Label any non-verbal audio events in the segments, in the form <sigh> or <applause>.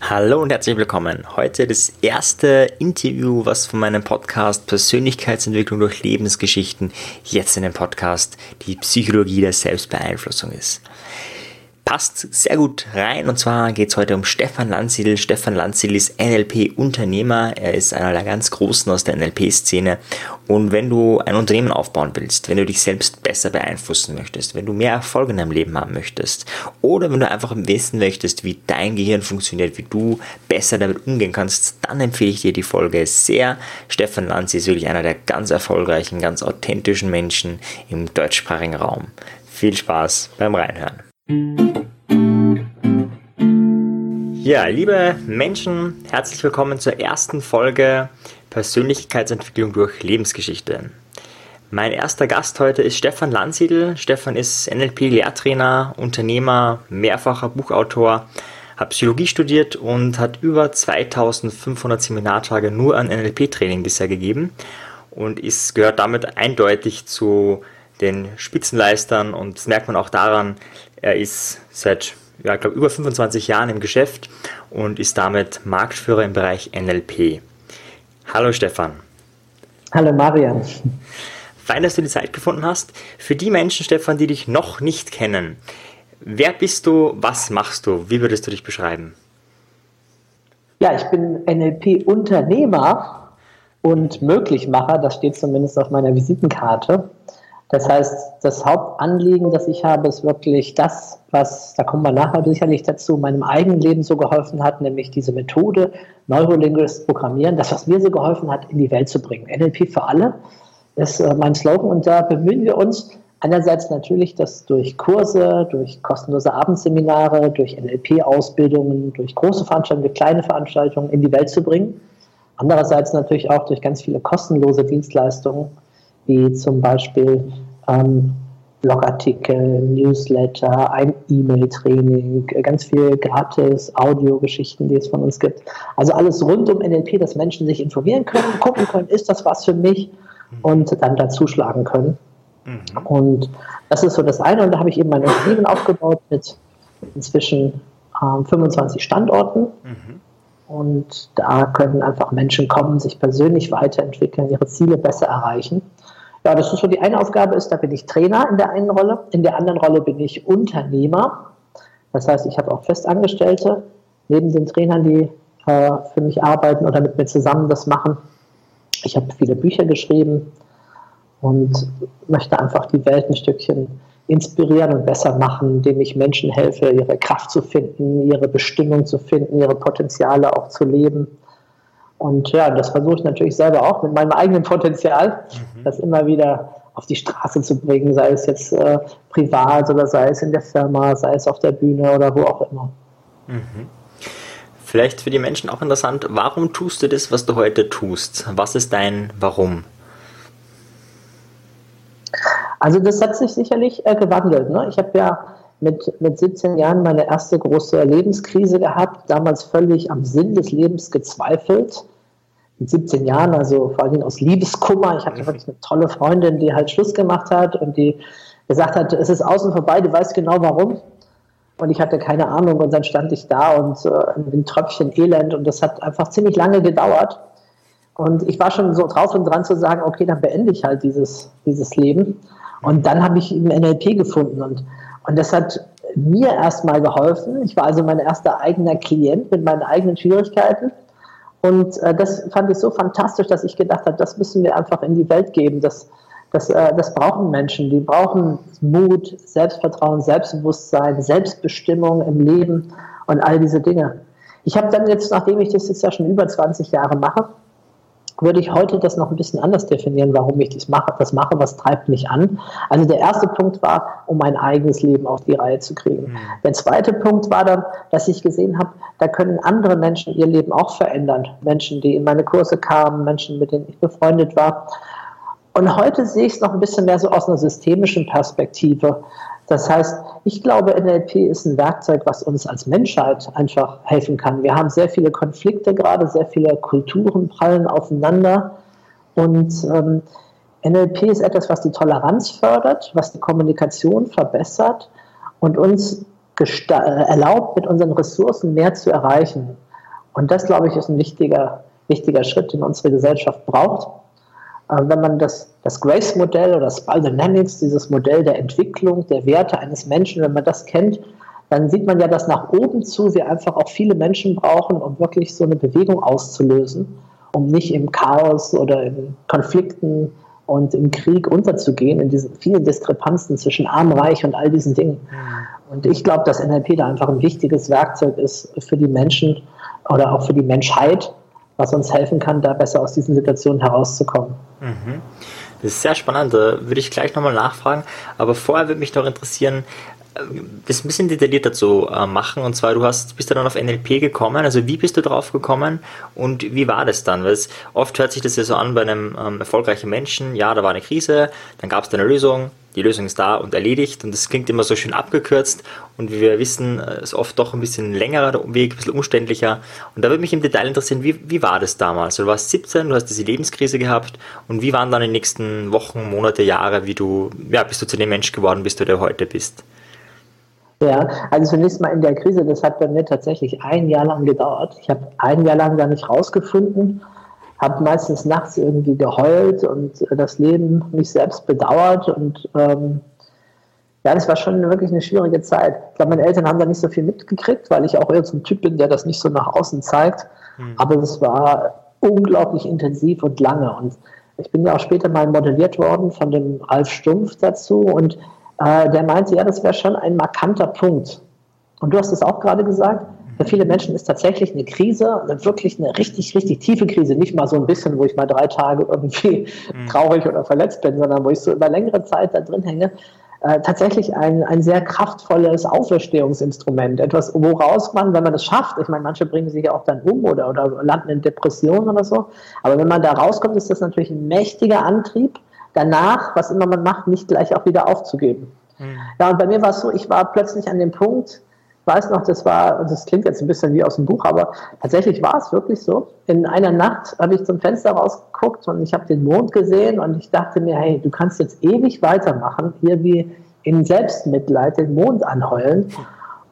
Hallo und herzlich willkommen. Heute das erste Interview, was von meinem Podcast Persönlichkeitsentwicklung durch Lebensgeschichten jetzt in dem Podcast die Psychologie der Selbstbeeinflussung ist passt sehr gut rein. Und zwar geht es heute um Stefan Landsiedel. Stefan Landsiedel ist NLP-Unternehmer. Er ist einer der ganz Großen aus der NLP-Szene. Und wenn du ein Unternehmen aufbauen willst, wenn du dich selbst besser beeinflussen möchtest, wenn du mehr Erfolg in deinem Leben haben möchtest oder wenn du einfach wissen möchtest, wie dein Gehirn funktioniert, wie du besser damit umgehen kannst, dann empfehle ich dir die Folge sehr. Stefan Landsiedel ist wirklich einer der ganz erfolgreichen, ganz authentischen Menschen im deutschsprachigen Raum. Viel Spaß beim Reinhören. Ja, liebe Menschen, herzlich willkommen zur ersten Folge Persönlichkeitsentwicklung durch Lebensgeschichte. Mein erster Gast heute ist Stefan Landsiedel. Stefan ist NLP-Lehrtrainer, Unternehmer, mehrfacher Buchautor, hat Psychologie studiert und hat über 2500 Seminartage nur an NLP-Training bisher gegeben und ist, gehört damit eindeutig zu den Spitzenleistern und das merkt man auch daran, er ist seit ja, ich glaube, über 25 Jahren im Geschäft und ist damit Marktführer im Bereich NLP. Hallo Stefan. Hallo Marian. Fein, dass du die Zeit gefunden hast. Für die Menschen, Stefan, die dich noch nicht kennen, wer bist du, was machst du, wie würdest du dich beschreiben? Ja, ich bin NLP-Unternehmer und Möglichmacher, das steht zumindest auf meiner Visitenkarte. Das heißt, das Hauptanliegen, das ich habe, ist wirklich das, was, da kommen wir nachher sicherlich dazu, meinem eigenen Leben so geholfen hat, nämlich diese Methode Neurolinguist Programmieren, das, was mir so geholfen hat, in die Welt zu bringen. NLP für alle ist äh, mein Slogan und da bemühen wir uns einerseits natürlich, das durch Kurse, durch kostenlose Abendseminare, durch NLP-Ausbildungen, durch große Veranstaltungen, kleine Veranstaltungen in die Welt zu bringen. Andererseits natürlich auch durch ganz viele kostenlose Dienstleistungen, wie zum Beispiel ähm, Blogartikel, Newsletter, ein E-Mail-Training, ganz viel gratis Audiogeschichten, die es von uns gibt. Also alles rund um NLP, dass Menschen sich informieren können, gucken können, ist das was für mich und dann dazuschlagen können. Mhm. Und das ist so das eine. Und da habe ich eben mein Unternehmen aufgebaut mit inzwischen ähm, 25 Standorten. Mhm. Und da können einfach Menschen kommen, sich persönlich weiterentwickeln, ihre Ziele besser erreichen. Ja, das ist so die eine Aufgabe ist, da bin ich Trainer in der einen Rolle, in der anderen Rolle bin ich Unternehmer. Das heißt, ich habe auch Festangestellte neben den Trainern, die äh, für mich arbeiten oder mit mir zusammen das machen. Ich habe viele Bücher geschrieben und möchte einfach die Welt ein Stückchen inspirieren und besser machen, indem ich Menschen helfe, ihre Kraft zu finden, ihre Bestimmung zu finden, ihre Potenziale auch zu leben und ja, das versuche ich natürlich selber auch mit meinem eigenen Potenzial, mhm. das immer wieder auf die Straße zu bringen, sei es jetzt äh, privat oder sei es in der Firma, sei es auf der Bühne oder wo auch immer. Mhm. Vielleicht für die Menschen auch interessant, warum tust du das, was du heute tust? Was ist dein Warum? Also das hat sich sicherlich äh, gewandelt. Ne? Ich habe ja mit, mit 17 Jahren meine erste große Lebenskrise gehabt, damals völlig am Sinn des Lebens gezweifelt. Mit 17 Jahren, also vor allem aus Liebeskummer. Ich hatte wirklich eine tolle Freundin, die halt Schluss gemacht hat und die gesagt hat, es ist außen vorbei, du weißt genau warum. Und ich hatte keine Ahnung und dann stand ich da und äh, ein Tröpfchen Elend und das hat einfach ziemlich lange gedauert. Und ich war schon so drauf und dran zu sagen, okay, dann beende ich halt dieses, dieses Leben. Und dann habe ich im NLP gefunden und und das hat mir erstmal geholfen. Ich war also mein erster eigener Klient mit meinen eigenen Schwierigkeiten. Und äh, das fand ich so fantastisch, dass ich gedacht habe, das müssen wir einfach in die Welt geben. Das, das, äh, das brauchen Menschen. Die brauchen Mut, Selbstvertrauen, Selbstbewusstsein, Selbstbestimmung im Leben und all diese Dinge. Ich habe dann jetzt, nachdem ich das jetzt ja schon über 20 Jahre mache, würde ich heute das noch ein bisschen anders definieren, warum ich das mache, das mache, was treibt mich an. Also der erste Punkt war, um mein eigenes Leben auf die Reihe zu kriegen. Mhm. Der zweite Punkt war dann, dass ich gesehen habe, da können andere Menschen ihr Leben auch verändern. Menschen, die in meine Kurse kamen, Menschen, mit denen ich befreundet war. Und heute sehe ich es noch ein bisschen mehr so aus einer systemischen Perspektive. Das heißt, ich glaube, NLP ist ein Werkzeug, was uns als Menschheit einfach helfen kann. Wir haben sehr viele Konflikte gerade, sehr viele Kulturen prallen aufeinander. Und ähm, NLP ist etwas, was die Toleranz fördert, was die Kommunikation verbessert und uns erlaubt, mit unseren Ressourcen mehr zu erreichen. Und das, glaube ich, ist ein wichtiger, wichtiger Schritt, den unsere Gesellschaft braucht. Äh, wenn man das, das Grace-Modell oder Spal Dynamics, dieses Modell der Entwicklung, der Werte eines Menschen, wenn man das kennt, dann sieht man ja, dass nach oben zu wir einfach auch viele Menschen brauchen, um wirklich so eine Bewegung auszulösen, um nicht im Chaos oder in Konflikten und im Krieg unterzugehen, in diesen vielen Diskrepanzen zwischen Arm, Reich und all diesen Dingen. Mhm. Und ich glaube, dass NLP da einfach ein wichtiges Werkzeug ist für die Menschen oder auch für die Menschheit, was uns helfen kann, da besser aus diesen Situationen herauszukommen. Mhm. Das ist sehr spannend, da würde ich gleich nochmal nachfragen. Aber vorher würde mich noch interessieren, das ein bisschen detaillierter zu äh, machen. Und zwar, du hast, bist du dann auf NLP gekommen. Also wie bist du drauf gekommen und wie war das dann? Weil es, oft hört sich das ja so an bei einem ähm, erfolgreichen Menschen, ja, da war eine Krise, dann gab es eine Lösung, die Lösung ist da und erledigt und das klingt immer so schön abgekürzt und wie wir wissen, äh, ist oft doch ein bisschen längerer Weg, ein bisschen umständlicher. Und da würde mich im Detail interessieren, wie, wie war das damals? Du warst 17, du hast diese Lebenskrise gehabt und wie waren dann die nächsten Wochen, Monate, Jahre, wie du, ja, bist du zu dem Mensch geworden bist, der heute bist? Ja, also zunächst mal in der Krise, das hat bei mir tatsächlich ein Jahr lang gedauert. Ich habe ein Jahr lang da nicht rausgefunden, habe meistens nachts irgendwie geheult und das Leben mich selbst bedauert und ähm, ja, das war schon wirklich eine schwierige Zeit. Ich glaube, meine Eltern haben da nicht so viel mitgekriegt, weil ich auch eher so ein Typ bin, der das nicht so nach außen zeigt. Mhm. Aber es war unglaublich intensiv und lange. Und ich bin ja auch später mal modelliert worden von dem Ralf Stumpf dazu und äh, der meinte, ja, das wäre schon ein markanter Punkt. Und du hast es auch gerade gesagt, für viele Menschen ist tatsächlich eine Krise, eine wirklich eine richtig, richtig tiefe Krise, nicht mal so ein bisschen, wo ich mal drei Tage irgendwie mhm. traurig oder verletzt bin, sondern wo ich so über längere Zeit da drin hänge, äh, tatsächlich ein, ein sehr kraftvolles Auferstehungsinstrument. Etwas, woraus man, wenn man es schafft, ich meine, manche bringen sich ja auch dann um oder, oder landen in Depressionen oder so, aber wenn man da rauskommt, ist das natürlich ein mächtiger Antrieb, danach, was immer man macht, nicht gleich auch wieder aufzugeben. Mhm. Ja, und bei mir war es so, ich war plötzlich an dem Punkt, weiß noch, das war, das klingt jetzt ein bisschen wie aus dem Buch, aber tatsächlich war es wirklich so. In einer Nacht habe ich zum Fenster rausgeguckt und ich habe den Mond gesehen und ich dachte mir, hey, du kannst jetzt ewig weitermachen, hier wie in Selbstmitleid den Mond anheulen.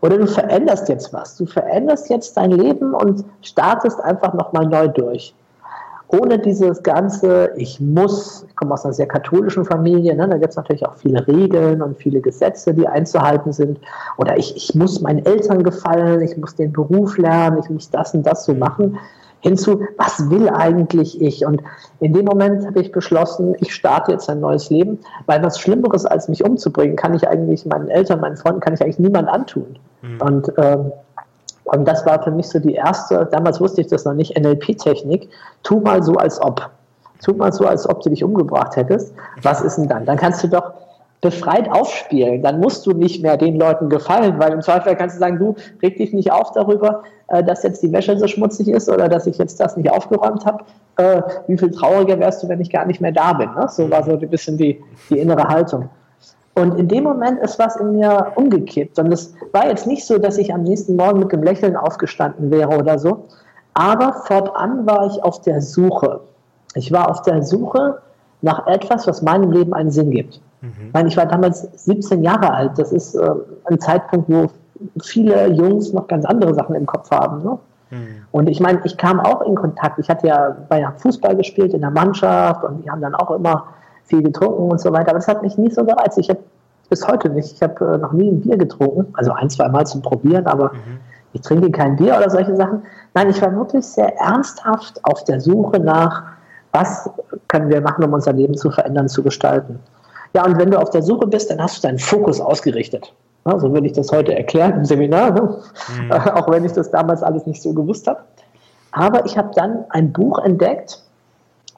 Oder du veränderst jetzt was. Du veränderst jetzt dein Leben und startest einfach nochmal neu durch ohne dieses ganze, ich muss, ich komme aus einer sehr katholischen Familie, ne, da gibt es natürlich auch viele Regeln und viele Gesetze, die einzuhalten sind. Oder ich, ich muss meinen Eltern gefallen, ich muss den Beruf lernen, ich muss das und das so machen. Hinzu, was will eigentlich ich? Und in dem Moment habe ich beschlossen, ich starte jetzt ein neues Leben, weil was Schlimmeres als mich umzubringen, kann ich eigentlich meinen Eltern, meinen Freunden, kann ich eigentlich niemand antun. Mhm. Und ähm, und das war für mich so die erste, damals wusste ich das noch nicht, NLP-Technik. Tu mal so, als ob. Tu mal so, als ob du dich umgebracht hättest. Was ist denn dann? Dann kannst du doch befreit aufspielen. Dann musst du nicht mehr den Leuten gefallen, weil im Zweifel kannst du sagen, du reg dich nicht auf darüber, äh, dass jetzt die Wäsche so schmutzig ist oder dass ich jetzt das nicht aufgeräumt habe. Äh, wie viel trauriger wärst du, wenn ich gar nicht mehr da bin? Ne? So war so ein bisschen die, die innere Haltung. Und in dem Moment ist was in mir umgekippt. Und es war jetzt nicht so, dass ich am nächsten Morgen mit dem Lächeln aufgestanden wäre oder so. Aber fortan war ich auf der Suche. Ich war auf der Suche nach etwas, was meinem Leben einen Sinn gibt. Mhm. Ich, meine, ich war damals 17 Jahre alt. Das ist äh, ein Zeitpunkt, wo viele Jungs noch ganz andere Sachen im Kopf haben. Ne? Mhm. Und ich meine, ich kam auch in Kontakt. Ich hatte ja bei Fußball gespielt in der Mannschaft und die haben dann auch immer viel getrunken und so weiter. Aber das hat mich nie so gereizt. Ich habe bis heute nicht. Ich habe äh, noch nie ein Bier getrunken. Also ein, zwei Mal zum Probieren, aber mhm. ich trinke kein Bier oder solche Sachen. Nein, ich war wirklich sehr ernsthaft auf der Suche nach, was können wir machen, um unser Leben zu verändern, zu gestalten. Ja, und wenn du auf der Suche bist, dann hast du deinen Fokus ausgerichtet. Ja, so würde ich das heute erklären im Seminar, ne? mhm. <laughs> auch wenn ich das damals alles nicht so gewusst habe. Aber ich habe dann ein Buch entdeckt,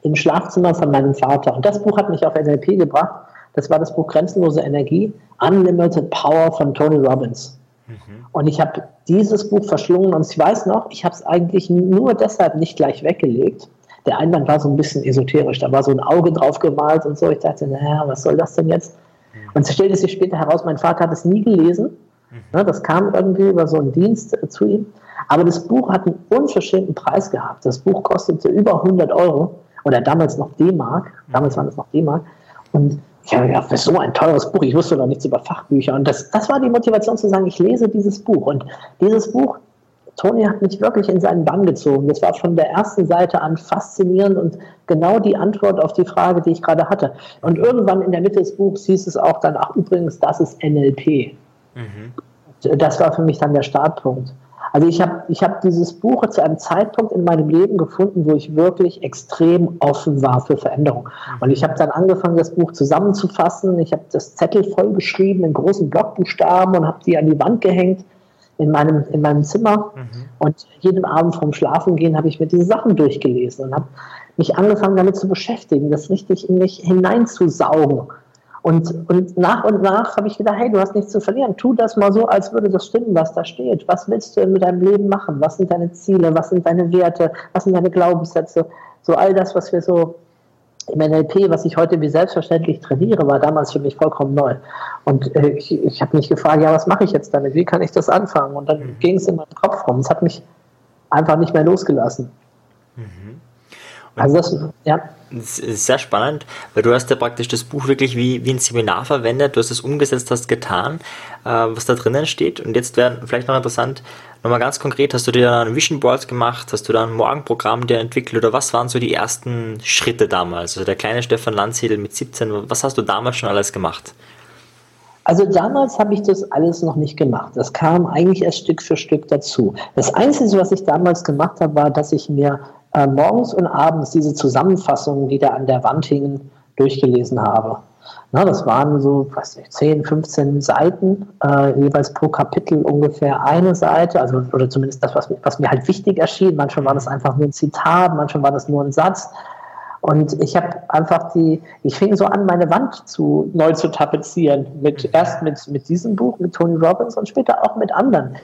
im Schlafzimmer von meinem Vater. Und das Buch hat mich auf NLP gebracht. Das war das Buch Grenzenlose Energie, Unlimited Power von Tony Robbins. Mhm. Und ich habe dieses Buch verschlungen und ich weiß noch, ich habe es eigentlich nur deshalb nicht gleich weggelegt. Der Einband war so ein bisschen esoterisch, da war so ein Auge drauf gemalt und so. Ich dachte, naja, was soll das denn jetzt? Mhm. Und es stellte sich später heraus, mein Vater hat es nie gelesen. Mhm. Das kam irgendwie über so einen Dienst äh, zu ihm. Aber das Buch hat einen unverschämten Preis gehabt. Das Buch kostete über 100 Euro oder damals noch D-Mark, damals waren es noch D-Mark. Und ich habe gedacht, das ist so ein teures Buch, ich wusste noch nichts über Fachbücher. Und das, das war die Motivation zu sagen, ich lese dieses Buch. Und dieses Buch Tony hat mich wirklich in seinen Bann gezogen. Das war von der ersten Seite an faszinierend und genau die Antwort auf die Frage, die ich gerade hatte. Und irgendwann in der Mitte des Buchs hieß es auch dann, ach übrigens, das ist NLP. Mhm. Das war für mich dann der Startpunkt. Also ich habe ich hab dieses Buch zu einem Zeitpunkt in meinem Leben gefunden, wo ich wirklich extrem offen war für Veränderung. Und ich habe dann angefangen, das Buch zusammenzufassen. Ich habe das Zettel vollgeschrieben in großen Blockbuchstaben und habe die an die Wand gehängt in meinem, in meinem Zimmer. Mhm. Und jeden Abend vorm Schlafengehen habe ich mir diese Sachen durchgelesen und habe mich angefangen damit zu beschäftigen, das richtig in mich hineinzusaugen. Und, und nach und nach habe ich gedacht, hey, du hast nichts zu verlieren. Tu das mal so, als würde das stimmen, was da steht. Was willst du denn mit deinem Leben machen? Was sind deine Ziele? Was sind deine Werte? Was sind deine Glaubenssätze? So all das, was wir so im NLP, was ich heute wie selbstverständlich trainiere, war damals für mich vollkommen neu. Und äh, ich, ich habe mich gefragt, ja, was mache ich jetzt damit? Wie kann ich das anfangen? Und dann mhm. ging es in meinem Kopf rum. Es hat mich einfach nicht mehr losgelassen. Also das, ja. Das ist sehr spannend, weil du hast ja praktisch das Buch wirklich wie, wie ein Seminar verwendet, du hast es umgesetzt, hast getan, äh, was da drinnen steht. Und jetzt wäre vielleicht noch interessant, nochmal ganz konkret, hast du dir ein Vision Board gemacht, hast du da ein Morgenprogramm dir entwickelt oder was waren so die ersten Schritte damals? Also der kleine Stefan Landsiedel mit 17, was hast du damals schon alles gemacht? Also damals habe ich das alles noch nicht gemacht. Das kam eigentlich erst Stück für Stück dazu. Das Einzige, was ich damals gemacht habe, war, dass ich mir äh, morgens und abends diese Zusammenfassungen, die da an der Wand hingen, durchgelesen habe. Na, das waren so, weiß nicht, 10, 15 Seiten, äh, jeweils pro Kapitel ungefähr eine Seite, also oder zumindest das, was, was mir halt wichtig erschien. Manchmal war das einfach nur ein Zitat, manchmal war das nur ein Satz. Und ich habe einfach die, ich fing so an, meine Wand zu, neu zu tapezieren. Mit, erst mit, mit diesem Buch, mit Tony Robbins und später auch mit anderen.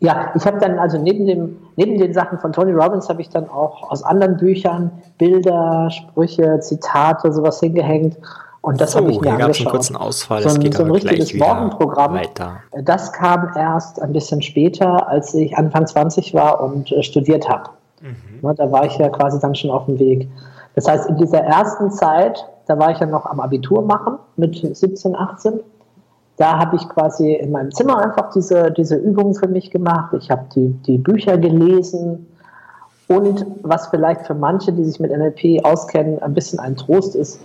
Ja, ich habe dann also neben, dem, neben den Sachen von Tony Robbins habe ich dann auch aus anderen Büchern Bilder, Sprüche, Zitate, sowas hingehängt. Und das so, habe ich mir angeschaut. einen kurzen Ausfall. So, ein, so ein richtiges Morgenprogramm. Weiter. Das kam erst ein bisschen später, als ich Anfang 20 war und äh, studiert habe. Mhm. Da war ich ja quasi dann schon auf dem Weg. Das heißt, in dieser ersten Zeit, da war ich ja noch am Abitur machen mit 17, 18 da habe ich quasi in meinem Zimmer einfach diese, diese Übungen für mich gemacht. Ich habe die, die Bücher gelesen. Und was vielleicht für manche, die sich mit NLP auskennen, ein bisschen ein Trost ist,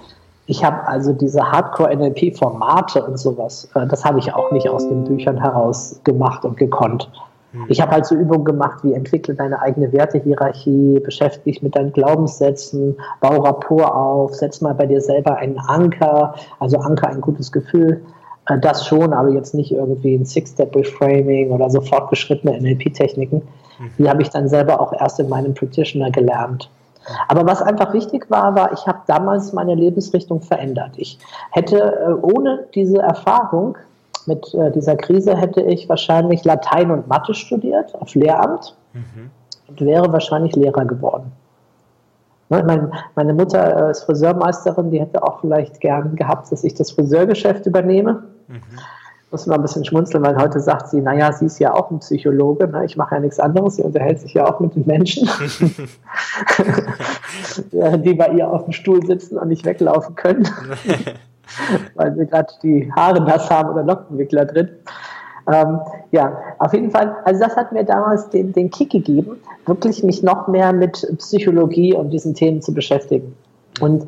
ich habe also diese Hardcore-NLP-Formate und sowas, äh, das habe ich auch nicht aus den Büchern heraus gemacht und gekonnt. Hm. Ich habe halt so Übungen gemacht, wie entwickle deine eigene Wertehierarchie, beschäftige dich mit deinen Glaubenssätzen, bau Rapport auf, setz mal bei dir selber einen Anker, also Anker ein gutes Gefühl, das schon, aber jetzt nicht irgendwie ein Six-Step-Reframing oder so fortgeschrittene NLP-Techniken. Mhm. Die habe ich dann selber auch erst in meinem Practitioner gelernt. Aber was einfach wichtig war, war, ich habe damals meine Lebensrichtung verändert. Ich hätte äh, ohne diese Erfahrung mit äh, dieser Krise hätte ich wahrscheinlich Latein und Mathe studiert auf Lehramt mhm. und wäre wahrscheinlich Lehrer geworden. Ne, meine Mutter ist Friseurmeisterin, die hätte auch vielleicht gern gehabt, dass ich das Friseurgeschäft übernehme. Mhm. Muss man ein bisschen schmunzeln, weil heute sagt sie, naja, sie ist ja auch ein Psychologe, ne? ich mache ja nichts anderes, sie unterhält sich ja auch mit den Menschen, <laughs> die bei ihr auf dem Stuhl sitzen und nicht weglaufen können, <laughs> weil sie gerade die Haare nass haben oder Lockenwickler drin. Ähm, ja, auf jeden Fall, also das hat mir damals den, den Kick gegeben, wirklich mich noch mehr mit Psychologie und diesen Themen zu beschäftigen. Und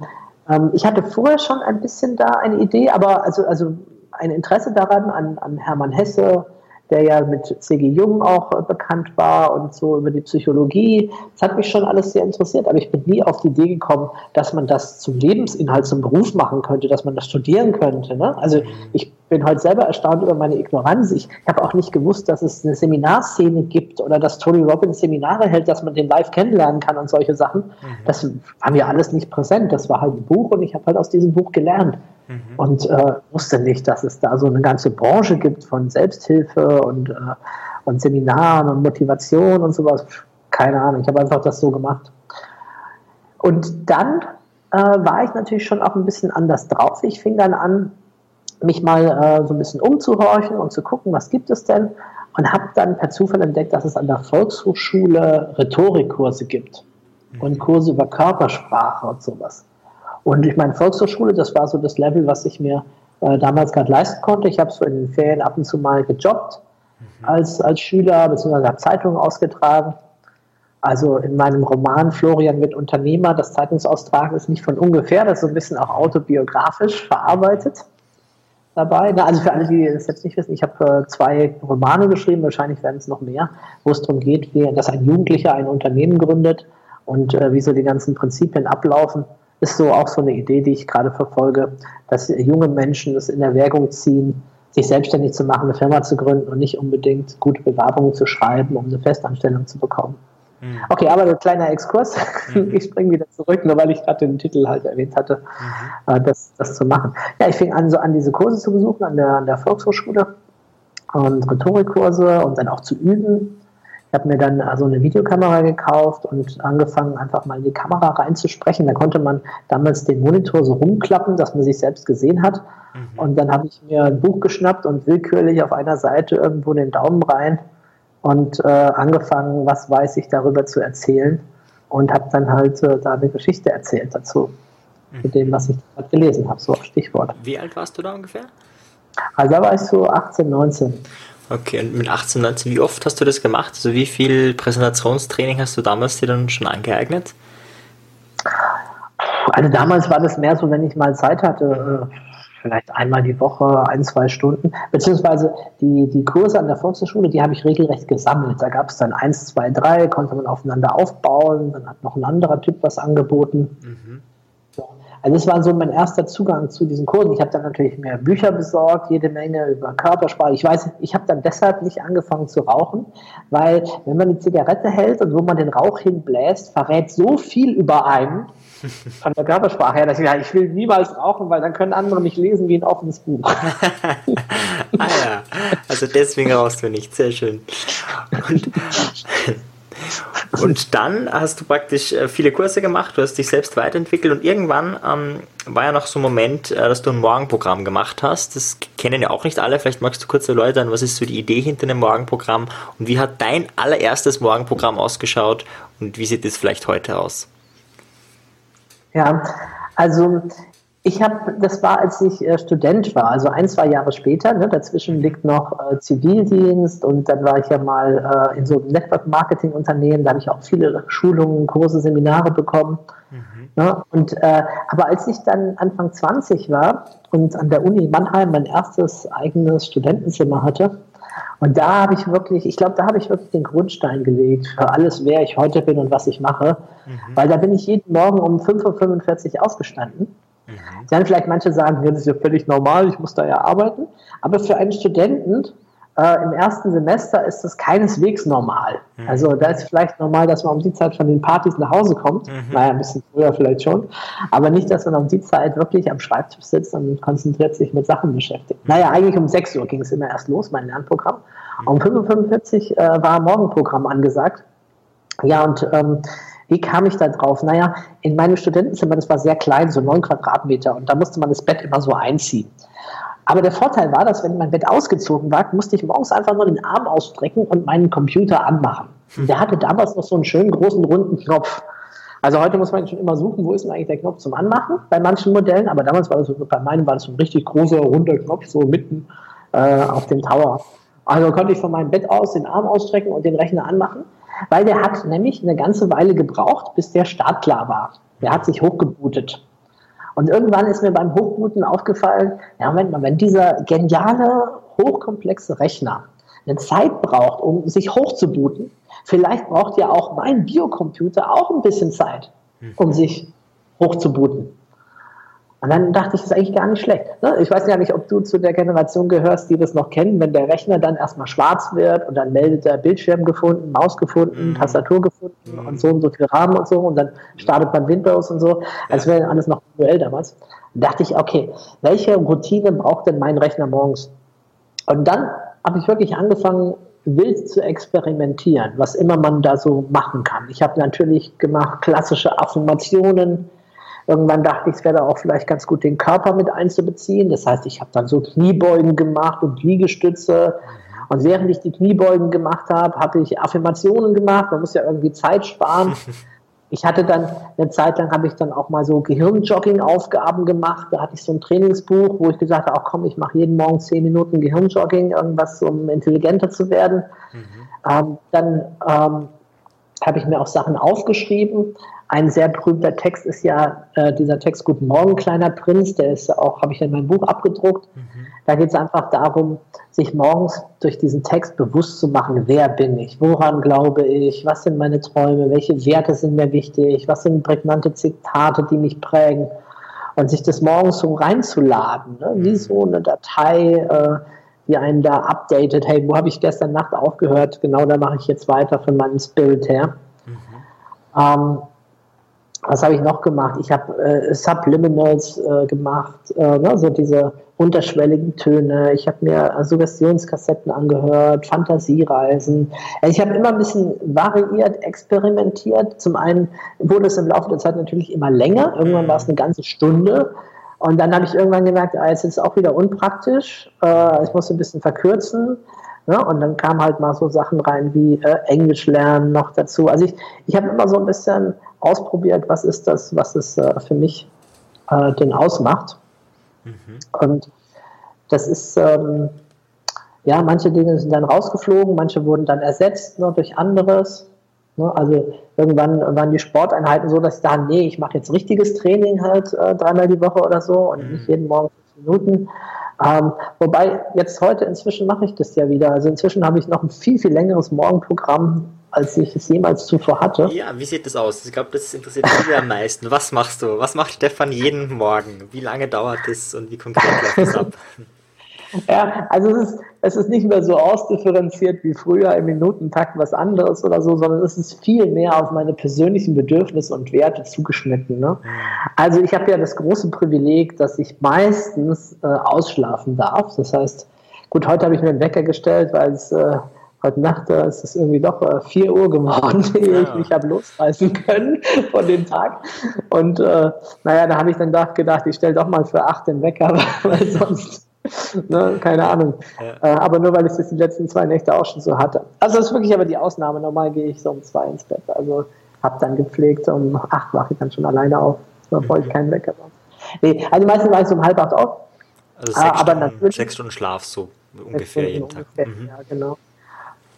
ähm, ich hatte vorher schon ein bisschen da eine Idee, aber also, also ein Interesse daran, an, an Hermann Hesse, der ja mit C.G. Jung auch äh, bekannt war und so über die Psychologie. Das hat mich schon alles sehr interessiert, aber ich bin nie auf die Idee gekommen, dass man das zum Lebensinhalt, zum Beruf machen könnte, dass man das studieren könnte. Ne? Also ich bin heute selber erstaunt über meine Ignoranz. Ich habe auch nicht gewusst, dass es eine Seminarszene gibt oder dass Tony Robbins Seminare hält, dass man den live kennenlernen kann und solche Sachen. Mhm. Das war mir alles nicht präsent. Das war halt ein Buch und ich habe halt aus diesem Buch gelernt. Mhm. Und äh, wusste nicht, dass es da so eine ganze Branche gibt von Selbsthilfe und, äh, und Seminaren und Motivation und sowas. Keine Ahnung, ich habe einfach das so gemacht. Und dann äh, war ich natürlich schon auch ein bisschen anders drauf. Ich fing dann an, mich mal äh, so ein bisschen umzuhorchen und zu gucken, was gibt es denn? Und habe dann per Zufall entdeckt, dass es an der Volkshochschule Rhetorikkurse gibt und mhm. Kurse über Körpersprache und sowas. Und ich meine, Volkshochschule, das war so das Level, was ich mir äh, damals gerade leisten konnte. Ich habe so in den Ferien ab und zu mal gejobbt mhm. als, als Schüler, beziehungsweise habe Zeitungen ausgetragen. Also in meinem Roman Florian mit Unternehmer, das Zeitungsaustragen ist nicht von ungefähr, das ist so ein bisschen auch autobiografisch verarbeitet dabei. Na, also für alle, die es jetzt nicht wissen, ich habe äh, zwei Romane geschrieben, wahrscheinlich werden es noch mehr, wo es darum geht, wie, dass ein Jugendlicher ein Unternehmen gründet und äh, wie so die ganzen Prinzipien ablaufen. Ist so auch so eine Idee, die ich gerade verfolge, dass junge Menschen es in Erwägung ziehen, sich selbstständig zu machen, eine Firma zu gründen und nicht unbedingt gute Bewerbungen zu schreiben, um eine Festanstellung zu bekommen. Mhm. Okay, aber ein kleiner Exkurs. Mhm. <laughs> Ich springe wieder zurück, nur weil ich gerade den Titel halt erwähnt hatte, mhm. Äh, das, das zu machen. Ja, ich fing an, so an diese Kurse zu besuchen an der, an der Volkshochschule und Rhetorikkurse und dann auch zu üben. Ich habe mir dann also eine Videokamera gekauft und angefangen, einfach mal in die Kamera reinzusprechen. Da konnte man damals den Monitor so rumklappen, dass man sich selbst gesehen hat. Mhm. Und dann habe ich mir ein Buch geschnappt und willkürlich auf einer Seite irgendwo den Daumen rein und äh, angefangen, was weiß ich darüber zu erzählen und habe dann halt äh, da eine Geschichte erzählt dazu, mhm. mit dem, was ich gerade gelesen habe, so Stichwort. Wie alt warst du da ungefähr? Also da war ich so 18, 19. Okay, und mit 18, 19, wie oft hast du das gemacht? Also wie viel Präsentationstraining hast du damals dir dann schon angeeignet? Also damals war das mehr so, wenn ich mal Zeit hatte, äh, vielleicht einmal die Woche, ein, zwei Stunden, beziehungsweise die, die Kurse an der Volkshochschule, die habe ich regelrecht gesammelt. Da gab es dann eins, zwei, drei, konnte man aufeinander aufbauen, dann hat noch ein anderer Typ was angeboten. Mhm. Also das war so mein erster Zugang zu diesen Kursen. Ich habe dann natürlich mehr Bücher besorgt, jede Menge über Körpersprache. Ich weiß, ich habe dann deshalb nicht angefangen zu rauchen, weil wenn man die Zigarette hält und wo man den Rauch hinbläst, verrät so viel über einen von der Körpersprache her, dass ich, ja, ich will niemals rauchen, weil dann können andere mich lesen wie ein offenes Buch. <laughs> ah ja, also deswegen rauchst du nicht. Sehr schön. Und und dann hast du praktisch äh, viele Kurse gemacht, du hast dich selbst weiterentwickelt und irgendwann ähm, war ja noch so ein Moment, äh, dass du ein Morgenprogramm gemacht hast. Das kennen ja auch nicht alle. Vielleicht magst du kurz erläutern, was ist so die Idee hinter einem Morgenprogramm und wie hat dein allererstes Morgenprogramm ausgeschaut und wie sieht es vielleicht heute aus? Ja, also ich habe, das war, als ich äh, Student war, also ein, zwei Jahre später. Ne, dazwischen liegt noch äh, Zivildienst und dann war ich ja mal äh, in so einem Network-Marketing-Unternehmen. Da habe ich auch viele Schulungen, große Seminare bekommen. Mhm. Ne, und, äh, aber als ich dann Anfang 20 war und an der Uni Mannheim mein erstes eigenes Studentenzimmer hatte, und da habe ich wirklich, ich glaube, da habe ich wirklich den Grundstein gelegt für alles, wer ich heute bin und was ich mache. Mhm. Weil da bin ich jeden Morgen um 5.45 Uhr ausgestanden Mhm. Dann vielleicht manche sagen, ja, das ist ja völlig normal, ich muss da ja arbeiten. Aber für einen Studenten äh, im ersten Semester ist das keineswegs normal. Mhm. Also da ist vielleicht normal, dass man um die Zeit von den Partys nach Hause kommt. Mhm. Naja, ein bisschen früher vielleicht schon. Aber nicht, dass man um die Zeit wirklich am Schreibtisch sitzt und konzentriert sich mit Sachen beschäftigt. Mhm. Naja, eigentlich um 6 Uhr ging es immer erst los, mein Lernprogramm. Mhm. Um 5.45 Uhr äh, war Morgenprogramm angesagt. Ja, und ähm, wie kam ich da drauf? Naja, in meinem Studentenzimmer, das war sehr klein, so neun Quadratmeter, und da musste man das Bett immer so einziehen. Aber der Vorteil war, dass wenn mein Bett ausgezogen war, musste ich morgens einfach nur den Arm ausstrecken und meinen Computer anmachen. Hm. Der hatte damals noch so einen schönen großen runden Knopf. Also heute muss man schon immer suchen, wo ist denn eigentlich der Knopf zum Anmachen bei manchen Modellen, aber damals war das so, bei meinem war das so ein richtig großer runder Knopf, so mitten äh, auf dem Tower. Also konnte ich von meinem Bett aus den Arm ausstrecken und den Rechner anmachen weil der hat nämlich eine ganze Weile gebraucht, bis der startklar war. Der hat sich hochgebootet. Und irgendwann ist mir beim Hochbooten aufgefallen, ja, Moment mal, wenn dieser geniale, hochkomplexe Rechner eine Zeit braucht, um sich hochzubooten, vielleicht braucht ja auch mein Biocomputer auch ein bisschen Zeit, um sich hochzubooten. Und dann dachte ich, das ist eigentlich gar nicht schlecht. Ne? Ich weiß ja nicht, ob du zu der Generation gehörst, die das noch kennen, wenn der Rechner dann erstmal schwarz wird und dann meldet er Bildschirm gefunden, Maus gefunden, mhm. Tastatur gefunden mhm. und so und so viel Rahmen und so und dann startet man Windows und so, als wäre alles noch manuell damals. Da dachte ich, okay, welche Routine braucht denn mein Rechner morgens? Und dann habe ich wirklich angefangen, wild zu experimentieren, was immer man da so machen kann. Ich habe natürlich gemacht klassische Affirmationen, Irgendwann dachte ich, es wäre auch vielleicht ganz gut, den Körper mit einzubeziehen. Das heißt, ich habe dann so Kniebeugen gemacht und Liegestütze. Und während ich die Kniebeugen gemacht habe, habe ich Affirmationen gemacht. Man muss ja irgendwie Zeit sparen. <laughs> ich hatte dann eine Zeit lang habe ich dann auch mal so Gehirnjogging-Aufgaben gemacht. Da hatte ich so ein Trainingsbuch, wo ich gesagt habe, ach komm, ich mache jeden Morgen zehn Minuten Gehirnjogging, irgendwas, um intelligenter zu werden. Mhm. Ähm, dann ähm, habe ich mir auch Sachen aufgeschrieben. Ein sehr berühmter Text ist ja äh, dieser Text Guten Morgen, kleiner Prinz, der ist auch, habe ich in meinem Buch abgedruckt. Mhm. Da geht es einfach darum, sich morgens durch diesen Text bewusst zu machen, wer bin ich, woran glaube ich, was sind meine Träume, welche Werte sind mir wichtig, was sind prägnante Zitate, die mich prägen. Und sich das morgens so reinzuladen, ne? wie mhm. so eine Datei, äh, die einen da updatet, hey, wo habe ich gestern Nacht aufgehört, genau da mache ich jetzt weiter von meinem Spirit her. Mhm. Ähm, was habe ich noch gemacht? Ich habe äh, Subliminals äh, gemacht, äh, ne, so diese unterschwelligen Töne. Ich habe mir Suggestionskassetten angehört, Fantasiereisen. Also ich habe immer ein bisschen variiert, experimentiert. Zum einen wurde es im Laufe der Zeit natürlich immer länger. Irgendwann war es eine ganze Stunde. Und dann habe ich irgendwann gemerkt, ah, jetzt ist es auch wieder unpraktisch. Äh, ich muss ein bisschen verkürzen. Ja, und dann kamen halt mal so Sachen rein wie äh, Englisch lernen noch dazu. Also ich, ich habe immer so ein bisschen ausprobiert, was ist das, was es äh, für mich äh, denn ausmacht. Mhm. Und das ist, ähm, ja, manche Dinge sind dann rausgeflogen, manche wurden dann ersetzt ne, durch anderes. Ne, also irgendwann waren die Sporteinheiten so, dass ich dachte, nee, ich mache jetzt richtiges Training halt äh, dreimal die Woche oder so und mhm. nicht jeden Morgen fünf Minuten. Ähm, wobei jetzt heute inzwischen mache ich das ja wieder. Also inzwischen habe ich noch ein viel, viel längeres Morgenprogramm, als ich es jemals zuvor hatte. Ja, wie sieht das aus? Ich glaube, das interessiert mich am meisten. Was machst du? Was macht Stefan jeden Morgen? Wie lange dauert das und wie konkret läuft das ab? <laughs> Ja, also es ist, es ist nicht mehr so ausdifferenziert wie früher im Minutentakt was anderes oder so, sondern es ist viel mehr auf meine persönlichen Bedürfnisse und Werte zugeschnitten. Ne? Also ich habe ja das große Privileg, dass ich meistens äh, ausschlafen darf. Das heißt, gut, heute habe ich mir einen Wecker gestellt, weil es äh, heute Nacht äh, ist es irgendwie doch äh, 4 Uhr geworden, <laughs> ehe ich mich habe losreißen können von dem Tag. Und äh, naja, da habe ich dann gedacht, ich stelle doch mal für 8 den Wecker, <laughs> weil sonst <laughs> ne, keine Ahnung. Ja. Äh, aber nur weil ich das die letzten zwei Nächte auch schon so hatte. Also das ist wirklich aber die Ausnahme. Normal gehe ich so um zwei ins Bett. Also habe dann gepflegt, um acht wache ich dann schon alleine auf, bevor ich mhm. keinen Wecker mache. Nee, also meistens war ich so um halb acht auf. Also sechs, ah, aber Stunden, sechs Stunden Schlaf so ungefähr jeden Tag. Ungefähr, mhm. Ja, genau.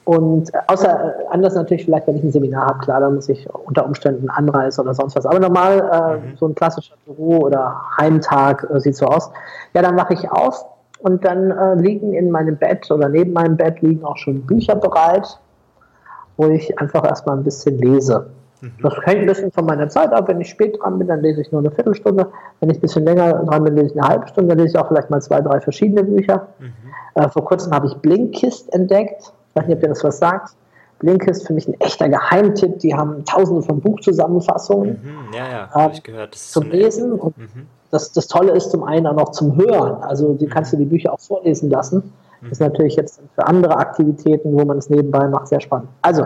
Und äh, außer äh, anders natürlich vielleicht, wenn ich ein Seminar habe, klar, dann muss ich unter Umständen anreisen oder sonst was. Aber normal äh, mhm. so ein klassischer Büro- oder Heimtag äh, sieht so aus. Ja, dann wache ich auf, und dann äh, liegen in meinem Bett oder neben meinem Bett liegen auch schon Bücher bereit, wo ich einfach erstmal ein bisschen lese. Mhm. Das hängt ein bisschen von meiner Zeit ab. Wenn ich spät dran bin, dann lese ich nur eine Viertelstunde. Wenn ich ein bisschen länger dran bin, lese ich eine halbe Stunde. Dann lese ich auch vielleicht mal zwei, drei verschiedene Bücher. Mhm. Äh, vor kurzem habe ich Blinkist entdeckt. Ich weiß nicht, ob ihr das was sagt. Blinkist für mich ein echter Geheimtipp. Die haben tausende von Buchzusammenfassungen mhm, ja, ja, äh, ich gehört. Das zum Lesen. Und mhm das, das Tolle ist zum einen auch noch zum Hören. Also die kannst du die Bücher auch vorlesen lassen. Das ist natürlich jetzt für andere Aktivitäten, wo man es nebenbei macht, sehr spannend. Also,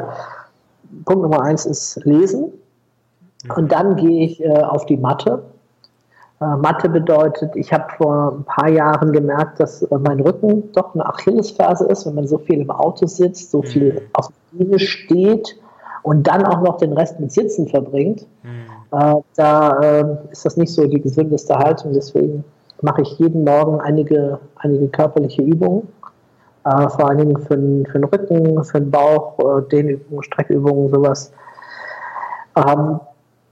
Punkt Nummer eins ist Lesen. Und dann gehe ich äh, auf die Matte. Äh, Mathe bedeutet, ich habe vor ein paar Jahren gemerkt, dass äh, mein Rücken doch eine Achillesferse ist, wenn man so viel im Auto sitzt, so viel mhm. auf der Bühne steht und dann auch noch den Rest mit Sitzen verbringt. Äh, da äh, ist das nicht so die gesündeste Haltung. Deswegen mache ich jeden Morgen einige, einige körperliche Übungen, äh, vor allen Dingen für, den, für den Rücken, für den Bauch, äh, Dehnübungen, Streckübungen, sowas. Ähm,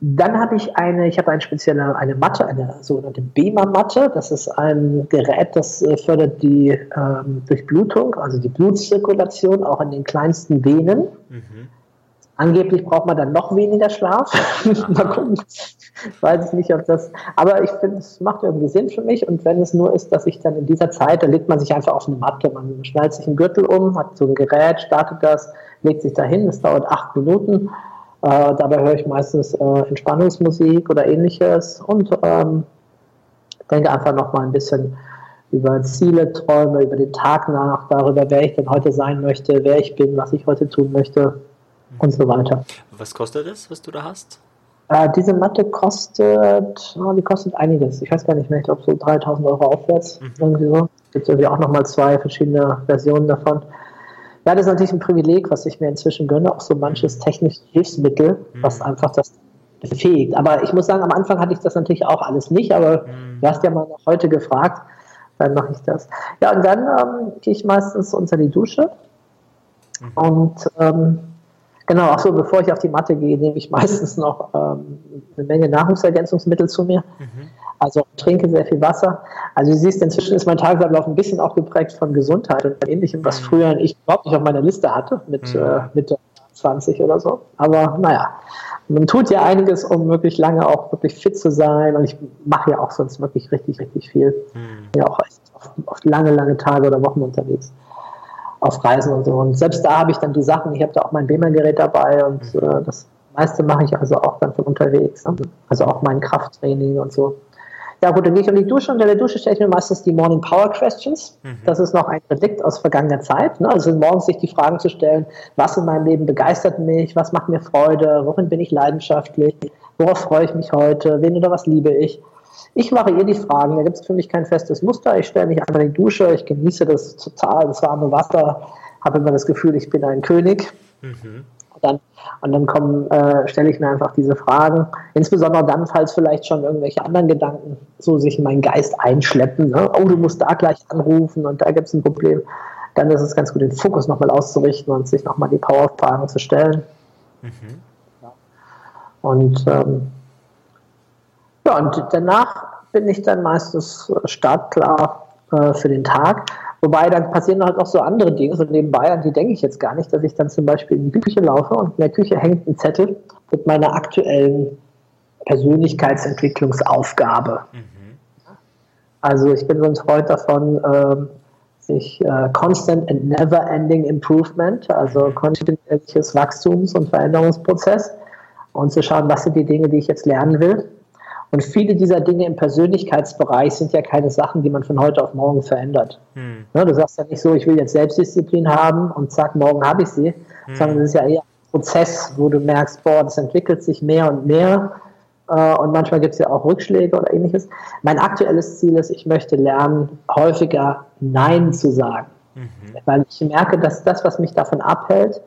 dann habe ich eine, ich habe eine spezielle eine Matte, eine sogenannte BEMA-Matte. Das ist ein Gerät, das äh, fördert die ähm, Durchblutung, also die Blutzirkulation auch in den kleinsten Venen. Mhm. Angeblich braucht man dann noch weniger Schlaf. <laughs> Mal gucken. Weiß ich nicht, ob das. Aber ich finde, es macht irgendwie Sinn für mich. Und wenn es nur ist, dass ich dann in dieser Zeit, da legt man sich einfach auf eine Matte, man schnallt sich einen Gürtel um, hat so ein Gerät, startet das, legt sich dahin. Es dauert acht Minuten. Äh, dabei höre ich meistens äh, Entspannungsmusik oder ähnliches und ähm, denke einfach noch mal ein bisschen über Ziele, Träume, über den Tag nach, darüber, wer ich denn heute sein möchte, wer ich bin, was ich heute tun möchte und so weiter. Was kostet das, was du da hast? Äh, diese Matte kostet, oh, die kostet einiges. Ich weiß gar nicht mehr, ich glaube so 3000 Euro aufwärts. Mhm. Irgendwie so. Es gibt irgendwie auch nochmal zwei verschiedene Versionen davon. Ja, das ist natürlich ein Privileg, was ich mir inzwischen gönne, auch so manches technische Hilfsmittel, mhm. was einfach das befähigt. Aber ich muss sagen, am Anfang hatte ich das natürlich auch alles nicht, aber mhm. du hast ja mal noch heute gefragt, dann mache ich das. Ja, und dann ähm, gehe ich meistens unter die Dusche mhm. und ähm, Genau, auch so, bevor ich auf die Matte gehe, nehme ich meistens noch ähm, eine Menge Nahrungsergänzungsmittel zu mir. Mhm. Also trinke sehr viel Wasser. Also du siehst, inzwischen ist mein Tagesablauf ein bisschen auch geprägt von Gesundheit und ähnlichem, was mhm. früher ich überhaupt nicht auf meiner Liste hatte, mit mhm. äh, Mitte 20 oder so. Aber naja, man tut ja einiges, um wirklich lange auch wirklich fit zu sein. Und ich mache ja auch sonst wirklich richtig, richtig viel. Mhm. Ja, auch oft, oft lange, lange Tage oder Wochen unterwegs auf Reisen und so. Und selbst da habe ich dann die Sachen, ich habe da auch mein BEMA-Gerät dabei und mhm. äh, das meiste mache ich also auch dann von unterwegs. Ne? Also auch mein Krafttraining und so. Ja gut, dann gehe ich um die Dusche und in der Dusche stelle ich mir meistens die Morning Power Questions. Mhm. Das ist noch ein Relikt aus vergangener Zeit. Ne? Also morgens sich die Fragen zu stellen, was in meinem Leben begeistert mich, was macht mir Freude, worin bin ich leidenschaftlich, worauf freue ich mich heute, wen oder was liebe ich. Ich variiere die Fragen, da gibt es für mich kein festes Muster. Ich stelle mich einfach in die Dusche, ich genieße das total, das warme Wasser, habe immer das Gefühl, ich bin ein König. Mhm. Und dann, und dann kommen, äh, stelle ich mir einfach diese Fragen, insbesondere dann, falls vielleicht schon irgendwelche anderen Gedanken so sich in meinen Geist einschleppen. Ne? Oh, du musst da gleich anrufen und da gibt es ein Problem. Dann ist es ganz gut, den Fokus nochmal auszurichten und sich nochmal die Power-Fragen zu stellen. Mhm. Und ähm, ja, und danach bin ich dann meistens startklar äh, für den Tag. Wobei dann passieren halt auch so andere Dinge, so nebenbei, an die denke ich jetzt gar nicht, dass ich dann zum Beispiel in die Küche laufe und in der Küche hängt ein Zettel mit meiner aktuellen Persönlichkeitsentwicklungsaufgabe. Mhm. Also ich bin so ein Freund davon, ähm, sich äh, Constant and Never Ending Improvement, also mhm. kontinuierliches Wachstums- und Veränderungsprozess und zu schauen, was sind die Dinge, die ich jetzt lernen will und viele dieser Dinge im Persönlichkeitsbereich sind ja keine Sachen, die man von heute auf morgen verändert. Hm. Ne, du sagst ja nicht so, ich will jetzt Selbstdisziplin haben und zack, morgen habe ich sie, hm. sondern es ist ja eher ein Prozess, wo du merkst, boah, das entwickelt sich mehr und mehr äh, und manchmal gibt es ja auch Rückschläge oder ähnliches. Mein aktuelles Ziel ist, ich möchte lernen, häufiger Nein zu sagen. Mhm. Weil ich merke, dass das, was mich davon abhält,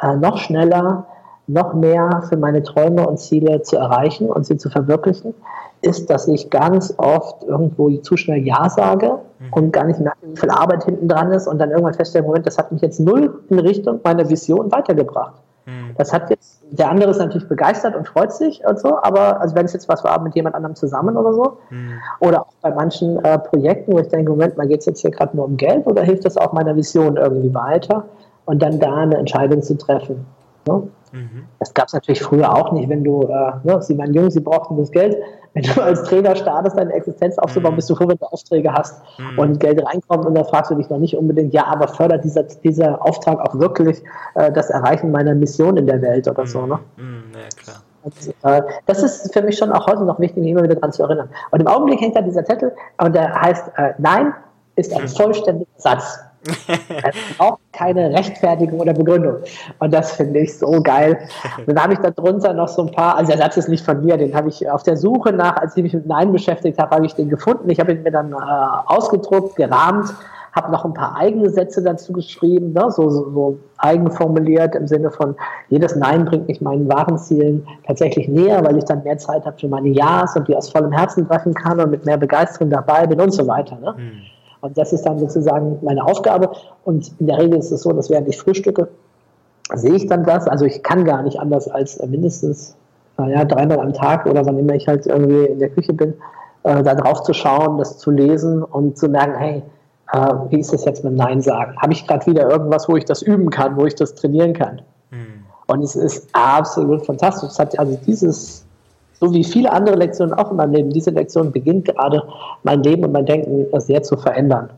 äh, noch schneller noch mehr für meine Träume und Ziele zu erreichen und sie zu verwirklichen, ist, dass ich ganz oft irgendwo zu schnell Ja sage mhm. und gar nicht merke, wie viel Arbeit hinten dran ist und dann irgendwann feststelle, Moment, das hat mich jetzt null in Richtung meiner Vision weitergebracht. Mhm. Das hat jetzt, der andere ist natürlich begeistert und freut sich und so, aber also wenn es jetzt was war mit jemand anderem zusammen oder so, mhm. oder auch bei manchen äh, Projekten, wo ich denke, Moment mal, geht es jetzt hier gerade nur um Geld oder hilft das auch meiner Vision irgendwie weiter? Und dann da eine Entscheidung zu treffen. Ne? Mhm. Das gab es natürlich früher auch nicht, wenn du, äh, ne, sie waren jung, sie brauchten das Geld. Wenn du als Trainer startest, deine Existenz aufzubauen, mhm. bist du froh, wenn du Aufträge hast mhm. und Geld reinkommt und dann fragst du dich noch nicht unbedingt, ja, aber fördert dieser, dieser Auftrag auch wirklich äh, das Erreichen meiner Mission in der Welt oder so, ne? Mhm. Mhm, ja, klar. Und, äh, das ist für mich schon auch heute noch wichtig, mich immer wieder daran zu erinnern. Und im Augenblick hängt da dieser Zettel und der heißt, äh, nein ist ein mhm. vollständiger Satz <laughs> es braucht keine Rechtfertigung oder Begründung. Und das finde ich so geil. <laughs> Dann habe ich da drunter noch so ein paar, also der Satz ist nicht von mir, den habe ich auf der Suche nach, als ich mich mit Nein beschäftigt habe, habe ich den gefunden. Ich habe ihn mir dann äh, ausgedruckt, gerahmt, habe noch ein paar eigene Sätze dazu geschrieben, ne? so, so, so eigen formuliert im Sinne von, jedes Nein bringt mich meinen wahren Zielen tatsächlich näher, weil ich dann mehr Zeit habe für meine Ja's und die aus vollem Herzen treffen kann und mit mehr Begeisterung dabei bin und so weiter. Ne? Mhm. Und das ist dann sozusagen meine Aufgabe. Und in der Regel ist es so, dass während ich frühstücke, sehe ich dann das. Also ich kann gar nicht anders als mindestens naja, dreimal am Tag oder wann immer ich halt irgendwie in der Küche bin, äh, da drauf zu schauen, das zu lesen und zu merken, hey, äh, wie ist das jetzt mit Nein sagen? Habe ich gerade wieder irgendwas, wo ich das üben kann, wo ich das trainieren kann? Mhm. Und es ist absolut fantastisch. Es hat also dieses so wie viele andere Lektionen auch in meinem Leben, diese Lektion beginnt gerade mein Leben und mein Denken sehr zu verändern.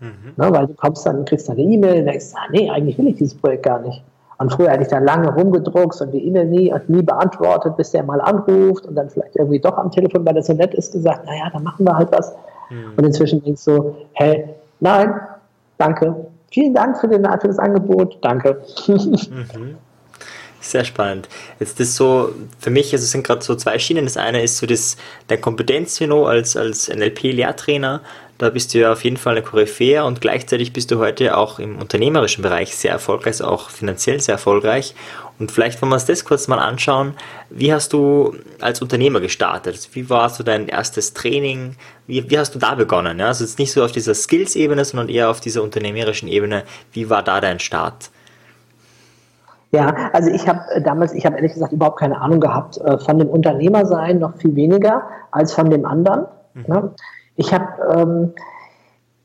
Mhm. Ne, weil du kommst dann, kriegst dann eine E-Mail und denkst, ah, nee, eigentlich will ich dieses Projekt gar nicht. Und früher hätte ich da lange rumgedruckt und die E-Mail nie, nie beantwortet, bis der mal anruft und dann vielleicht irgendwie doch am Telefon, weil er so nett ist, gesagt, naja, dann machen wir halt was. Mhm. Und inzwischen denkst du, hey, nein, danke, vielen Dank für, den, für das Angebot, danke. <laughs> Mhm. Sehr spannend. Jetzt ist so, für mich, also sind gerade so zwei Schienen. Das eine ist so das, der Kompetenzniveau als, als NLP-Lehrtrainer, Da bist du ja auf jeden Fall eine Koryphäe und gleichzeitig bist du heute auch im unternehmerischen Bereich sehr erfolgreich, also auch finanziell sehr erfolgreich. Und vielleicht wollen wir uns das kurz mal anschauen. Wie hast du als Unternehmer gestartet? Wie war so dein erstes Training? Wie, wie hast du da begonnen? Also jetzt nicht so auf dieser Skills-Ebene, sondern eher auf dieser unternehmerischen Ebene. Wie war da dein Start? Ja, also ich habe äh, damals, ich habe ehrlich gesagt überhaupt keine Ahnung gehabt äh, von dem Unternehmersein, noch viel weniger als von dem anderen. Mhm. Ne? Ich habe, ähm,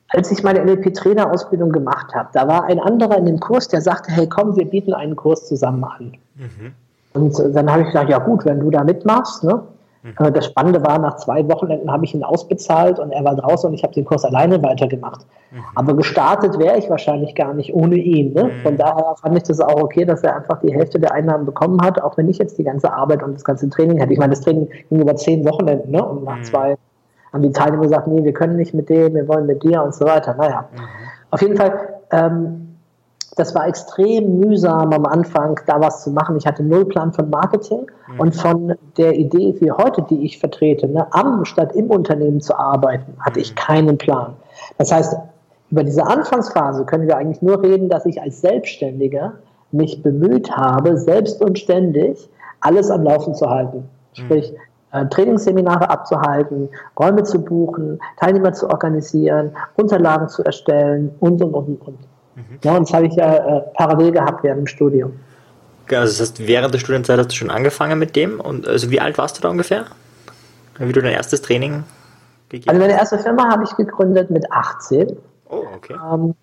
als ich meine NLP-Trainerausbildung gemacht habe, da war ein anderer in dem Kurs, der sagte, hey komm, wir bieten einen Kurs zusammen an. Mhm. Und äh, dann habe ich gesagt, ja gut, wenn du da mitmachst, ne? Mhm. Das Spannende war, nach zwei Wochenenden habe ich ihn ausbezahlt und er war draußen und ich habe den Kurs alleine weitergemacht. Mhm. Aber gestartet wäre ich wahrscheinlich gar nicht ohne ihn. Ne? Mhm. Von daher fand ich das auch okay, dass er einfach die Hälfte der Einnahmen bekommen hat, auch wenn ich jetzt die ganze Arbeit und das ganze Training hätte. Ich meine, das Training ging über zehn Wochenenden ne? und nach mhm. zwei haben die Teilnehmer gesagt, nee, wir können nicht mit dem, wir wollen mit dir und so weiter. Naja, mhm. auf jeden Fall ähm, das war extrem mühsam am Anfang, da was zu machen. Ich hatte null Plan von Marketing mhm. und von der Idee wie heute, die ich vertrete, ne, am statt im Unternehmen zu arbeiten, hatte ich mhm. keinen Plan. Das heißt, über diese Anfangsphase können wir eigentlich nur reden, dass ich als Selbstständiger mich bemüht habe, selbst und ständig alles am Laufen zu halten. Mhm. Sprich, äh, Trainingsseminare abzuhalten, Räume zu buchen, Teilnehmer zu organisieren, Unterlagen zu erstellen und, und, und, und. Ja, und das habe ich ja äh, parallel gehabt während dem Studium. Also das heißt, während der Studienzeit hast du schon angefangen mit dem? Und also wie alt warst du da ungefähr? Wie du dein erstes Training gegeben Also meine erste Firma habe ich gegründet mit 18. Oh, okay. Ähm,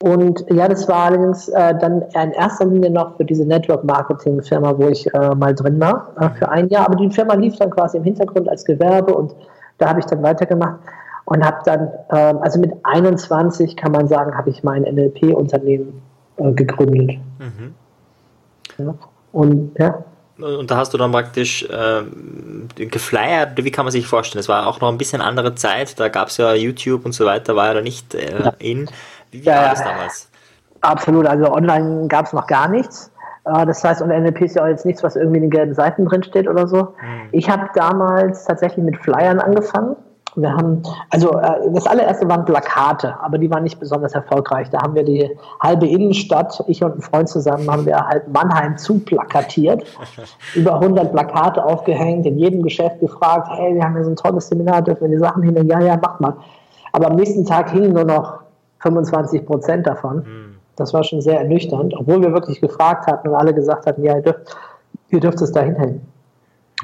und ja, das war allerdings äh, dann in erster Linie noch für diese Network-Marketing-Firma, wo ich äh, mal drin war, äh, für ein Jahr. Aber die Firma lief dann quasi im Hintergrund als Gewerbe und da habe ich dann weitergemacht und habe dann, ähm, also mit 21 kann man sagen, habe ich mein NLP-Unternehmen äh, gegründet. Mhm. Ja. Und ja. Und da hast du dann praktisch äh, geflyert, wie kann man sich vorstellen? Es war auch noch ein bisschen andere Zeit, da gab es ja YouTube und so weiter, war ja da nicht äh, ja. in. Wie, wie ja, war das damals? Absolut, also online gab es noch gar nichts. Äh, das heißt, und NLP ist ja auch jetzt nichts, was irgendwie in den gelben Seiten drin steht oder so. Mhm. Ich habe damals tatsächlich mit Flyern angefangen. Wir haben, also äh, das allererste waren Plakate, aber die waren nicht besonders erfolgreich. Da haben wir die halbe Innenstadt, ich und ein Freund zusammen, haben wir halt Mannheim zuplakatiert, <laughs> über 100 Plakate aufgehängt, in jedem Geschäft gefragt, hey, wir haben hier so ein tolles Seminar, dürfen wir die Sachen hin? Ja, ja, mach mal. Aber am nächsten Tag hingen nur noch 25 Prozent davon. Hm. Das war schon sehr ernüchternd, obwohl wir wirklich gefragt hatten und alle gesagt hatten, ja, ihr dürft, ihr dürft es da hinhängen.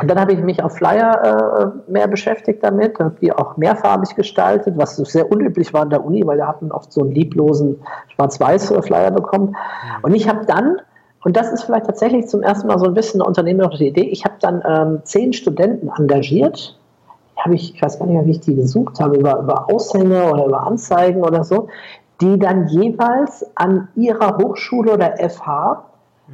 Und dann habe ich mich auf Flyer äh, mehr beschäftigt damit, habe die auch mehrfarbig gestaltet, was sehr unüblich war in der Uni, weil wir hatten oft so einen lieblosen Schwarz-Weiß-Flyer bekommen. Mhm. Und ich habe dann, und das ist vielleicht tatsächlich zum ersten Mal so ein bisschen eine unternehmerische Idee, ich habe dann ähm, zehn Studenten engagiert, habe ich, ich weiß gar nicht mehr, wie ich die gesucht habe, über, über Aushänge oder über Anzeigen oder so, die dann jeweils an ihrer Hochschule oder FH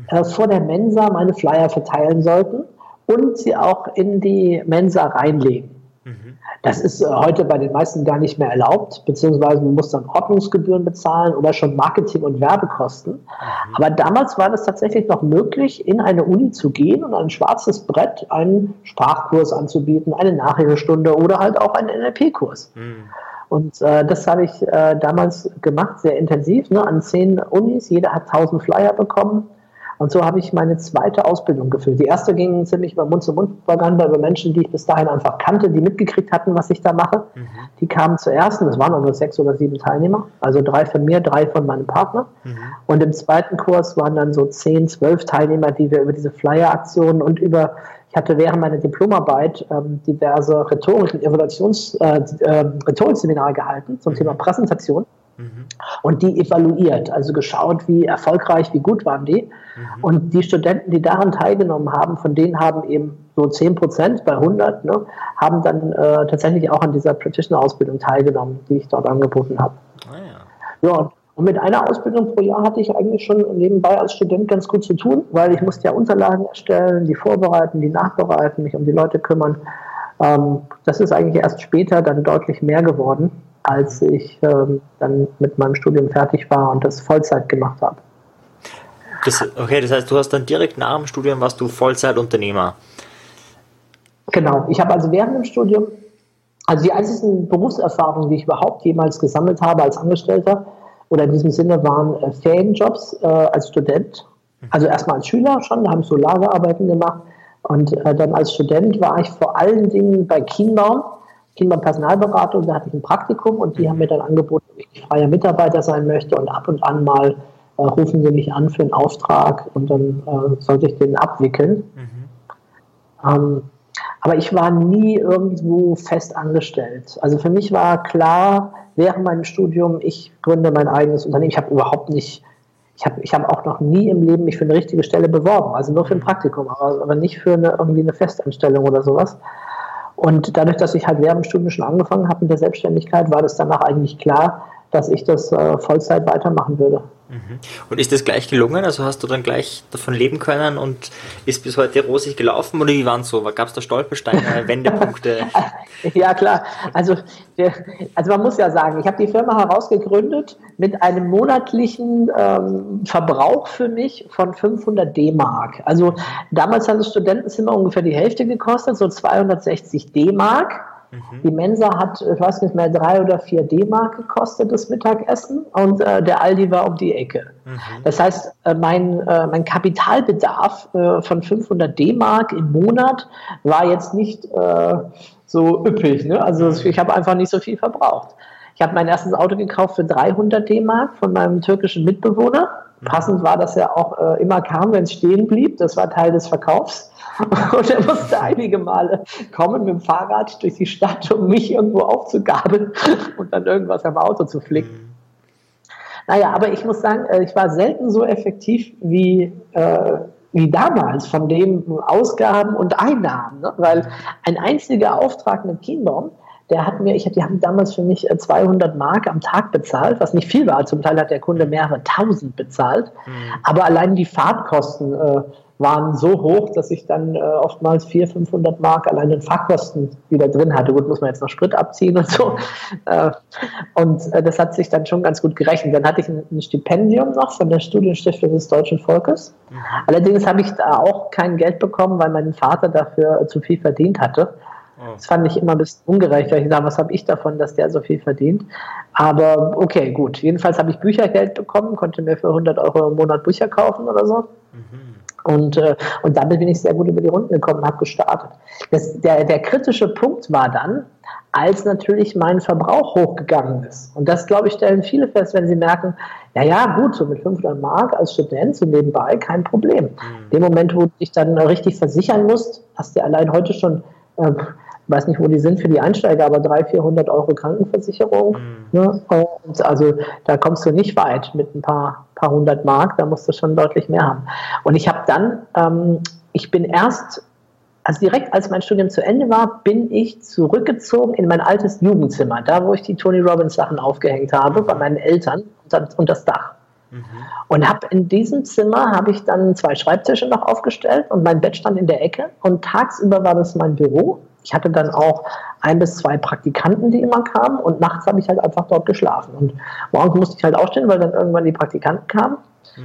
äh, vor der Mensa meine Flyer verteilen sollten und sie auch in die Mensa reinlegen. Mhm. Das ist äh, heute bei den meisten gar nicht mehr erlaubt, beziehungsweise man muss dann Ordnungsgebühren bezahlen oder schon Marketing- und Werbekosten. Mhm. Aber damals war das tatsächlich noch möglich, in eine Uni zu gehen und ein schwarzes Brett einen Sprachkurs anzubieten, eine Nachhilfestunde oder halt auch einen NLP-Kurs. Mhm. Und äh, das habe ich äh, damals gemacht, sehr intensiv, ne, an zehn Unis. Jeder hat tausend Flyer bekommen. Und so habe ich meine zweite Ausbildung gefüllt. Die erste ging ziemlich über Mund-zu-Mund-Propaganda, über Menschen, die ich bis dahin einfach kannte, die mitgekriegt hatten, was ich da mache. Mhm. Die kamen zuerst, und das waren nur sechs oder sieben Teilnehmer, also drei von mir, drei von meinem Partner. Mhm. Und im zweiten Kurs waren dann so zehn, zwölf Teilnehmer, die wir über diese Flyer-Aktionen und über ich hatte während meiner Diplomarbeit ähm, diverse Rhetorik- und Evaluations, äh, äh, Rhetorikseminare gehalten zum mhm. Thema Präsentation. Mhm. Und die evaluiert, also geschaut, wie erfolgreich, wie gut waren die. Mhm. Und die Studenten, die daran teilgenommen haben, von denen haben eben so 10 Prozent bei 100, ne, haben dann äh, tatsächlich auch an dieser Practitioner-Ausbildung teilgenommen, die ich dort angeboten habe. Ah, ja. ja, und mit einer Ausbildung pro Jahr hatte ich eigentlich schon nebenbei als Student ganz gut zu tun, weil ich musste ja Unterlagen erstellen, die vorbereiten, die nachbereiten, mich um die Leute kümmern. Ähm, das ist eigentlich erst später dann deutlich mehr geworden als ich ähm, dann mit meinem Studium fertig war und das Vollzeit gemacht habe. Das, okay, das heißt, du hast dann direkt nach dem Studium warst du Vollzeitunternehmer. Genau, ich habe also während dem Studium Also die einzigen Berufserfahrungen, die ich überhaupt jemals gesammelt habe als Angestellter oder in diesem Sinne waren äh, Ferienjobs äh, als Student. Also erstmal als Schüler schon, da habe ich so Lagerarbeiten gemacht. Und äh, dann als Student war ich vor allen Dingen bei Kienbaum, Kienbaum Personalberatung, da hatte ich ein Praktikum und die haben mir dann angeboten, ob ich freier Mitarbeiter sein möchte und ab und an mal äh, rufen sie mich an für einen Auftrag und dann äh, sollte ich den abwickeln. Mhm. Ähm, aber ich war nie irgendwo fest angestellt. Also für mich war klar, während meinem Studium, ich gründe mein eigenes Unternehmen. Ich habe überhaupt nicht, ich habe ich hab auch noch nie im Leben mich für eine richtige Stelle beworben. Also nur für ein Praktikum, aber, aber nicht für eine, irgendwie eine Festanstellung oder sowas. Und dadurch, dass ich halt während Studium schon angefangen habe mit der Selbstständigkeit, war das danach eigentlich klar, dass ich das äh, Vollzeit weitermachen würde. Mhm. Und ist das gleich gelungen? Also hast du dann gleich davon leben können und ist bis heute rosig gelaufen oder wie waren es so? Gab es da Stolpersteine, <laughs> Wendepunkte? <laughs> ja, klar. Also, also man muss ja sagen, ich habe die Firma herausgegründet mit einem monatlichen ähm, Verbrauch für mich von 500 D-Mark. Also damals hat das Studentenzimmer ungefähr die Hälfte gekostet, so 260 D-Mark. Mhm. Die Mensa hat, ich weiß nicht mehr, drei oder vier D-Mark gekostet, das Mittagessen, und äh, der Aldi war um die Ecke. Mhm. Das heißt, äh, mein, äh, mein Kapitalbedarf äh, von 500 D-Mark im Monat war jetzt nicht äh, so üppig. Ne? Also mhm. ich habe einfach nicht so viel verbraucht. Ich habe mein erstes Auto gekauft für 300 D-Mark von meinem türkischen Mitbewohner. Mhm. Passend war, dass er auch äh, immer kam, wenn es stehen blieb. Das war Teil des Verkaufs. <laughs> Und er musste einige Male kommen mit dem Fahrrad durch die Stadt, um mich irgendwo aufzugabeln <laughs> und dann irgendwas am Auto zu flicken. Naja, aber ich muss sagen, äh, ich war selten so effektiv wie, äh, wie damals von den Ausgaben und Einnahmen. Ne? Weil ein einziger Auftrag mit Kienbaum, der hat mir, ich, die haben damals für mich 200 äh, Mark am Tag bezahlt, was nicht viel war. Zum Teil hat der Kunde mehrere tausend bezahlt. Mhm. Aber allein die Fahrtkosten äh, waren so hoch, dass ich dann äh, oftmals 400, 500 Mark allein in Fahrkosten wieder drin hatte. Gut, muss man jetzt noch Sprit abziehen und so. <laughs> Äh, und äh, das hat sich dann schon ganz gut gerechnet. Dann hatte ich ein, ein Stipendium noch von der Studienstiftung des Deutschen Volkes. Mhm. Allerdings habe ich da auch kein Geld bekommen, weil mein Vater dafür zu viel verdient hatte. Oh. Das fand ich immer ein bisschen ungerecht, weil ich sage, was habe ich davon, dass der so viel verdient? Aber okay, gut. Jedenfalls habe ich Büchergeld bekommen, konnte mir für 100 Euro im Monat Bücher kaufen oder so. Mhm. Und, äh, und damit bin ich sehr gut über die Runden gekommen und habe gestartet. Das, der, der kritische Punkt war dann, als natürlich mein Verbrauch hochgegangen ist. Und das, glaube ich, stellen viele fest, wenn sie merken, ja, ja, gut, so mit 500 Mark als Student, so nebenbei, kein Problem. Mhm. In dem Moment, wo du dich dann richtig versichern musst, hast du allein heute schon äh, weiß nicht, wo die sind für die Einsteiger, aber 300, 400 Euro Krankenversicherung. Mhm. Ne? Und also da kommst du nicht weit mit ein paar, paar hundert Mark, da musst du schon deutlich mehr haben. Und ich habe dann, ähm, ich bin erst, also direkt als mein Studium zu Ende war, bin ich zurückgezogen in mein altes Jugendzimmer, da wo ich die Tony Robbins Sachen aufgehängt habe, bei meinen Eltern und das Dach. Mhm. Und habe in diesem Zimmer habe ich dann zwei Schreibtische noch aufgestellt und mein Bett stand in der Ecke und tagsüber war das mein Büro ich hatte dann auch ein bis zwei Praktikanten, die immer kamen und nachts habe ich halt einfach dort geschlafen. Und morgens musste ich halt aufstehen, weil dann irgendwann die Praktikanten kamen. Mhm.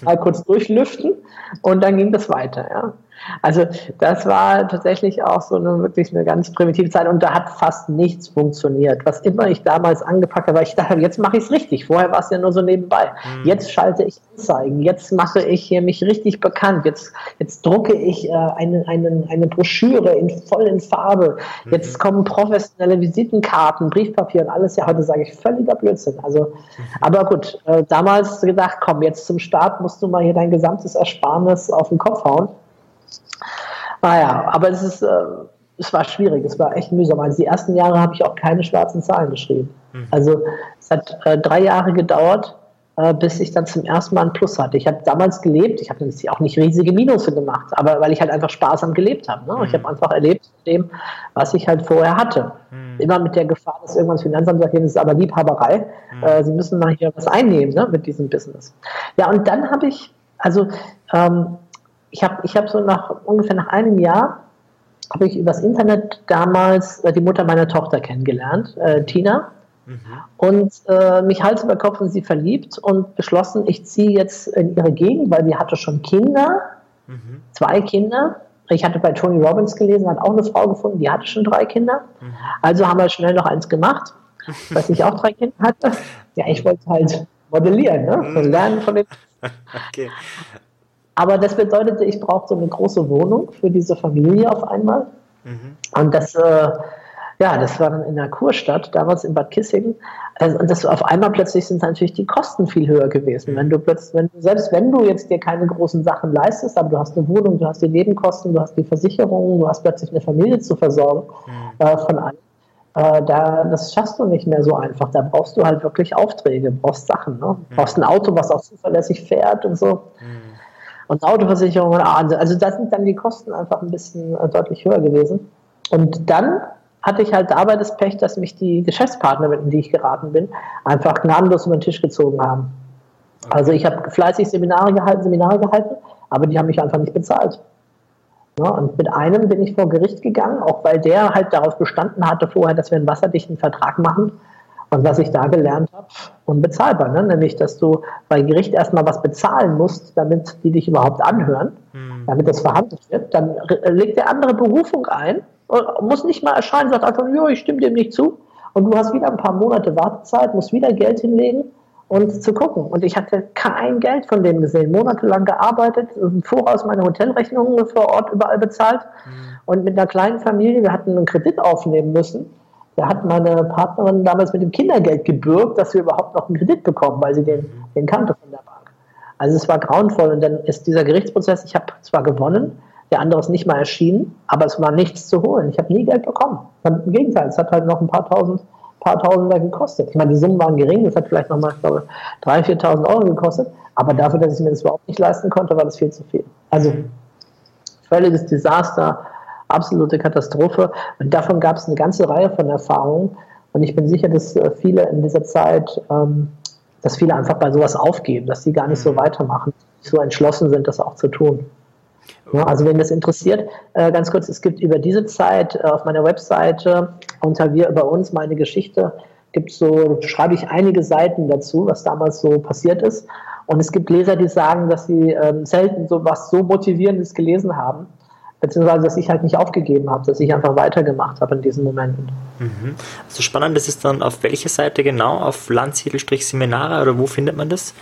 <laughs> Mal kurz durchlüften und dann ging das weiter. Ja. Also das war tatsächlich auch so eine wirklich eine ganz primitive Zeit und da hat fast nichts funktioniert. Was immer ich damals angepackt habe, weil ich dachte, jetzt mache ich es richtig. Vorher war es ja nur so nebenbei. Mhm. Jetzt schalte ich Anzeigen, jetzt mache ich hier mich richtig bekannt, jetzt, jetzt drucke ich äh, eine, eine, eine Broschüre in voll in Farbe, mhm. jetzt kommen professionelle Visitenkarten, Briefpapier und alles. Ja, heute sage ich völliger Blödsinn. Also, mhm. aber gut, äh, damals gedacht, komm, jetzt zum Start musst du mal hier dein gesamtes Ersparnis auf den Kopf hauen. Naja, aber es ist, äh, es war schwierig, es war echt mühsam. Also die ersten Jahre habe ich auch keine schwarzen Zahlen geschrieben. Mhm. Also es hat äh, drei Jahre gedauert, äh, bis ich dann zum ersten Mal ein Plus hatte. Ich habe damals gelebt, ich habe auch nicht riesige Minusse gemacht, aber weil ich halt einfach sparsam gelebt habe. Ne? Mhm. Ich habe einfach erlebt dem, was ich halt vorher hatte. Mhm. Immer mit der Gefahr, dass irgendwann das Finanzamt sagt, das ist aber Liebhaberei. Mhm. Äh, Sie müssen mal hier was einnehmen ne, mit diesem Business. Ja, und dann habe ich, also ähm, ich habe ich hab so nach ungefähr nach einem Jahr habe ich übers Internet damals äh, die Mutter meiner Tochter kennengelernt, äh, Tina. Mhm. Und äh, mich Hals über Kopf in sie verliebt und beschlossen, ich ziehe jetzt in ihre Gegend, weil sie hatte schon Kinder, mhm. zwei Kinder, Ich hatte bei Tony Robbins gelesen, hat auch eine Frau gefunden, die hatte schon drei Kinder. Mhm. Also haben wir schnell noch eins gemacht, dass ich auch drei Kinder hatte. <laughs> Ja, ich wollte halt modellieren, ne? Mhm. lernen von den. <laughs> okay. Aber das bedeutete, ich brauchte eine große Wohnung für diese Familie auf einmal. Mhm. Und das, äh, ja, das war dann in der Kurstadt, damals in Bad Kissingen. Also, und das auf einmal plötzlich sind natürlich die Kosten viel höher gewesen. Wenn du plötzlich, wenn, selbst wenn du jetzt dir keine großen Sachen leistest, aber du hast eine Wohnung, du hast die Nebenkosten, du hast die Versicherung, du hast plötzlich eine Familie zu versorgen mhm. äh, von allen. Äh, da, das schaffst du nicht mehr so einfach. Da brauchst du halt wirklich Aufträge, brauchst Sachen. Ne? Mhm. brauchst ein Auto, was auch zuverlässig fährt und so. Mhm. Und Autoversicherung, also da sind dann die Kosten einfach ein bisschen äh, deutlich höher gewesen. Und dann hatte ich halt dabei das Pech, dass mich die Geschäftspartner, in die ich geraten bin, einfach gnadenlos über den Tisch gezogen haben. Also ich habe fleißig Seminare gehalten, Seminare gehalten, aber die haben mich einfach nicht bezahlt. Ja, und mit einem bin ich vor Gericht gegangen, auch weil der halt darauf bestanden hatte vorher, dass wir einen wasserdichten Vertrag machen. Und was ich da gelernt habe, unbezahlbar, ne? nämlich, dass du bei Gericht erstmal was bezahlen musst, damit die dich überhaupt anhören, mhm. damit das verhandelt wird. Dann legt der andere Berufung ein muss nicht mal erscheinen, sagt einfach, jo, ich stimme dem nicht zu. Und du hast wieder ein paar Monate Wartezeit, musst wieder Geld hinlegen und zu gucken. Und ich hatte kein Geld von denen gesehen, monatelang gearbeitet, im Voraus meine Hotelrechnungen vor Ort überall bezahlt. Mhm. Und mit einer kleinen Familie, wir hatten einen Kredit aufnehmen müssen. Da hat meine Partnerin damals mit dem Kindergeld gebürgt, dass wir überhaupt noch einen Kredit bekommen, weil sie den, den kannte von der Bank. Also es war grauenvoll. Und dann ist dieser Gerichtsprozess, ich habe zwar gewonnen, der andere ist nicht mal erschienen, aber es war nichts zu holen. Ich habe nie Geld bekommen. Im Gegenteil, es hat halt noch ein paar tausend, paar Tausender gekostet. Ich meine, die Summen waren gering, es hat vielleicht noch mal, ich glaube, 3.000, 4.000 Euro gekostet, aber dafür, dass ich mir das überhaupt nicht leisten konnte, war das viel zu viel. Also völliges Desaster, absolute Katastrophe. Und davon gab es eine ganze Reihe von Erfahrungen. Und ich bin sicher, dass äh, viele in dieser Zeit, ähm, dass viele einfach bei sowas aufgeben, dass sie gar nicht so weitermachen, so entschlossen sind, das auch zu tun. Also wenn das interessiert, äh, ganz kurz, es gibt über diese Zeit äh, auf meiner Webseite unter Wir über uns meine Geschichte, gibt so, schreibe ich einige Seiten dazu, was damals so passiert ist. Und es gibt Leser, die sagen, dass sie ähm, selten so was so Motivierendes gelesen haben, beziehungsweise dass ich halt nicht aufgegeben habe, dass ich einfach weitergemacht habe in diesen Momenten. Mhm. Also spannend ist es dann auf welcher Seite genau? Auf Landsiedel-Seminare oder wo findet man das?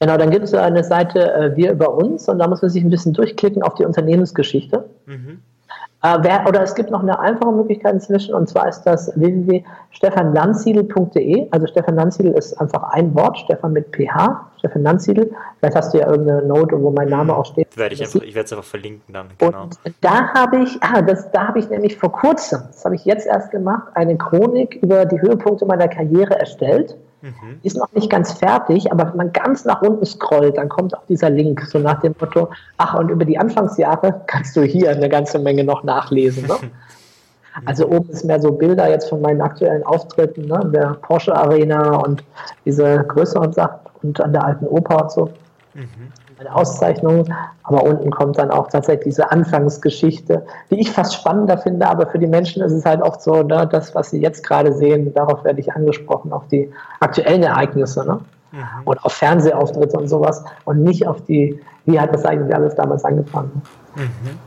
Genau, dann gibt es eine Seite äh, Wir über uns und da muss man sich ein bisschen durchklicken auf die Unternehmensgeschichte. Mhm. Äh, wer, oder es gibt noch eine einfache Möglichkeit inzwischen und zwar ist das www.stefanlandsiedel.de. Also Stefan Landsiedel ist einfach ein Wort, Stefan mit PH, Stefan Landsiedel. Vielleicht hast du ja irgendeine Note, wo mein Name auch steht. Werde ich, einfach, ich werde es einfach verlinken dann. Genau. Und da habe ich, ah, das, da habe ich nämlich vor kurzem, das habe ich jetzt erst gemacht, eine Chronik über die Höhepunkte meiner Karriere erstellt. Mhm. Ist noch nicht ganz fertig, aber wenn man ganz nach unten scrollt, dann kommt auch dieser Link, so nach dem Motto, ach, und über die Anfangsjahre <laughs> kannst du hier eine ganze Menge noch nachlesen. Ne? <laughs> Also oben ist mehr so Bilder jetzt von meinen aktuellen Auftritten, ne, in der Porsche Arena und diese größeren Sachen und an der alten Oper und so. Mhm eine Auszeichnung, aber unten kommt dann auch tatsächlich diese Anfangsgeschichte, die ich fast spannender finde, aber für die Menschen ist es halt oft so, ne, das, was sie jetzt gerade sehen, darauf werde ich angesprochen, auf die aktuellen Ereignisse ne? Mhm. und auf Fernsehauftritte und sowas und nicht auf die, wie hat das eigentlich alles damals angefangen. Mhm.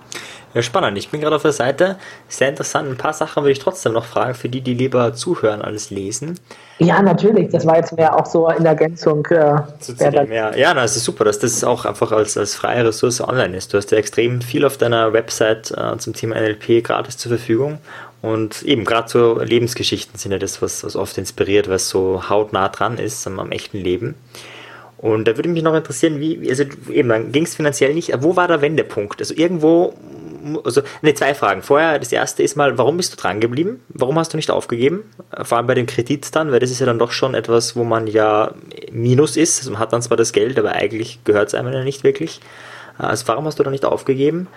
Ja, spannend. Ich bin gerade auf der Seite. Sehr interessant. Ein paar Sachen würde ich trotzdem noch fragen, für die, die lieber zuhören als lesen. Ja, natürlich. Das war jetzt mehr auch so in Ergänzung. Äh, zu, zu dem, ja, ja na, es ist super, dass das auch einfach als, als freie Ressource online ist. Du hast ja extrem viel auf deiner Website äh, zum Thema NLP gratis zur Verfügung. Und eben gerade so Lebensgeschichten sind ja das, was, was oft inspiriert, was so hautnah dran ist am, am echten Leben. Und da würde mich noch interessieren, wie, also eben, dann ging es finanziell nicht, wo war der Wendepunkt? Also irgendwo also, ne, zwei Fragen. Vorher, das erste ist mal, warum bist du dran geblieben? Warum hast du nicht aufgegeben? Vor allem bei dem Kredit dann, weil das ist ja dann doch schon etwas, wo man ja Minus ist. Also man hat dann zwar das Geld, aber eigentlich gehört es einem ja nicht wirklich. Also warum hast du da nicht aufgegeben?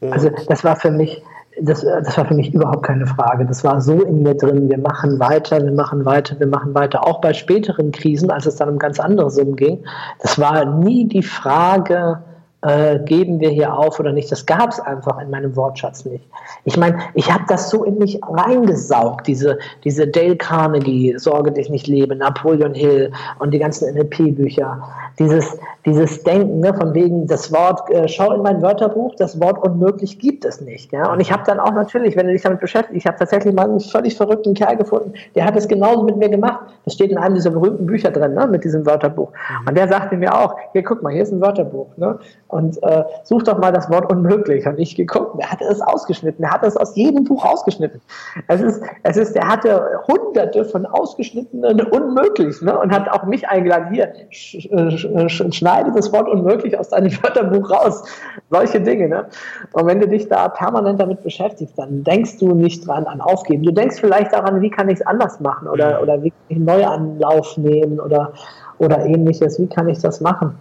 Und also das war für mich, das, das war für mich überhaupt keine Frage. Das war so in mir drin, wir machen weiter, wir machen weiter, wir machen weiter. Auch bei späteren Krisen, als es dann um ganz andere Summen ging, das war nie die Frage, äh, geben wir hier auf oder nicht. Das gab es einfach in meinem Wortschatz nicht. Ich meine, ich habe das so in mich reingesaugt, diese, diese Dale Carnegie, Sorge dich nicht leben, Napoleon Hill und die ganzen NLP-Bücher. Dieses, dieses Denken ne, von wegen das Wort, äh, schau in mein Wörterbuch, das Wort unmöglich gibt es nicht. Ja? Und ich habe dann auch natürlich, wenn du dich damit beschäftigst, ich habe tatsächlich mal einen völlig verrückten Kerl gefunden, der hat es genauso mit mir gemacht. Das steht in einem dieser berühmten Bücher drin, ne, mit diesem Wörterbuch. Mhm. Und der sagte mir auch, hier guck mal, hier ist ein Wörterbuch. Ne? Und äh, such doch mal das Wort unmöglich. Und ich geguckt, der hatte es ausgeschnitten, der hatte es aus jedem Buch ausgeschnitten. Es ist, es ist, der hatte hunderte von ausgeschnittenen unmöglich ne? und hat auch mich eingeladen, hier, sch, sch, schneide das Wort unmöglich aus deinem <laughs> Wörterbuch raus. Solche Dinge. Ne? Und wenn du dich da permanent damit beschäftigst, dann denkst du nicht dran an Aufgeben. Du denkst vielleicht daran, wie kann ich es anders machen oder, oder wie kann ich einen Neuanlauf nehmen oder, oder ähnliches. Wie kann ich das machen?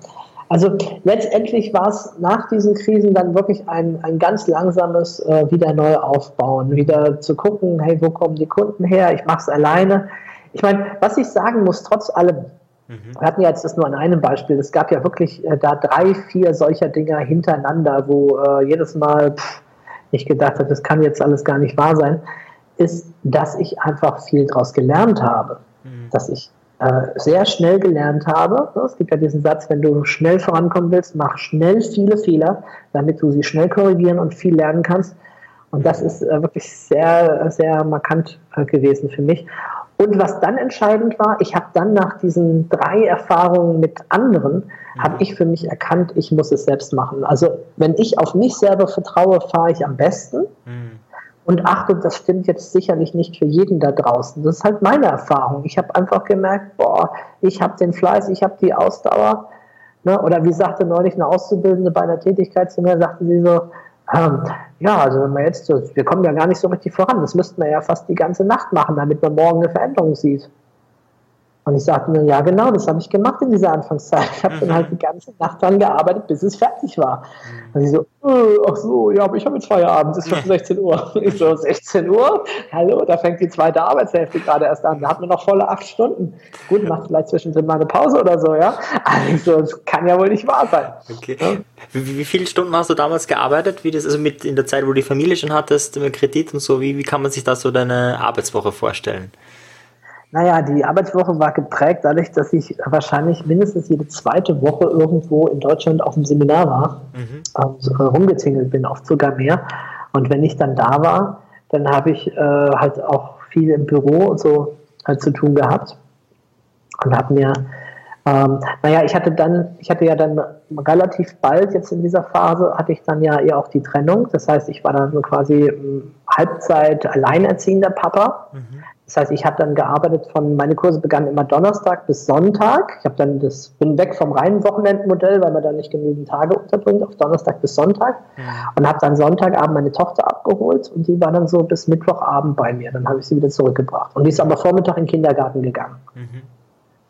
Also letztendlich war es nach diesen Krisen dann wirklich ein, ein ganz langsames äh, wieder neu aufbauen, wieder zu gucken, hey, wo kommen die Kunden her? Ich mache es alleine. Ich meine, was ich sagen muss, trotz allem, mhm. wir hatten ja jetzt das nur an einem Beispiel, es gab ja wirklich äh, da drei, vier solcher Dinger hintereinander, wo äh, jedes Mal pff, ich gedacht habe, das kann jetzt alles gar nicht wahr sein, ist, dass ich einfach viel daraus gelernt habe. Mhm. Dass ich sehr schnell gelernt habe. Es gibt ja diesen Satz, wenn du schnell vorankommen willst, mach schnell viele Fehler, damit du sie schnell korrigieren und viel lernen kannst. Und das ist äh, wirklich sehr, sehr markant äh, gewesen für mich. Und was dann entscheidend war, ich habe dann nach diesen drei Erfahrungen mit anderen, habe ich für mich erkannt, ich muss es selbst machen. Also wenn ich auf mich selber vertraue, fahre ich am besten. Mhm. Und Achtung, das stimmt jetzt sicherlich nicht für jeden da draußen. Das ist halt meine Erfahrung. Ich habe einfach gemerkt, boah, ich habe den Fleiß, ich habe die Ausdauer. Ne? Oder wie sagte neulich eine Auszubildende bei einer Tätigkeit zu mir, sagte sie so, ähm, ja, also wenn man jetzt, wir kommen ja gar nicht so richtig voran, das müssten wir ja fast die ganze Nacht machen, damit man morgen eine Veränderung sieht. Und ich sagte mir, ja genau, das habe ich gemacht in dieser Anfangszeit. Ich habe dann halt die ganze Nacht dran gearbeitet, bis es fertig war. Und ich so, äh, ach so, ja, aber ich habe jetzt Feierabend, es ist schon <laughs> 16 Uhr. Und ich so, 16 Uhr? Hallo, da fängt die zweite Arbeitshälfte gerade erst an. Da hat man noch volle acht Stunden. Gut, macht vielleicht zwischendrin mal eine Pause oder so, ja. Also das kann ja wohl nicht wahr sein. Okay. Ja? Wie, wie viele Stunden hast du damals gearbeitet? Wie das, also mit in der Zeit, wo du die Familie schon hattest, mit Kredit und so, wie, wie kann man sich da so deine Arbeitswoche vorstellen? Naja, die Arbeitswoche war geprägt dadurch, dass ich wahrscheinlich mindestens jede zweite Woche irgendwo in Deutschland auf dem Seminar war, mhm. also rumgezingelt bin, oft sogar mehr. Und wenn ich dann da war, dann habe ich äh, halt auch viel im Büro und so halt zu tun gehabt und habe mir, ähm, naja, ich hatte dann, ich hatte ja dann relativ bald jetzt in dieser Phase, hatte ich dann ja eher auch die Trennung. Das heißt, ich war dann so quasi ähm, Halbzeit alleinerziehender Papa. Mhm das heißt, ich habe dann gearbeitet von, meine Kurse begannen immer Donnerstag bis Sonntag. Ich habe dann das, bin weg vom reinen Wochenendmodell, weil man da nicht genügend Tage unterbringt, auf Donnerstag bis Sonntag. Ja. Und habe dann Sonntagabend meine Tochter abgeholt und die war dann so bis Mittwochabend bei mir. Dann habe ich sie wieder zurückgebracht. Und die ist aber Vormittag in den Kindergarten gegangen. Mhm.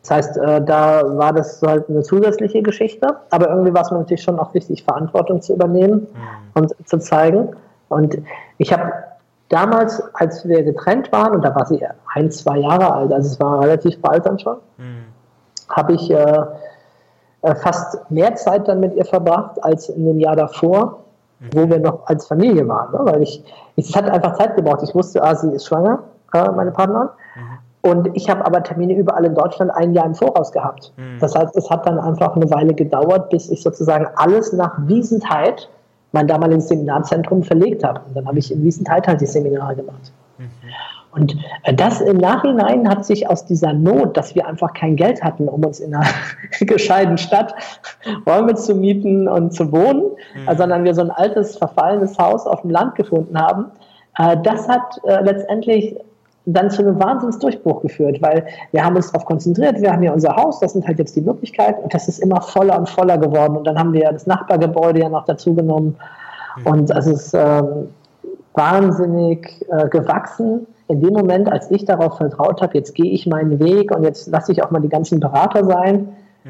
Das heißt, äh, da war das halt eine zusätzliche Geschichte, aber irgendwie war es mir natürlich schon auch wichtig, Verantwortung zu übernehmen mhm. und zu zeigen. Und ich habe damals, als wir getrennt waren, und da war sie ein, zwei Jahre alt, also es war relativ bald dann schon, mhm. habe ich äh, äh, fast mehr Zeit dann mit ihr verbracht als in dem Jahr davor, mhm. wo wir noch als Familie waren. Ne? Weil ich, es hat einfach Zeit gebraucht. Ich wusste, ah, sie ist schwanger, äh, meine Partnerin. Mhm. Und ich habe aber Termine überall in Deutschland ein Jahr im Voraus gehabt. Mhm. Das heißt, es hat dann einfach eine Weile gedauert, bis ich sozusagen alles nach Wiesentheit mein damaliges Seminarzentrum verlegt habe. Und dann habe ich in Wiesenthal halt die Seminare gemacht. Mhm. Und äh, das im Nachhinein hat sich aus dieser Not, dass wir einfach kein Geld hatten, um uns in einer <laughs> gescheiten Stadt Räume zu mieten und zu wohnen, mhm. sondern wir so ein altes, verfallenes Haus auf dem Land gefunden haben, äh, das hat äh, letztendlich dann zu einem Wahnsinnsdurchbruch geführt, weil wir haben uns darauf konzentriert, wir haben ja unser Haus, das sind halt jetzt die Möglichkeiten und das ist immer voller und voller geworden und dann haben wir ja das Nachbargebäude ja noch dazu genommen und es ist ähm, wahnsinnig äh, gewachsen. In dem Moment, als ich darauf vertraut habe, jetzt gehe ich meinen Weg und jetzt lasse ich auch mal die ganzen Berater sein,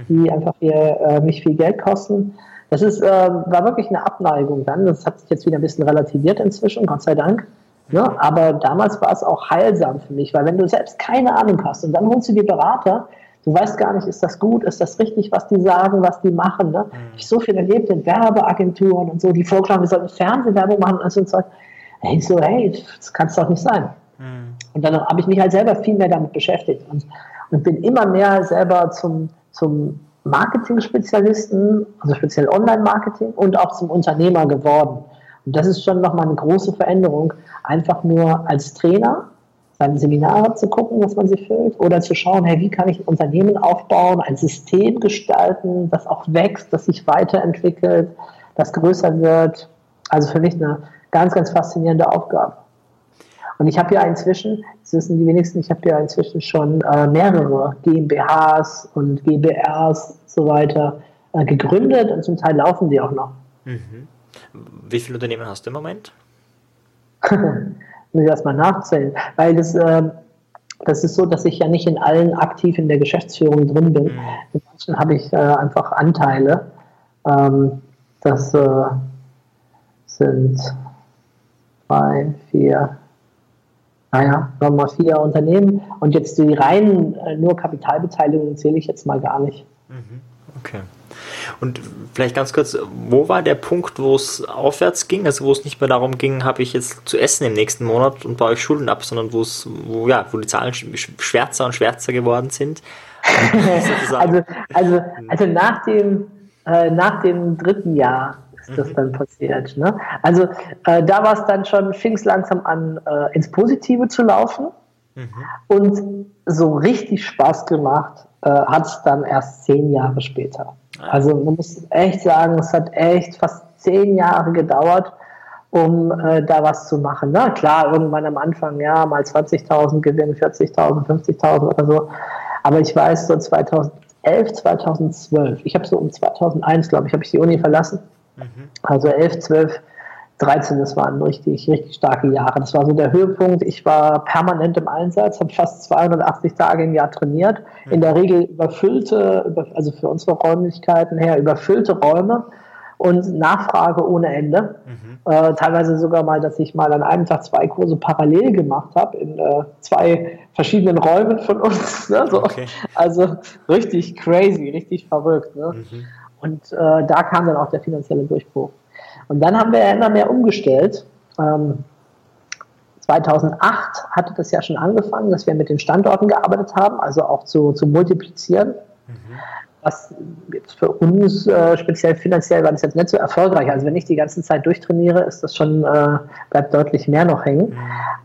die einfach hier äh, mich viel Geld kosten. Das ist, äh, war wirklich eine Abneigung dann. Das hat sich jetzt wieder ein bisschen relativiert inzwischen, Gott sei Dank. Ja, aber damals war es auch heilsam für mich, weil wenn du selbst keine Ahnung hast und dann holst du die Berater, Du weißt gar nicht, ist das gut, ist das richtig, was die sagen, was die machen. Ne? Mhm. Ich so viel erlebt in Werbeagenturen und so, die vorgeschlagen, wir sollten Fernsehwerbung machen und so und so. Ich so, hey, das kann es doch nicht sein. Mhm. Und dann habe ich mich halt selber viel mehr damit beschäftigt und, und bin immer mehr selber zum, zum Marketing-Spezialisten, also speziell Online-Marketing und auch zum Unternehmer geworden. Und das ist schon nochmal eine große Veränderung, einfach nur als Trainer seine Seminare zu gucken, was man sich füllt, oder zu schauen, hey, wie kann ich ein Unternehmen aufbauen, ein System gestalten, das auch wächst, das sich weiterentwickelt, das größer wird. Also für mich eine ganz, ganz faszinierende Aufgabe. Und ich habe ja inzwischen, das wissen die wenigsten, ich habe ja inzwischen schon äh, mehrere GmbHs und GBRs so weiter äh, gegründet und zum Teil laufen die auch noch. Mhm. Wie viele Unternehmen hast du im Moment? <laughs> muss ich erstmal nachzählen, weil das, äh, das ist so, dass ich ja nicht in allen aktiv in der Geschäftsführung drin bin. Mhm. In manchen habe ich äh, einfach Anteile. Ähm, das äh, sind drei, vier, naja, nochmal vier Unternehmen. Und jetzt die reinen äh, nur Kapitalbeteiligungen zähle ich jetzt mal gar nicht. Mhm. Okay. Und vielleicht ganz kurz, wo war der Punkt, wo es aufwärts ging, also wo es nicht mehr darum ging, habe ich jetzt zu essen im nächsten Monat und baue ich Schulden ab, sondern wo es, wo ja, wo die Zahlen schwärzer und schwärzer geworden sind? <laughs> also, also, also nach dem, äh, nach dem dritten Jahr ist das mhm. dann passiert. Ne? Also äh, da war es dann schon, fing es langsam an, äh, ins Positive zu laufen. Mhm. Und so richtig Spaß gemacht äh, hat es dann erst zehn Jahre später. Also man muss echt sagen, es hat echt fast zehn Jahre gedauert, um äh, da was zu machen. Na klar, irgendwann am Anfang, ja, mal 20.000 Gewinn, 40.000, 50.000 oder so. Aber ich weiß, so 2011, 2012, ich habe so um 2001, glaube ich, habe ich die Uni verlassen. Mhm. Also 11, 12 13, das waren richtig, richtig starke Jahre. Das war so der Höhepunkt. Ich war permanent im Einsatz, habe fast 280 Tage im Jahr trainiert. In der Regel überfüllte, also für unsere Räumlichkeiten her, überfüllte Räume und Nachfrage ohne Ende. Mhm. Äh, teilweise sogar mal, dass ich mal an einem Tag zwei Kurse parallel gemacht habe in äh, zwei verschiedenen Räumen von uns. <laughs> Ne? So. Okay. Also richtig crazy, richtig verrückt. Ne? Mhm. Und äh, da kam dann auch der finanzielle Durchbruch. Und dann haben wir ja immer mehr umgestellt. Ähm, 2008 hatte das ja schon angefangen, dass wir mit den Standorten gearbeitet haben, also auch zu, zu multiplizieren. Mhm. Was jetzt für uns äh, speziell finanziell war das jetzt nicht so erfolgreich. Also wenn ich die ganze Zeit durchtrainiere, ist das schon, äh, bleibt deutlich mehr noch hängen. Mhm.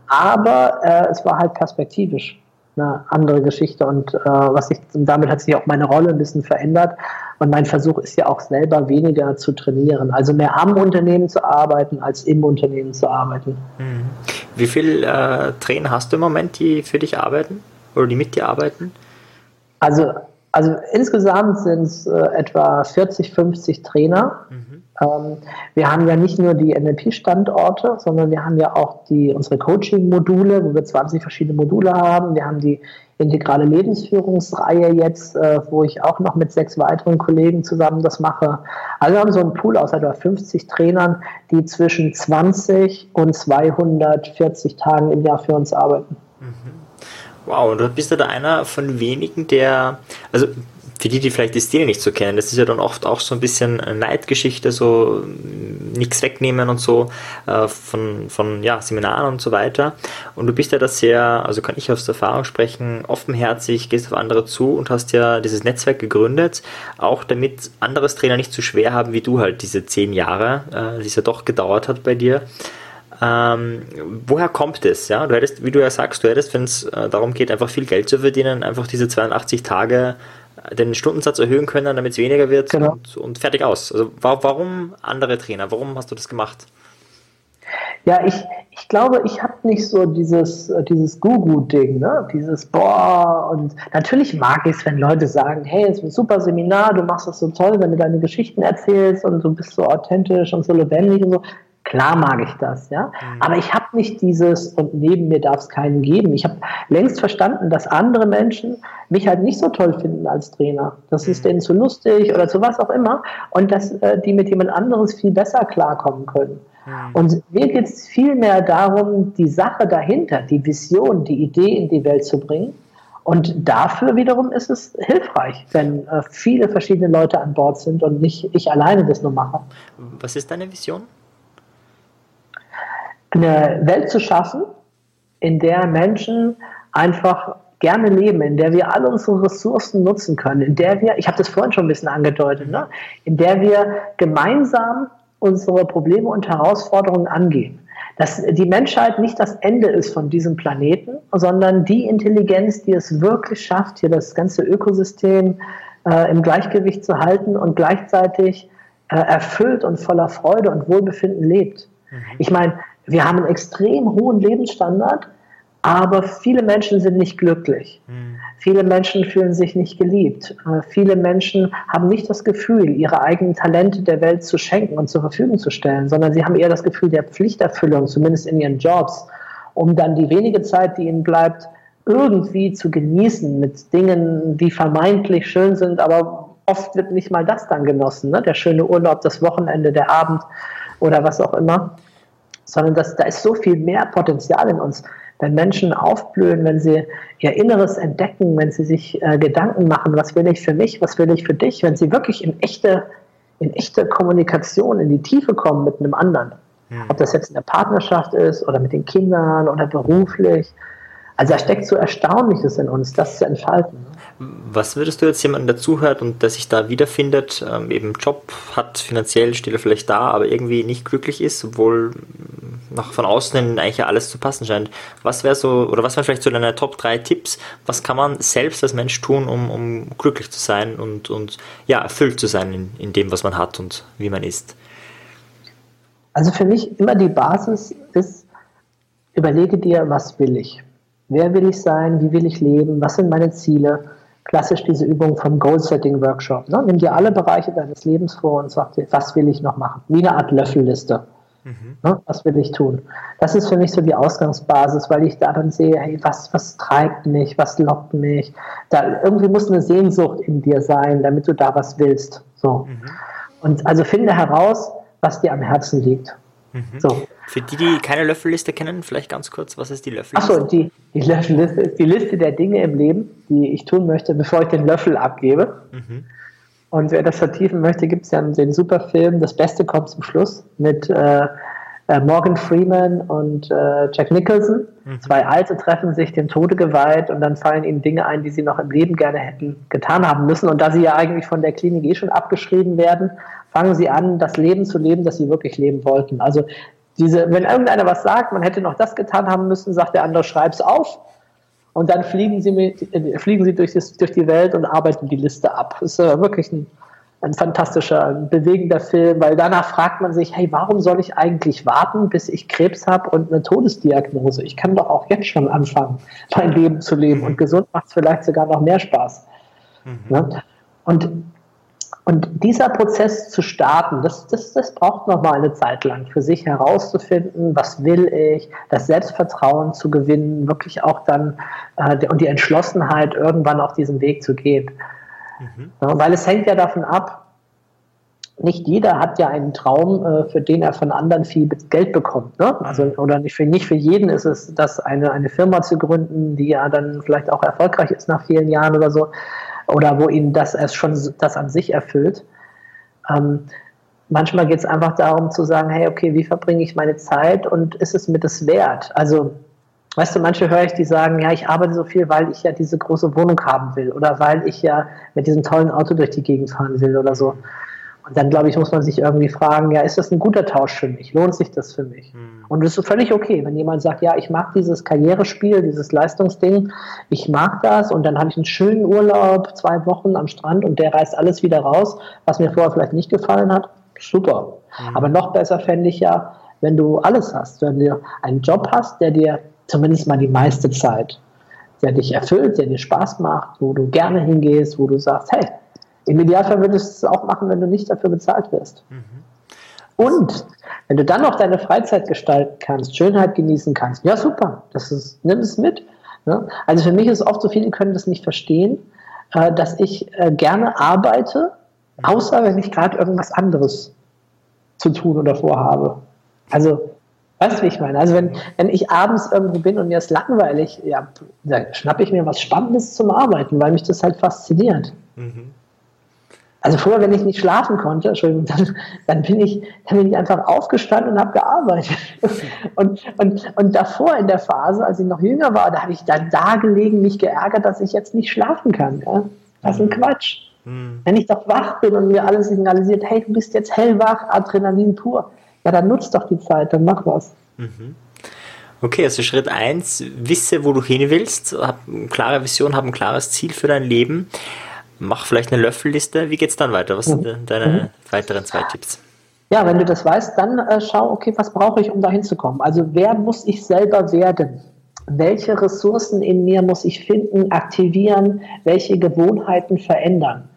Aber äh, es war halt perspektivisch eine andere Geschichte und äh, was ich, und damit hat sich auch meine Rolle ein bisschen verändert. Und mein Versuch ist ja auch selber weniger zu trainieren, also mehr am Unternehmen zu arbeiten, als im Unternehmen zu arbeiten. Mhm. Wie viele äh, Trainer hast du im Moment, die für dich arbeiten oder die mit dir arbeiten? Also, also insgesamt sind es äh, etwa 40, 50 Trainer. Mhm. Ähm, wir haben ja nicht nur die NLP-Standorte, sondern wir haben ja auch die, unsere Coaching-Module, wo wir 20 verschiedene Module haben. Wir haben die integrale Lebensführungsreihe jetzt, äh, wo ich auch noch mit sechs weiteren Kollegen zusammen das mache. Also wir haben so einen Pool aus etwa 50 Trainern, die zwischen 20 und 240 Tagen im Jahr für uns arbeiten. Mhm. Wow, und du bist ja da einer von wenigen, der, also für die, die vielleicht die Stile nicht so kennen, das ist ja dann oft auch so ein bisschen Neidgeschichte, so nichts wegnehmen und so äh, von, von ja, Seminaren und so weiter. Und du bist ja da sehr, also kann ich aus Erfahrung sprechen, offenherzig, gehst auf andere zu und hast ja dieses Netzwerk gegründet, auch damit anderes Trainer nicht so schwer haben wie du halt diese zehn Jahre, äh, die es ja doch gedauert hat bei dir. Ähm, woher kommt es? Ja? Du hättest, wie du ja sagst, du hättest, wenn es äh, darum geht, einfach viel Geld zu verdienen, einfach diese 82 Tage den Stundensatz erhöhen können, damit es weniger wird genau. und, und, fertig aus. Also warum andere Trainer? Warum hast du das gemacht? Ja, ich, ich glaube, ich habe nicht so dieses, dieses Gugu-Ding, ne? dieses Boah und natürlich mag ich es, wenn Leute sagen, hey, es ist ein super Seminar, du machst das so toll, wenn du deine Geschichten erzählst und du bist so authentisch und so lebendig und so. Klar mag ich das, ja. Mhm. Aber ich habe nicht dieses und neben mir darf es keinen geben. Ich habe längst verstanden, dass andere Menschen mich halt nicht so toll finden als Trainer. Das mhm. ist denen zu lustig oder zu was auch immer und dass äh, die mit jemand anderes viel besser klarkommen können. Mhm. Und mir geht es viel mehr darum, die Sache dahinter, die Vision, die Idee in die Welt zu bringen Und dafür wiederum ist es hilfreich, wenn äh, viele verschiedene Leute an Bord sind und nicht ich alleine das nur mache. Was ist deine Vision? Eine Welt zu schaffen, in der Menschen einfach gerne leben, in der wir alle unsere Ressourcen nutzen können, in der wir, ich habe das vorhin schon ein bisschen angedeutet, ne, in der wir gemeinsam unsere Probleme und Herausforderungen angehen dass die Menschheit nicht das Ende ist von diesem Planeten, sondern die Intelligenz, die es wirklich schafft, hier das ganze Ökosystem äh, im Gleichgewicht zu halten und gleichzeitig äh, erfüllt und voller Freude und Wohlbefinden lebt. Mhm. Ich meine, wir haben einen extrem hohen Lebensstandard, aber viele Menschen sind nicht glücklich. Mhm. Viele Menschen fühlen sich nicht geliebt. Äh, viele Menschen haben nicht das Gefühl, ihre eigenen Talente der Welt zu schenken und zur Verfügung zu stellen, sondern sie haben eher das Gefühl der Pflichterfüllung, zumindest in ihren Jobs, um dann die wenige Zeit, die ihnen bleibt, irgendwie zu genießen mit Dingen, die vermeintlich schön sind, aber oft wird nicht mal das dann genossen, ne? der schöne Urlaub, das Wochenende, der Abend oder was auch immer, sondern das, da ist so viel mehr Potenzial in uns wenn Menschen aufblühen, wenn sie ihr Inneres entdecken, wenn sie sich äh, Gedanken machen, was will ich für mich, was will ich für dich, wenn sie wirklich in echte, in echte Kommunikation, in die Tiefe kommen mit einem anderen. Mhm. Ob das jetzt in der Partnerschaft ist oder mit den Kindern oder beruflich. Also da steckt so Erstaunliches in uns, das zu entfalten. Was würdest du jetzt jemandem, der zuhört und der sich da wiederfindet, ähm, eben Job hat, finanziell steht er vielleicht da, aber irgendwie nicht glücklich ist, obwohl nach von außen eigentlich alles zu passen scheint. Was wäre so, oder was wären vielleicht so deine Top 3 Tipps? Was kann man selbst als Mensch tun, um, um glücklich zu sein und, und ja, erfüllt zu sein in, in dem, was man hat und wie man ist? Also für mich immer die Basis ist, überlege dir, was will ich? Wer will ich sein? Wie will ich leben? Was sind meine Ziele? Klassisch diese Übung vom Goal-Setting-Workshop. Ne? Nimm dir alle Bereiche deines Lebens vor und sag dir, was will ich noch machen? Wie eine Art Löffelliste. Mhm. Ne? Was will ich tun? Das ist für mich so die Ausgangsbasis, weil ich da dann sehe, hey, was, was treibt mich, was lockt mich? Da, irgendwie muss eine Sehnsucht in dir sein, damit du da was willst. So. Mhm. Und also finde heraus, was dir am Herzen liegt. Mhm. So. Für die, die keine Löffelliste kennen, vielleicht ganz kurz, was ist die Löffelliste? Achso, die, die Löffelliste ist die Liste der Dinge im Leben, die ich tun möchte, bevor ich den Löffel abgebe. Mhm. Und wer das vertiefen möchte, gibt es ja den super Film Das Beste kommt zum Schluss mit äh, äh, Morgan Freeman und äh, Jack Nicholson. Mhm. Zwei Alte treffen sich dem Tode geweiht und dann fallen ihnen Dinge ein, die sie noch im Leben gerne hätten getan haben müssen. Und da sie ja eigentlich von der Klinik eh schon abgeschrieben werden, fangen sie an, das Leben zu leben, das sie wirklich leben wollten. Also diese, wenn irgendeiner was sagt, man hätte noch das getan haben müssen, sagt der andere, schreib's auf. Und dann fliegen sie, mit, äh, fliegen sie durch, das, durch die Welt und arbeiten die Liste ab. Das ist äh, wirklich ein, ein fantastischer, bewegender Film, weil danach fragt man sich, hey, warum soll ich eigentlich warten, bis ich Krebs habe und eine Todesdiagnose? Ich kann doch auch jetzt schon anfangen, mein Leben zu leben. Und gesund macht es vielleicht sogar noch mehr Spaß. Mhm. Ne? Und und dieser Prozess zu starten, das, das, das braucht noch mal eine Zeit lang für sich herauszufinden, was will ich, das Selbstvertrauen zu gewinnen, wirklich auch dann äh, und die Entschlossenheit, irgendwann auf diesen Weg zu gehen. Mhm. Ja, weil es hängt ja davon ab, nicht jeder hat ja einen Traum, äh, für den er von anderen viel Geld bekommt. Ne? Also, oder nicht für, nicht für jeden ist es, das eine, eine Firma zu gründen, die ja dann vielleicht auch erfolgreich ist nach vielen Jahren oder so oder wo ihnen das erst schon das an sich erfüllt. Ähm, manchmal geht es einfach darum zu sagen, hey, okay, wie verbringe ich meine Zeit und ist es mir das wert? Also, weißt du, manche höre ich, die sagen, ja, ich arbeite so viel, weil ich ja diese große Wohnung haben will oder weil ich ja mit diesem tollen Auto durch die Gegend fahren will oder so. Und dann, glaube ich, muss man sich irgendwie fragen, ja, ist das ein guter Tausch für mich? Lohnt sich das für mich? Mhm. Und es ist völlig okay, wenn jemand sagt, ja, ich mag dieses Karrierespiel, dieses Leistungsding, ich mag das und dann habe ich einen schönen Urlaub, zwei Wochen am Strand und der reißt alles wieder raus, was mir vorher vielleicht nicht gefallen hat. Super. Mhm. Aber noch besser fände ich ja, wenn du alles hast, wenn du einen Job hast, der dir zumindest mal die meiste Zeit, der dich erfüllt, der dir Spaß macht, wo du gerne hingehst, wo du sagst, hey, im Idealfall würdest du es auch machen, wenn du nicht dafür bezahlt wirst. Mhm. Und wenn du dann noch deine Freizeit gestalten kannst, Schönheit genießen kannst, ja super, das ist, nimm es mit. Ne? Also für mich ist es oft so, viele können das nicht verstehen, äh, dass ich äh, gerne arbeite, außer wenn ich gerade irgendwas anderes zu tun oder vorhabe. Also Weißt du, wie ich meine? Also wenn, wenn ich abends irgendwo bin und mir ist langweilig, ja, dann schnappe ich mir was Spannendes zum Arbeiten, weil mich das halt fasziniert. Mhm. Also früher, wenn ich nicht schlafen konnte, Entschuldigung, dann, dann, bin, ich, dann bin ich einfach aufgestanden und habe gearbeitet. <laughs> Und, und, und davor in der Phase, als ich noch jünger war, da habe ich dann da gelegen, mich geärgert, dass ich jetzt nicht schlafen kann. Ja? Das ist ein mhm. Quatsch. Mhm. Wenn ich doch wach bin und mir alles signalisiert, hey, du bist jetzt hellwach, Adrenalin pur, ja, dann nutzt doch die Zeit, dann mach was. Mhm. Okay, also Schritt 1, wisse, wo du hin willst, hab eine klare Vision, hab ein klares Ziel für dein Leben. Mach vielleicht eine Löffelliste. Wie geht es dann weiter? Was sind mhm. deine mhm. weiteren zwei Tipps? Ja, wenn du das weißt, dann äh, schau, okay, was brauche ich, um da hinzukommen? Also wer muss ich selber werden? Welche Ressourcen in mir muss ich finden, aktivieren? Welche Gewohnheiten verändern?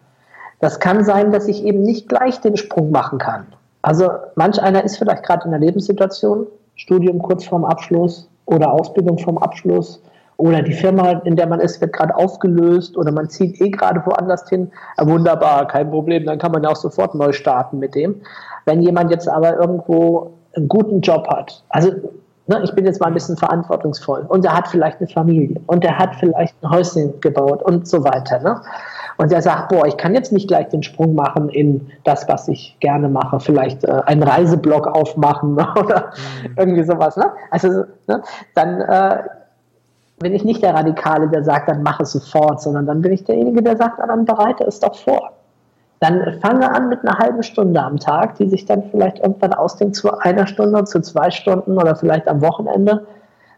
Das kann sein, dass ich eben nicht gleich den Sprung machen kann. Also manch einer ist vielleicht gerade in einer Lebenssituation, Studium kurz vorm Abschluss oder Ausbildung vorm Abschluss oder die Firma, in der man ist, wird gerade aufgelöst oder man zieht eh gerade woanders hin. Ja, wunderbar, kein Problem, dann kann man ja auch sofort neu starten mit dem. Wenn jemand jetzt aber irgendwo einen guten Job hat, also ne, ich bin jetzt mal ein bisschen verantwortungsvoll und er hat vielleicht eine Familie und er hat vielleicht ein Häuschen gebaut und so weiter. Ne? Und er sagt, boah, ich kann jetzt nicht gleich den Sprung machen in das, was ich gerne mache, vielleicht äh, einen Reiseblog aufmachen <laughs> oder mhm. irgendwie sowas. Ne? Also ne, dann äh, bin ich nicht der Radikale, der sagt, dann mach es sofort, sondern dann bin ich derjenige, der sagt, dann bereite es doch vor. Dann fange an mit einer halben Stunde am Tag, die sich dann vielleicht irgendwann ausdehnt zu einer Stunde, zu zwei Stunden oder vielleicht am Wochenende.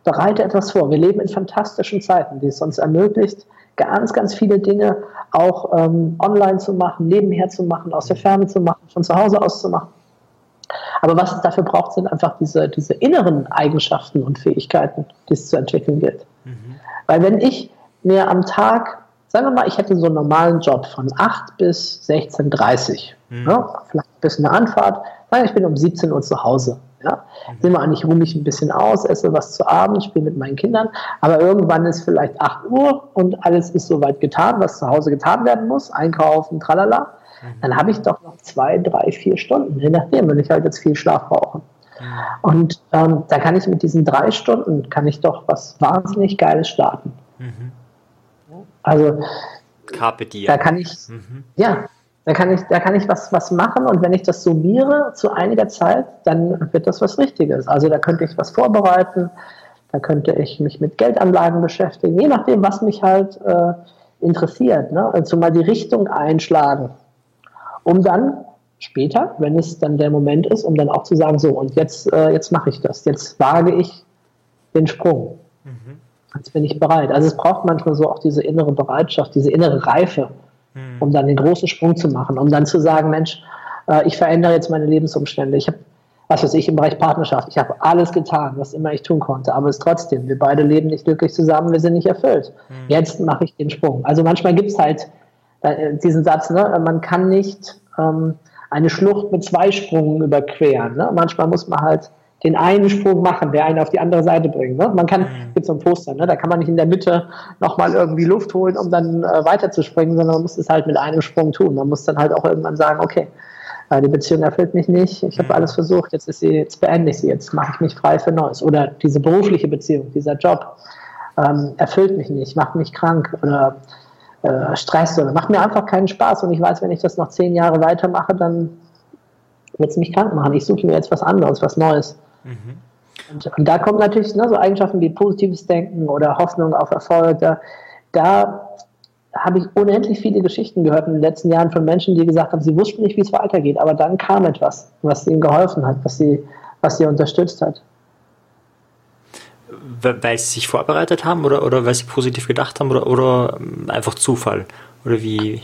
Bereite etwas vor. Wir leben in fantastischen Zeiten, die es uns ermöglicht, ganz, ganz viele Dinge auch ähm, online zu machen, nebenher zu machen, aus der Ferne zu machen, von zu Hause aus zu machen. Aber was es dafür braucht, sind einfach diese, diese inneren Eigenschaften und Fähigkeiten, die es zu entwickeln gilt. Mhm. Weil wenn ich mir am Tag, sagen wir mal, ich hätte so einen normalen Job von 8 bis 16.30 mhm. ja, vielleicht ein bisschen eine Anfahrt, sagen ich bin um 17 Uhr zu Hause. Ja? Mhm. Sind wir eigentlich, ruhe mich ein bisschen aus, esse was zu Abend, spiele mit meinen Kindern, aber irgendwann ist vielleicht 8 Uhr und alles ist soweit getan, was zu Hause getan werden muss, einkaufen, tralala. Mhm. Dann habe ich doch noch zwei, drei, vier Stunden, je nachdem, wenn ich halt jetzt viel Schlaf brauche. Und ähm, da kann ich mit diesen drei Stunden, kann ich doch was wahnsinnig Geiles starten. Mhm. Also, da kann ich, mhm. ja, da kann ich, da kann ich was, was machen und wenn ich das summiere zu einiger Zeit, dann wird das was Richtiges. Also da könnte ich was vorbereiten, da könnte ich mich mit Geldanlagen beschäftigen, je nachdem, was mich halt äh, interessiert. Ne? Also mal die Richtung einschlagen, um dann später, wenn es dann der Moment ist, um dann auch zu sagen, so, und jetzt, äh, jetzt mache ich das, jetzt wage ich den Sprung. Mhm. Jetzt bin ich bereit. Also es braucht manchmal so auch diese innere Bereitschaft, diese innere Reife, mhm. um dann den großen Sprung zu machen, um dann zu sagen, Mensch, äh, ich verändere jetzt meine Lebensumstände. Ich habe, was weiß ich, im Bereich Partnerschaft, ich habe alles getan, was immer ich tun konnte, aber es trotzdem, wir beide leben nicht glücklich zusammen, wir sind nicht erfüllt. Mhm. Jetzt mache ich den Sprung. Also manchmal gibt es halt äh, diesen Satz, ne, man kann nicht ähm, eine Schlucht mit zwei Sprungen überqueren. Ne? Manchmal muss man halt den einen Sprung machen, der einen auf die andere Seite bringt. Ne? Man kann, mhm. gibt so ein Poster, ne? da kann man nicht in der Mitte nochmal irgendwie Luft holen, um dann äh, weiterzuspringen, sondern man muss es halt mit einem Sprung tun. Man muss dann halt auch irgendwann sagen, okay, äh, die Beziehung erfüllt mich nicht, ich habe mhm. alles versucht, jetzt ist sie, jetzt beende ich sie, jetzt mache ich mich frei für Neues. Oder diese berufliche Beziehung, dieser Job ähm, erfüllt mich nicht, macht mich krank oder äh, Stress oder macht mir einfach keinen Spaß und ich weiß, wenn ich das noch zehn Jahre weitermache, dann wird es mich krank machen. Ich suche mir jetzt was anderes, was Neues. Mhm. Und, und, da kommen natürlich ne, so Eigenschaften wie positives Denken oder Hoffnung auf Erfolg. Da, da habe ich unendlich viele Geschichten gehört in den letzten Jahren von Menschen, die gesagt haben, sie wussten nicht, wie es weitergeht, aber dann kam etwas, was ihnen geholfen hat, was sie, was sie unterstützt hat weil sie sich vorbereitet haben oder, oder weil sie positiv gedacht haben oder, oder einfach Zufall? Oder wie?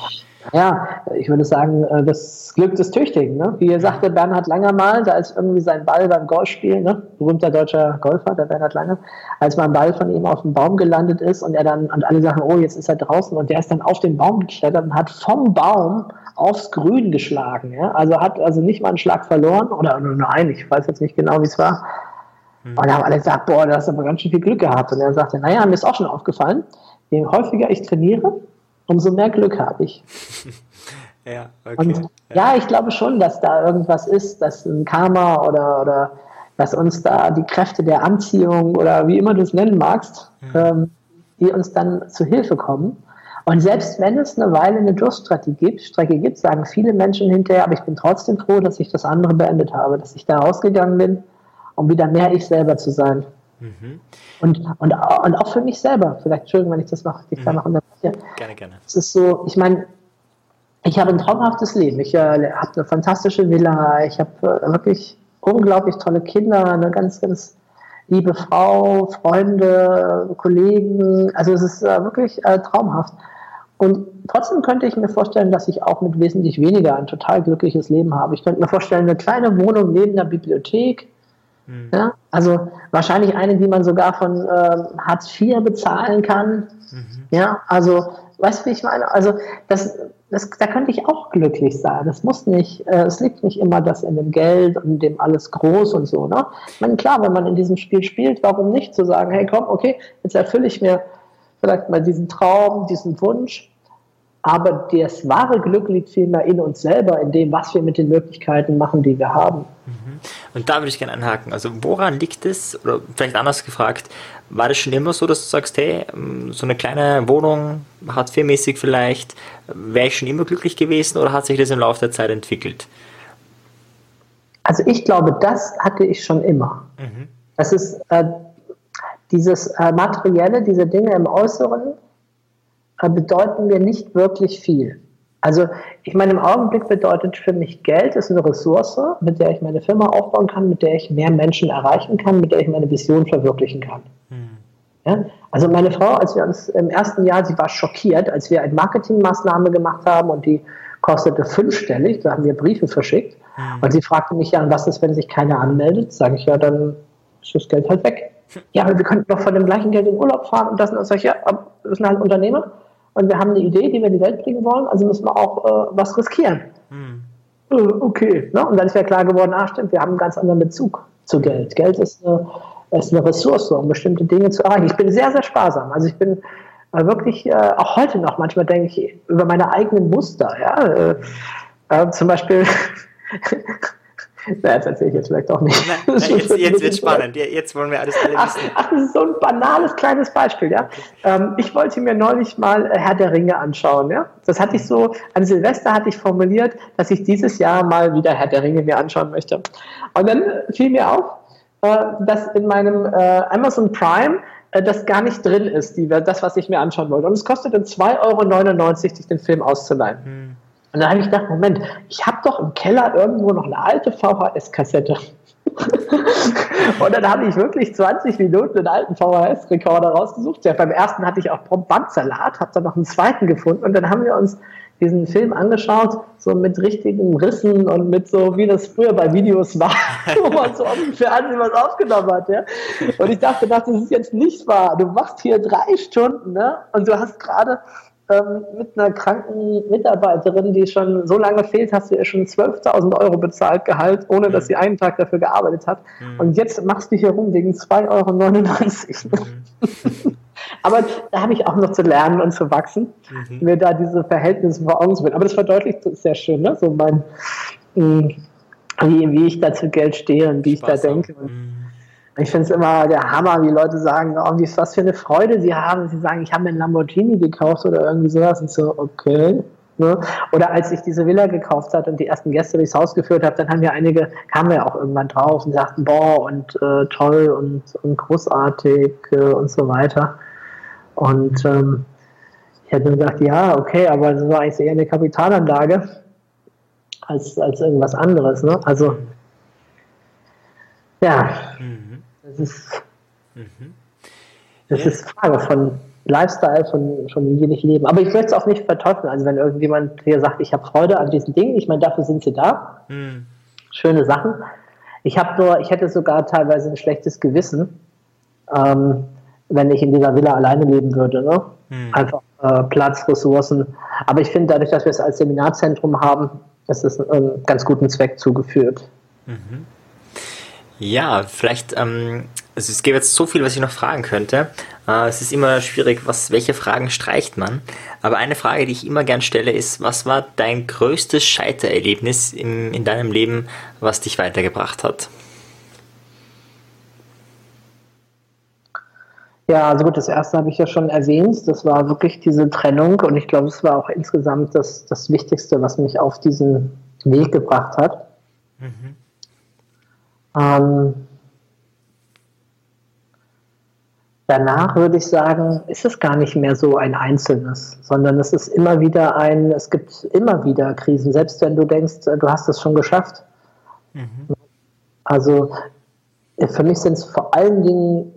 Ja, ich würde sagen, äh, das Glück des Tüchtigen. Ne? Wie sagte Bernhard Langer mal, da ist irgendwie sein Ball beim Golfspielen, ne? berühmter deutscher Golfer, der Bernhard Langer, als mal ein Ball von ihm auf dem Baum gelandet ist und er dann, und alle sagen, oh, jetzt ist er draußen und der ist dann auf den Baum geklettert und hat vom Baum aufs Grün geschlagen. Ja? Also hat also nicht mal einen Schlag verloren oder nur einen, ich weiß jetzt nicht genau, wie es war, und dann haben alle gesagt, boah, du hast aber ganz schön viel Glück gehabt. Und er sagte, naja, mir ist auch schon aufgefallen, je häufiger ich trainiere, umso mehr Glück habe ich. <laughs> ja, okay. Und ja. ich glaube schon, dass da irgendwas ist, dass ein Karma oder, oder dass uns da die Kräfte der Anziehung oder wie immer du es nennen magst, mhm. ähm, die uns dann zu Hilfe kommen. Und selbst wenn es eine Weile eine Durststrecke gibt, Strecke gibt, sagen viele Menschen hinterher, aber ich bin trotzdem froh, dass ich das andere beendet habe, dass ich da rausgegangen bin, um wieder mehr ich selber zu sein. Mhm. Und, und, und auch für mich selber, vielleicht, Entschuldigung, wenn ich das noch, ich mhm. da noch unterbreche. Gerne, gerne. Es ist so, ich meine, ich habe ein traumhaftes Leben. Ich äh, habe eine fantastische Villa, ich habe äh, wirklich unglaublich tolle Kinder, eine ganz, ganz liebe Frau, Freunde, Kollegen. Also es ist äh, wirklich äh, traumhaft. Und trotzdem könnte ich mir vorstellen, dass ich auch mit wesentlich weniger ein total glückliches Leben habe. Ich könnte mir vorstellen, eine kleine Wohnung neben der Bibliothek. Mhm. Ja, also wahrscheinlich eine, die man sogar von äh, Hartz IV bezahlen kann. Mhm. Ja, also weißt du, wie ich meine? Also das, das, da könnte ich auch glücklich sein. Das muss nicht, äh, es liegt nicht immer das in dem Geld und dem alles groß und so. Ne? Ich meine, klar, wenn man in diesem Spiel spielt, warum nicht zu sagen, hey komm, okay, jetzt erfülle ich mir vielleicht mal diesen Traum, diesen Wunsch. Aber das wahre Glück liegt vielmehr in uns selber, in dem, was wir mit den Möglichkeiten machen, die wir haben. Mhm. Und da würde ich gerne anhaken. Also woran liegt es, oder vielleicht anders gefragt, war das schon immer so, dass du sagst, hey, ähm, so eine kleine Wohnung, hat mäßig vielleicht, wäre ich schon immer glücklich gewesen oder hat sich das im Laufe der Zeit entwickelt? Also ich glaube, das hatte ich schon immer. Mhm. Das ist äh, dieses äh, Materielle, diese Dinge im Äußeren, äh, bedeuten mir nicht wirklich viel. Also ich meine, im Augenblick bedeutet für mich Geld ist eine Ressource, mit der ich meine Firma aufbauen kann, mit der ich mehr Menschen erreichen kann, mit der ich meine Vision verwirklichen kann. Hm. Ja? Also meine Frau, als wir uns im ersten Jahr, sie war schockiert, als wir eine Marketingmaßnahme gemacht haben und die kostete fünfstellig, da haben wir Briefe verschickt. Hm. Und sie fragte mich ja, was ist, wenn sich keiner anmeldet? Sage ich ja, dann ist das Geld halt weg. <laughs> Ja, aber wir könnten doch von dem gleichen Geld in Urlaub fahren und das sind solche, das sind halt Unternehmer und wir haben eine Idee, die wir in die Welt bringen wollen, also müssen wir auch äh, was riskieren. Hm. Äh, okay, ne? und dann ist ja klar geworden, ah stimmt, wir haben einen ganz anderen Bezug zu Geld. Geld ist eine, ist eine Ressource, um bestimmte Dinge zu erreichen. Ich bin sehr, sehr sparsam. Also ich bin äh, wirklich, äh, auch heute noch, manchmal denke ich über meine eigenen Muster. Ja? Äh, zum Beispiel <laughs> Na, <laughs> das erzähle ich jetzt vielleicht auch nicht. Na, na, jetzt jetzt wird spannend. Jetzt wollen wir alles alle wissen. Ach, ach, das ist so ein banales kleines Beispiel. Ja? Ähm, ich wollte mir neulich mal Herr der Ringe anschauen. Ja? Das hatte ich so, an Silvester hatte ich formuliert, dass ich dieses Jahr mal wieder Herr der Ringe mir anschauen möchte. Und dann fiel mir auf, äh, dass in meinem äh, Amazon Prime äh, das gar nicht drin ist, die, das, was ich mir anschauen wollte. Und es kostete 2,99 Euro, sich den Film auszuleihen. Hm. Und dann habe ich gedacht, Moment, ich habe doch im Keller irgendwo noch eine alte VHS-Kassette. <laughs> und dann habe ich wirklich 20 Minuten einen alten VHS-Rekorder rausgesucht. Ja, beim ersten hatte ich auch Bandsalat, habe dann noch einen zweiten gefunden und dann haben wir uns diesen Film angeschaut, so mit richtigen Rissen und mit so, wie das früher bei Videos war, <laughs> wo man so auf dem Fernsehen was aufgenommen hat. Ja? Und ich dachte, das ist jetzt nicht wahr. Du machst hier drei Stunden ne? und du hast gerade ähm, mit einer kranken Mitarbeiterin, die schon so lange fehlt, hast du ihr schon 12.000 Euro bezahlt Gehalt, ohne dass mhm. sie einen Tag dafür gearbeitet hat. Mhm. Und jetzt machst du hier rum wegen 2,99 Euro. Mhm. <laughs> Aber da habe ich auch noch zu lernen und zu wachsen, mhm. mir da diese Verhältnisse vor Augen zu bringen. Aber das verdeutlicht sehr schön, ne? so mein, mm, wie, wie ich da zu Geld stehe und wie Spaß ich da denke. Mhm. Ich finde es immer der Hammer, wie Leute sagen, oh, wie, was für eine Freude sie haben. Sie sagen, ich habe mir einen Lamborghini gekauft oder irgendwie sowas. Und so, okay. Ne? Oder als ich diese Villa gekauft hat und die ersten Gäste durchs Haus geführt habe, dann haben ja einige, kamen ja auch irgendwann drauf und sagten, boah, und äh, toll und, und großartig äh, und so weiter. Und ähm, ich hätte gesagt, ja, okay, aber das war eigentlich eher eine Kapitalanlage als, als irgendwas anderes. Ne? Also, ja. Mhm. Das ist, mhm. das ja. ist Frage von Lifestyle, von, von wie ich leben. Aber ich möchte es auch nicht verteufeln. Also wenn irgendjemand hier sagt, ich habe Freude an diesen Dingen, ich meine, dafür sind sie da. Mhm. Schöne Sachen. Ich habe nur, ich hätte sogar teilweise ein schlechtes Gewissen, ähm, wenn ich in dieser Villa alleine leben würde. Ne? Mhm. Einfach äh, Platz, Ressourcen. Aber ich finde, dadurch, dass wir es als Seminarzentrum haben, ist es einen ganz guten Zweck zugeführt. Mhm. Ja, vielleicht, ähm, also es gäbe jetzt so viel, was ich noch fragen könnte. Äh, es ist immer schwierig, was, welche Fragen streicht man. Aber eine Frage, die ich immer gern stelle, ist, was war dein größtes Scheitererlebnis im, in deinem Leben, was dich weitergebracht hat? Ja, also gut, das erste habe ich ja schon erwähnt. Das war wirklich diese Trennung und ich glaube, es war auch insgesamt das, das Wichtigste, was mich auf diesen Weg gebracht hat. Mhm. Ähm, danach würde ich sagen, ist es gar nicht mehr so ein Einzelnes, sondern es ist immer wieder ein, es gibt immer wieder Krisen, selbst wenn du denkst, du hast es schon geschafft. Mhm. Also für mich sind es vor allen Dingen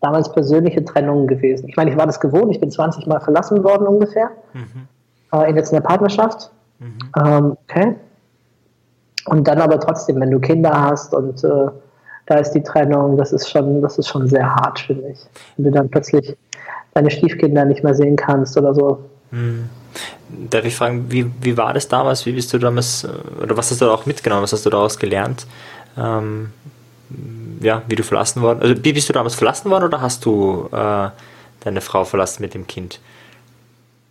damals persönliche Trennungen gewesen. Ich meine, ich war das gewohnt, ich bin 20 Mal verlassen worden ungefähr, mhm. äh, in jetzt einer Partnerschaft. Mhm. Ähm, okay. Und dann aber trotzdem, wenn du Kinder hast und äh, da ist die Trennung, das ist schon, das ist schon sehr hart, finde ich. Wenn du dann plötzlich deine Stiefkinder nicht mehr sehen kannst oder so. Mhm. Darf ich fragen, wie, wie war das damals? Wie bist du damals, äh, oder was hast du da auch mitgenommen? Was hast du daraus gelernt? Ähm, ja, wie du verlassen worden, also bist du damals verlassen worden oder hast du äh, deine Frau verlassen mit dem Kind?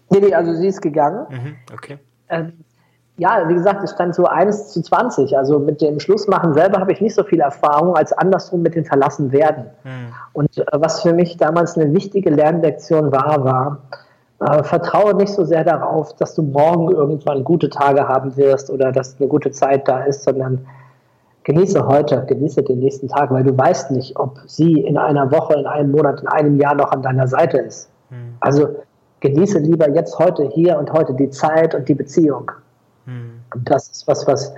Nee, nee, also sie ist gegangen. Mhm, okay. Ähm, ja, wie gesagt, es stand so 1 zu 20. Also mit dem Schlussmachen selber habe ich nicht so viel Erfahrung als andersrum mit dem Verlassenwerden. Mhm. Und äh, was für mich damals eine wichtige Lernlektion war, war, äh, vertraue nicht so sehr darauf, dass du morgen irgendwann gute Tage haben wirst oder dass eine gute Zeit da ist, sondern genieße heute, genieße den nächsten Tag, weil du weißt nicht, ob sie in einer Woche, in einem Monat, in einem Jahr noch an deiner Seite ist. Mhm. Also genieße lieber jetzt heute, hier und heute die Zeit und die Beziehung. Und das ist was, was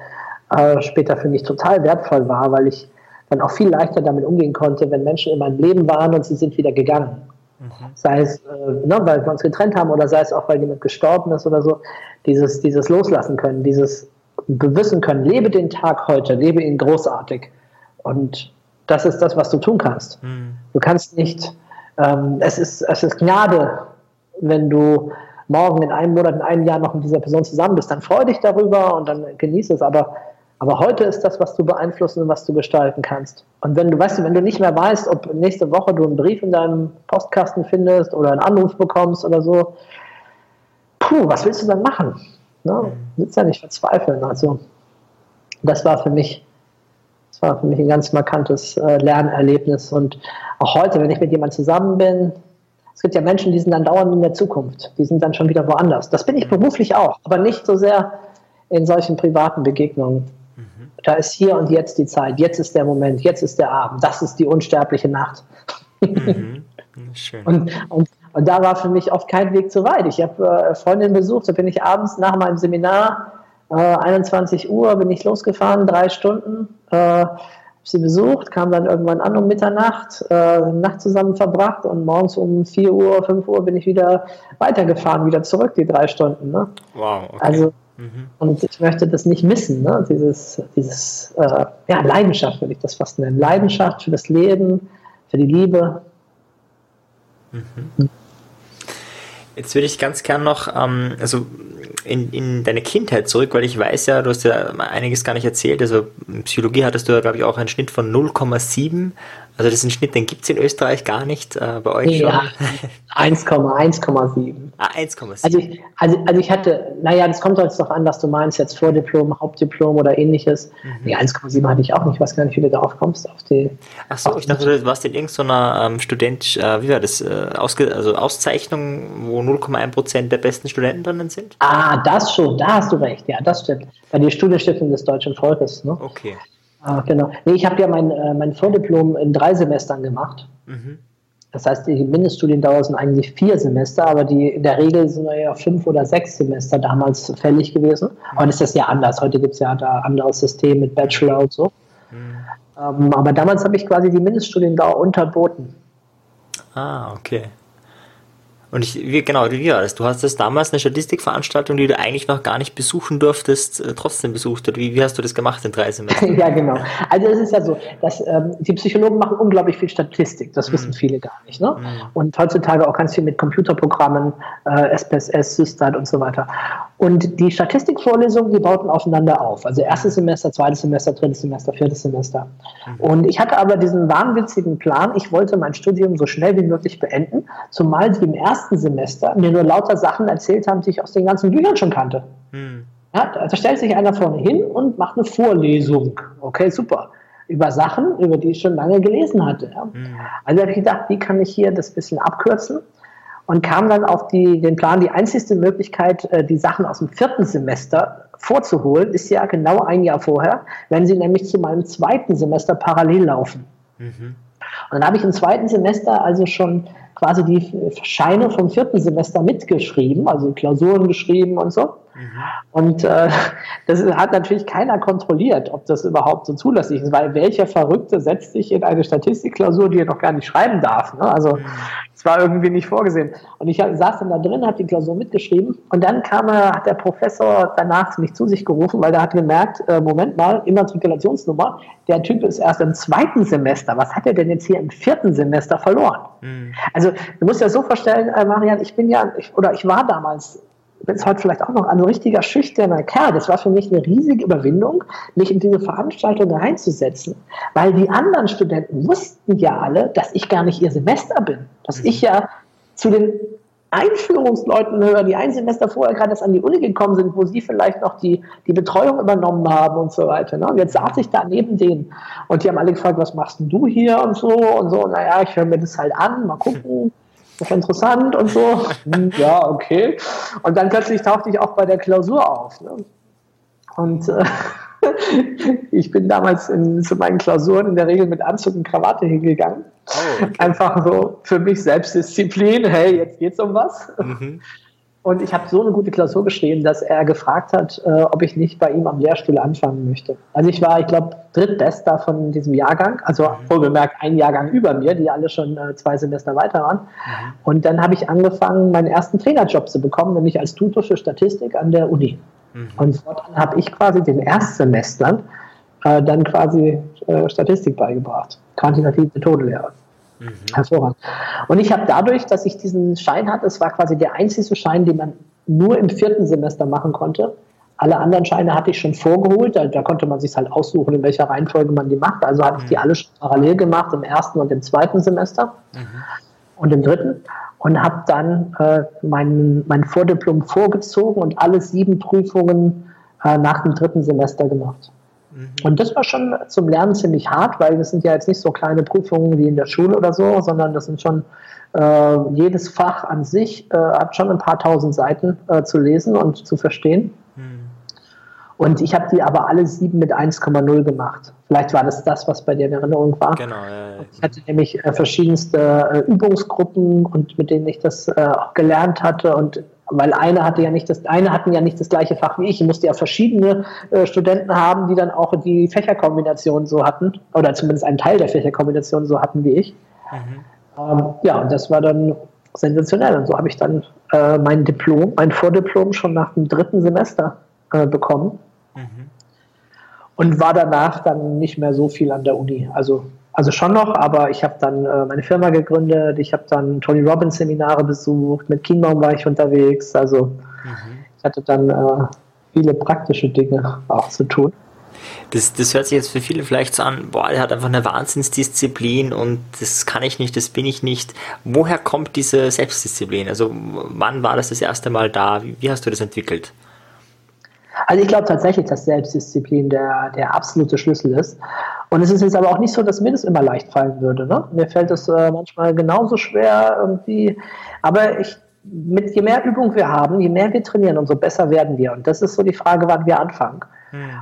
äh, später für mich total wertvoll war, weil ich dann auch viel leichter damit umgehen konnte, wenn Menschen in meinem Leben waren und sie sind wieder gegangen. Mhm. Sei es, äh, ne, weil wir uns getrennt haben oder sei es auch, weil jemand gestorben ist oder so. Dieses, dieses Loslassen können, dieses wissen können, lebe den Tag heute, lebe ihn großartig. Und das ist das, was du tun kannst. Mhm. Du kannst nicht, ähm, es, ist, es ist Gnade, wenn du morgen in einem Monat, in einem Jahr noch mit dieser Person zusammen bist, dann freu dich darüber und dann genieße es. Aber, aber heute ist das, was du beeinflussen und was du gestalten kannst. Und wenn du weißt, wenn du nicht mehr weißt, ob nächste Woche du einen Brief in deinem Postkasten findest oder einen Anruf bekommst oder so, puh, was willst du dann machen? Ne? Du willst ja nicht verzweifeln. Also das war für mich, das war für mich ein ganz markantes äh, Lernerlebnis. Und auch heute, wenn ich mit jemandem zusammen bin, es gibt ja Menschen, die sind dann dauernd in der Zukunft, die sind dann schon wieder woanders. Das bin ich beruflich auch, aber nicht so sehr in solchen privaten Begegnungen. Mhm. Da ist hier und jetzt die Zeit, jetzt ist der Moment, jetzt ist der Abend, das ist die unsterbliche Nacht. Mhm. <laughs> Schön. Und, und, und, da war für mich oft kein Weg zu weit. Ich habe äh, Freundinnen besucht, da bin ich abends nach meinem Seminar, äh, 21 Uhr, bin ich losgefahren, drei Stunden. Äh, sie besucht, kam dann irgendwann an um Mitternacht, äh, Nacht zusammen verbracht und morgens um 4 Uhr, 5 Uhr bin ich wieder weitergefahren, wieder zurück, die drei Stunden. Ne? Wow, okay. Also, mhm. und ich möchte das nicht missen, ne? dieses, dieses äh, ja, Leidenschaft würde ich das fast nennen. Leidenschaft für das Leben, für die Liebe. Mhm. Jetzt würde ich ganz gern noch, ähm, also in, in deine Kindheit zurück, weil ich weiß ja, du hast ja einiges gar nicht erzählt. Also in Psychologie hattest du ja, glaube ich, auch einen Schnitt von 0,7 also das ist ein Schnitt, den gibt es in Österreich gar nicht, äh, bei euch ja, <laughs> schon? 1,1,7. Ah, 1,7. Also ich, also, also ich hatte, naja, das kommt jetzt doch an, was du meinst, jetzt Vordiplom, Hauptdiplom oder ähnliches. Mhm. Nee, 1,7 hatte ich auch nicht, ich weiß gar nicht, wie du darauf kommst. Auf die, Ach so, ich dachte, du warst in irgendeiner ähm, Student, äh, wie war das, äh, Ausge also Auszeichnung, wo 0,1% der besten Studenten drinnen sind? Ah, das schon, da hast du recht, ja, das stimmt. Bei der Studienstiftung des deutschen Volkes. Ne? Okay. Ah, genau. Nee, ich habe ja mein, äh, mein Vordiplom in drei Semestern gemacht. Mhm. Das heißt, die Mindeststudiendauer sind eigentlich vier Semester, aber die in der Regel sind ja fünf oder sechs Semester damals fällig gewesen. Aber das ist ja anders. Heute gibt es ja da anderes System mit Bachelor und so. Mhm. Ähm, aber damals habe ich quasi die Mindeststudiendauer unterboten. Ah, okay. Und ich, wie, genau, wie war das? Du hast das damals eine Statistikveranstaltung, die du eigentlich noch gar nicht besuchen durftest, äh, trotzdem besucht. Oder wie, wie hast du das gemacht in drei Semestern? <laughs> ja, genau. Also es ist ja so, dass ähm, die Psychologen machen unglaublich viel Statistik. Das mhm. wissen viele gar nicht. Ne? Mhm. Und heutzutage auch ganz viel mit Computerprogrammen, äh, SPSS, Systat und so weiter. Und die Statistikvorlesungen, die bauten aufeinander auf. Also erstes Semester, zweites Semester, drittes Semester, viertes Semester. Mhm. Und ich hatte aber diesen wahnwitzigen Plan, ich wollte mein Studium so schnell wie möglich beenden, zumal die im ersten Semester mir nur lauter Sachen erzählt haben, die ich aus den ganzen Büchern schon kannte. Mhm. Ja, da stellt sich einer vorne hin und macht eine Vorlesung. Okay, super über Sachen, über die ich schon lange gelesen hatte. Ja. Mhm. Also habe ich gedacht, wie kann ich hier das bisschen abkürzen? Und kam dann auf die, den Plan, die einzigste Möglichkeit, äh, die Sachen aus dem vierten Semester vorzuholen, ist ja genau ein Jahr vorher, wenn sie nämlich zu meinem zweiten Semester parallel laufen. Mhm. Und dann habe ich im zweiten Semester also schon quasi die Scheine vom vierten Semester mitgeschrieben, also Klausuren geschrieben und so. Mhm. Und äh, <laughs> das hat natürlich keiner kontrolliert, ob das überhaupt so zulässig ist, weil welcher Verrückte setzt sich in eine Statistikklausur, die er noch gar nicht schreiben darf. Ne? Also mhm. es war irgendwie nicht vorgesehen. Und ich saß dann da drin, habe die Klausur mitgeschrieben und dann kam er, hat der Professor danach mich zu sich gerufen, weil er hat gemerkt, äh, Moment mal, Immatrikulationsnummer, der Typ ist erst im zweiten Semester. Was hat er denn jetzt hier im vierten Semester verloren? Mhm. Also du musst dir das so vorstellen, äh, Marian, ich bin ja, ich, oder ich war damals bin es heute vielleicht auch noch ein richtiger schüchterner Kerl. Das war für mich eine riesige Überwindung, mich in diese Veranstaltung reinzusetzen, weil die anderen Studenten wussten ja alle, dass ich gar nicht ihr Semester bin, dass ich ja zu den Einführungsleuten höre, die ein Semester vorher gerade erst an die Uni gekommen sind, wo sie vielleicht noch die, die Betreuung übernommen haben und so weiter. Ne? Und jetzt saß ich da neben denen und die haben alle gefragt, was machst denn du hier und so und so. Naja, ich höre mir das halt an, mal gucken das ist interessant und so. <laughs> Ja, okay. Und dann plötzlich tauchte ich auch bei der Klausur auf. Ne? Und äh, <laughs> ich bin damals in, zu meinen Klausuren in der Regel mit Anzug und Krawatte hingegangen. Oh, okay. Einfach so für mich Selbstdisziplin. Hey, jetzt geht's um was. Mhm. Und ich habe so eine gute Klausur geschrieben, dass er gefragt hat, äh, ob ich nicht bei ihm am Lehrstuhl anfangen möchte. Also ich war, ich glaube, drittbester von diesem Jahrgang, also mhm. wohlbemerkt ein Jahrgang über mir, die alle schon äh, zwei Semester weiter waren. Mhm. Und dann habe ich angefangen, meinen ersten Trainerjob zu bekommen, nämlich als Tutor für Statistik an der Uni. Mhm. Und fortan habe ich quasi den Erstsemestern äh, dann quasi äh, Statistik beigebracht, quantitative Methodenlehre. Mhm. Hervorragend. Und ich habe dadurch, dass ich diesen Schein hatte, es war quasi der einzige Schein, den man nur im vierten Semester machen konnte. Alle anderen Scheine hatte ich schon vorgeholt, da, da konnte man sich halt aussuchen, in welcher Reihenfolge man die macht. Also hatte ich die mhm. alle schon parallel gemacht, im ersten und im zweiten Semester mhm. und im dritten. Und habe dann äh, mein, mein Vordiplom vorgezogen und alle sieben Prüfungen äh, nach dem dritten Semester gemacht. Mhm. Und das war schon zum Lernen ziemlich hart, weil das sind ja jetzt nicht so kleine Prüfungen wie in der Schule oder so, sondern das sind schon äh, jedes Fach an sich äh, hat schon ein paar tausend Seiten äh, zu lesen und zu verstehen. Mhm. Und ich habe die aber alle sieben mit 1,0 gemacht. Vielleicht war das das, was bei dir in Erinnerung war. Genau. Ja, ich hatte nämlich äh, verschiedenste äh, Übungsgruppen und mit denen ich das äh, auch gelernt hatte und weil eine hatte ja nicht das, eine hatten ja nicht das gleiche Fach wie ich. Ich musste ja verschiedene äh, Studenten haben, die dann auch die Fächerkombination so hatten, oder zumindest einen Teil der Fächerkombination so hatten wie ich. Mhm. Ähm, ja, und das war dann sensationell. Und so habe ich dann äh, mein Diplom, mein Vordiplom schon nach dem dritten Semester äh, bekommen. Mhm. Und war danach dann nicht mehr so viel an der Uni. Also also schon noch, aber ich habe dann äh, meine Firma gegründet, ich habe dann Tony Robbins Seminare besucht, mit Kienbaum war ich unterwegs, also mhm. ich hatte dann äh, viele praktische Dinge auch zu tun. Das, das hört sich jetzt für viele vielleicht so an, boah, er hat einfach eine Wahnsinnsdisziplin und das kann ich nicht, das bin ich nicht. Woher kommt diese Selbstdisziplin? Also wann war das das erste Mal da? Wie, wie hast du das entwickelt? Also ich glaube tatsächlich, dass Selbstdisziplin der, der absolute Schlüssel ist. Und es ist jetzt aber auch nicht so, dass mir das immer leicht fallen würde. Ne? Mir fällt es äh, manchmal genauso schwer irgendwie. Aber ich, mit je mehr Übung wir haben, je mehr wir trainieren, umso besser werden wir. Und das ist so die Frage, wann wir anfangen.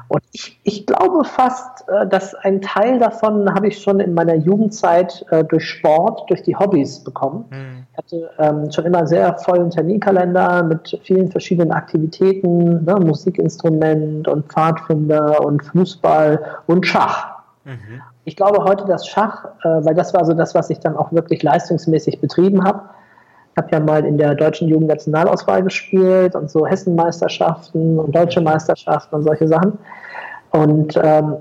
Und ich, ich glaube fast, äh, dass ein Teil davon habe ich schon in meiner Jugendzeit äh, durch Sport, durch die Hobbys bekommen. Mhm. Hatte ähm, schon immer sehr vollen Terminkalender mit vielen verschiedenen Aktivitäten, ne, Musikinstrument und Pfadfinder und Fußball und Schach. Mhm. Ich glaube heute, dass Schach, äh, weil das war so das, was ich dann auch wirklich leistungsmäßig betrieben habe, ich habe ja mal in der deutschen Jugendnationalauswahl gespielt und so Hessenmeisterschaften und deutsche Meisterschaften und solche Sachen. Und ähm,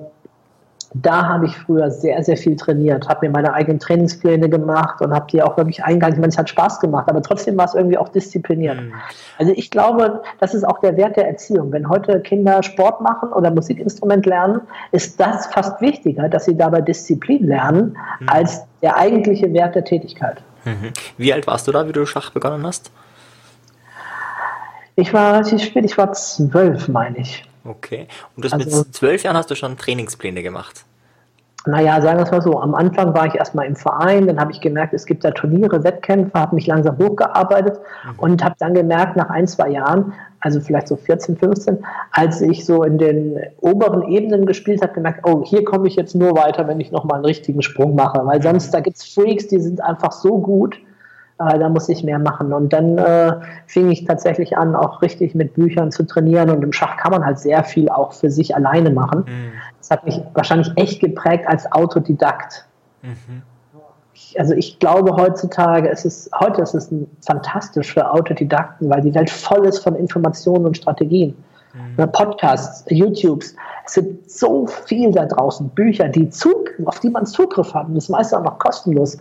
da habe ich früher sehr, sehr viel trainiert, habe mir meine eigenen Trainingspläne gemacht und habe die auch wirklich eingehalten. Ich meine, es hat Spaß gemacht, aber trotzdem war es irgendwie auch diszipliniert. Mhm. Also ich glaube, das ist auch der Wert der Erziehung. Wenn heute Kinder Sport machen oder Musikinstrument lernen, ist das fast wichtiger, dass sie dabei Disziplin lernen, mhm. als der eigentliche Wert der Tätigkeit. Mhm. Wie alt warst du da, wie du Schach begonnen hast? Ich war relativ spät, ich war zwölf, meine ich. Okay. Und das also, mit zwölf Jahren hast du schon Trainingspläne gemacht? naja, sagen wir es mal so, am Anfang war ich erstmal im Verein, dann habe ich gemerkt, es gibt da Turniere, Wettkämpfe, habe mich langsam hochgearbeitet mhm. und habe dann gemerkt, nach ein, zwei Jahren, also vielleicht so 14, 15, als ich so in den oberen Ebenen gespielt habe, gemerkt, oh, hier komme ich jetzt nur weiter, wenn ich nochmal einen richtigen Sprung mache, weil sonst, mhm. da gibt es Freaks, die sind einfach so gut, äh, da muss ich mehr machen. Und dann äh, fing ich tatsächlich an, auch richtig mit Büchern zu trainieren. Und im Schach kann man halt sehr viel auch für sich alleine machen. Mhm. Das hat mich wahrscheinlich echt geprägt als Autodidakt. Mhm. Also ich glaube heutzutage, es ist, heute ist es fantastisch für Autodidakten, weil die Welt voll ist von Informationen und Strategien. Mhm. Podcasts, YouTubes. Es gibt so viel da draußen, Bücher, die Zug, auf die man Zugriff hat. Und das meiste auch noch kostenlos.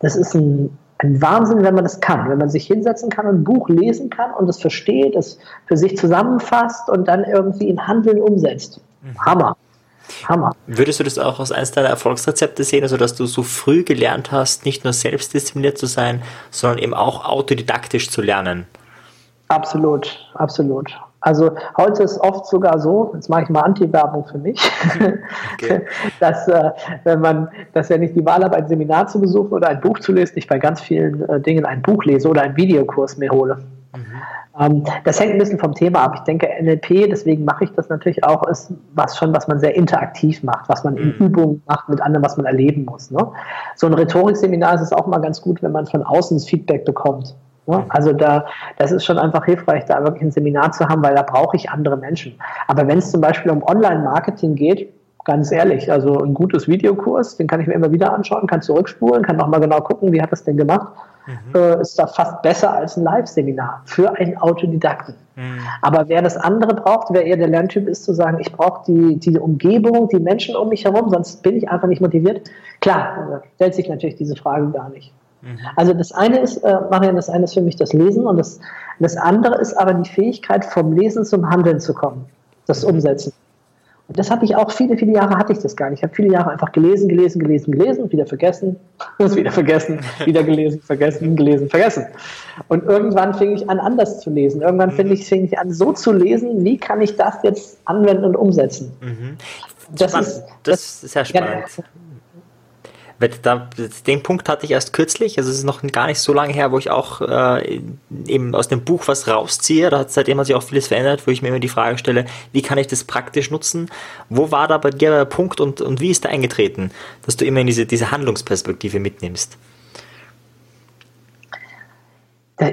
Das ist ein ein Wahnsinn, wenn man das kann, wenn man sich hinsetzen kann und ein Buch lesen kann und es versteht, es für sich zusammenfasst und dann irgendwie in Handeln umsetzt. Mhm. Hammer. Hammer. Würdest du das auch als eines deiner Erfolgsrezepte sehen, also dass du so früh gelernt hast, nicht nur selbstdiszipliniert zu sein, sondern eben auch autodidaktisch zu lernen? Absolut, absolut. Also heute ist oft sogar so, jetzt mache ich mal Anti-Werbung für mich, <laughs> okay. <laughs> dass äh, wenn man, dass wenn ich die Wahl habe, ein Seminar zu besuchen oder ein Buch zu lesen, ich bei ganz vielen äh, Dingen ein Buch lese oder einen Videokurs mir hole. Mhm. Ähm, das hängt ein bisschen vom Thema ab. Ich denke, NLP, deswegen mache ich das natürlich auch, ist was schon, was man sehr interaktiv macht, was man in mhm. Übungen macht mit anderen, was man erleben muss. Ne? So ein Rhetorikseminar ist es auch mal ganz gut, wenn man von außen das Feedback bekommt. Ne? Also da, das ist schon einfach hilfreich, da wirklich ein Seminar zu haben, weil da brauche ich andere Menschen. Aber wenn es zum Beispiel um Online-Marketing geht, ganz ehrlich, also ein gutes Videokurs, den kann ich mir immer wieder anschauen, kann zurückspulen, kann nochmal genau gucken, wie hat das denn gemacht. Mhm. Äh, ist da fast besser als ein Live-Seminar für einen Autodidakten. Mhm. Aber wer das andere braucht, wer eher der Lerntyp ist, zu sagen, ich brauche die, die Umgebung, die Menschen um mich herum, sonst bin ich einfach nicht motiviert. Klar, stellt sich natürlich diese Frage gar nicht. Mhm. Also das eine ist, äh, Marian, das eine ist für mich das Lesen und das, das andere ist aber die Fähigkeit, vom Lesen zum Handeln zu kommen, das mhm. Umsetzen. Und das hatte ich auch, viele, viele Jahre hatte ich das gar nicht. Ich habe viele Jahre einfach gelesen, gelesen, gelesen, gelesen, wieder vergessen, <laughs> wieder vergessen, wieder gelesen, vergessen, gelesen, vergessen. Und irgendwann fing ich an, anders zu lesen. Irgendwann fing mhm. ich, fing ich an, so zu lesen, wie kann ich das jetzt anwenden und umsetzen. Mhm. Das, ist, das, das ist sehr spannend. Ja, da, den Punkt hatte ich erst kürzlich, also es ist noch gar nicht so lange her, wo ich auch äh, eben aus dem Buch was rausziehe. Da hat seitdem sich auch vieles verändert, wo ich mir immer die Frage stelle, wie kann ich das praktisch nutzen? Wo war da bei dir der Punkt und, und wie ist da eingetreten, dass du immer in diese, diese Handlungsperspektive mitnimmst?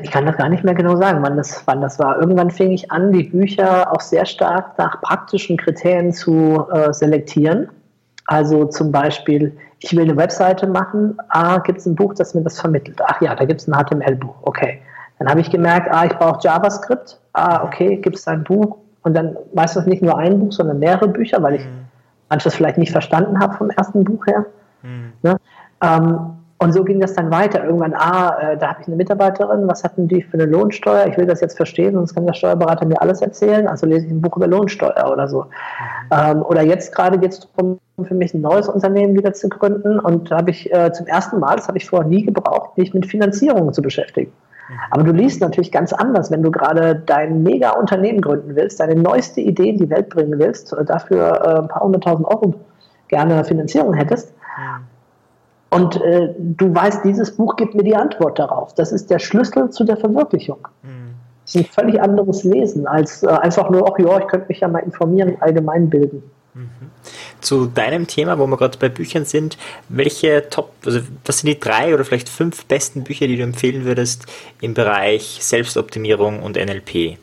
Ich kann das gar nicht mehr genau sagen, wann das, wann das war. Irgendwann fing ich an, die Bücher auch sehr stark nach praktischen Kriterien zu äh, selektieren. Also zum Beispiel, ich will eine Webseite machen, ah, gibt es ein Buch, das mir das vermittelt. Ach ja, da gibt es ein HTML-Buch, okay. Dann habe ich gemerkt, ah, ich brauche JavaScript, ah, okay, gibt es ein Buch und dann meistens nicht nur ein Buch, sondern mehrere Bücher, weil ich mhm. manches vielleicht nicht verstanden habe vom ersten Buch her. Mhm. Ne? Ähm, und so ging das dann weiter. Irgendwann, ah, äh, da habe ich eine Mitarbeiterin, was hatten die für eine Lohnsteuer? Ich will das jetzt verstehen, sonst kann der Steuerberater mir alles erzählen. Also lese ich ein Buch über Lohnsteuer oder so. Ähm, oder jetzt gerade geht es darum, für mich ein neues Unternehmen wieder zu gründen. Und da habe ich äh, zum ersten Mal, das habe ich vorher nie gebraucht, mich mit Finanzierung zu beschäftigen. Aber du liest natürlich ganz anders, wenn du gerade dein Mega-Unternehmen gründen willst, deine neueste Idee in die Welt bringen willst, äh, dafür äh, ein paar hunderttausend Euro gerne Finanzierung hättest. Und äh, du weißt, dieses Buch gibt mir die Antwort darauf. Das ist der Schlüssel zu der Verwirklichung. Mhm. Das ist ein völlig anderes Lesen als äh, einfach nur, ach ja, ich könnte mich ja mal informieren, allgemein bilden. Mhm. Zu deinem Thema, wo wir gerade bei Büchern sind, welche Top, also was sind die drei oder vielleicht fünf besten Bücher, die du empfehlen würdest im Bereich Selbstoptimierung und NLP?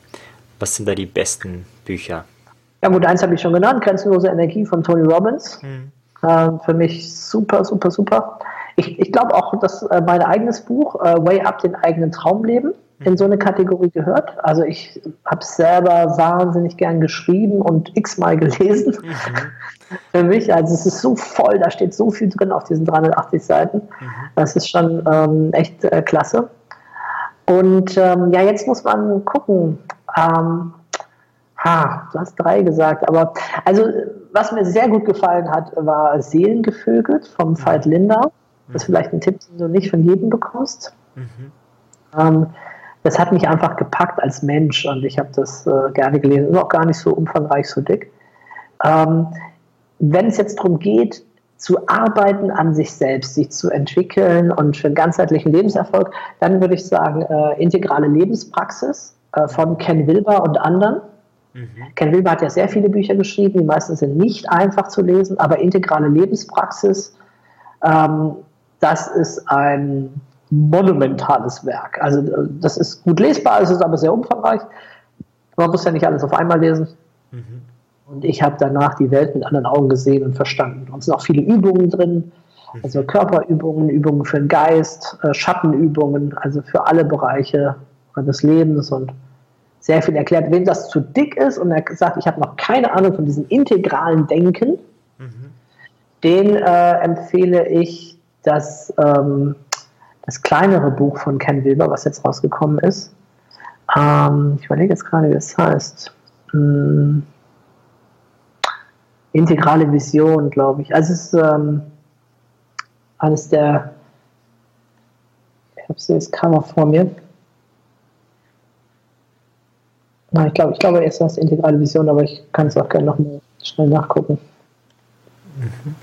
Was sind da die besten Bücher? Ja gut, eins habe ich schon genannt, Grenzenlose Energie von Tony Robbins. Mhm. Äh, für mich super, super, super. Ich, ich glaube auch, dass äh, mein eigenes Buch, äh, Way Up, den eigenen Traumleben, in so eine Kategorie gehört. Also ich habe selber wahnsinnig gern geschrieben und x-mal gelesen. Mhm. <laughs> Für mich, also es ist so voll, da steht so viel drin auf diesen 380 Seiten. Mhm. Das ist schon ähm, echt äh, klasse. Und ähm, ja, jetzt muss man gucken. Ähm, ha, du hast drei gesagt, aber also was mir sehr gut gefallen hat, war Seelengevögelt vom mhm. Veit Linder. Das ist mhm. vielleicht ein Tipp, den du nicht von jedem bekommst. Mhm. Ähm, das hat mich einfach gepackt als Mensch und ich habe das äh, gerne gelesen. Ist auch gar nicht so umfangreich, so dick. Ähm, wenn es jetzt darum geht, zu arbeiten an sich selbst, sich zu entwickeln und für einen ganzheitlichen Lebenserfolg, dann würde ich sagen, äh, integrale Lebenspraxis äh, von Ken Wilber und anderen. Mhm. Ken Wilber hat ja sehr viele Bücher geschrieben, die meisten sind nicht einfach zu lesen, aber integrale Lebenspraxis, ähm, das ist ein monumentales Werk. Also das ist gut lesbar, es ist aber sehr umfangreich. Man muss ja nicht alles auf einmal lesen. Mhm. Und ich habe danach die Welt mit anderen Augen gesehen und verstanden. Und es sind auch viele Übungen drin, also Körperübungen, Übungen für den Geist, äh, Schattenübungen, also für alle Bereiche des Lebens und sehr viel erklärt. Wem das zu dick ist und er sagt, ich habe noch keine Ahnung von diesem integralen Denken, mhm. den äh, empfehle ich das, ähm, das kleinere Buch von Ken Wilber, was jetzt rausgekommen ist. Ähm, ich überlege jetzt gerade, wie es heißt. Hm integrale Vision, glaube ich. Also es ist ähm, eines der, ich habe das Cover vor mir. Na, ich glaube, ich glaube, es heißt integrale Vision, aber ich kann es auch gerne noch mal schnell nachgucken. Mhm.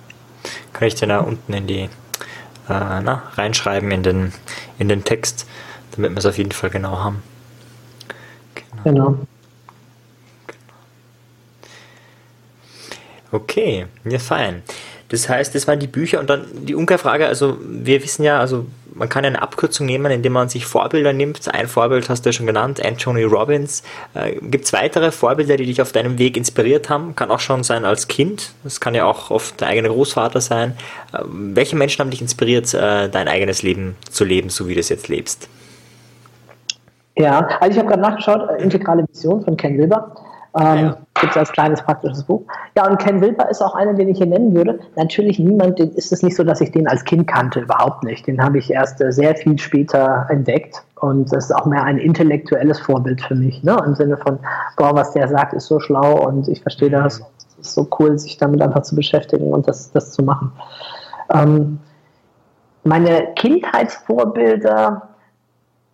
Kann ich denn da unten in die äh, na, reinschreiben in den, in den Text, damit wir es auf jeden Fall genau haben. Genau. genau. Okay, ja, fein. Das heißt, das waren die Bücher und dann die Umkehrfrage, also wir wissen ja, also man kann eine Abkürzung nehmen, indem man sich Vorbilder nimmt. Ein Vorbild hast du ja schon genannt, Anthony Robbins. Äh, Gibt es weitere Vorbilder, die dich auf deinem Weg inspiriert haben? Kann auch schon sein als Kind, das kann ja auch oft der eigene Großvater sein. Äh, welche Menschen haben dich inspiriert, äh, dein eigenes Leben zu leben, so wie du es jetzt lebst? Ja, also ich habe gerade nachgeschaut, äh, Integrale Vision von Ken Wilber. Ähm, ja. Gibt es als kleines praktisches Buch. Ja, und Ken Wilber ist auch einer, den ich hier nennen würde. Natürlich niemand, den ist es nicht so, dass ich den als Kind kannte, überhaupt nicht. Den habe ich erst äh, sehr viel später entdeckt. Und das ist auch mehr ein intellektuelles Vorbild für mich, ne? Im Sinne von, boah, was der sagt, ist so schlau und ich verstehe das. Es ist so cool, sich damit einfach zu beschäftigen und das, das zu machen. Ähm, meine Kindheitsvorbilder,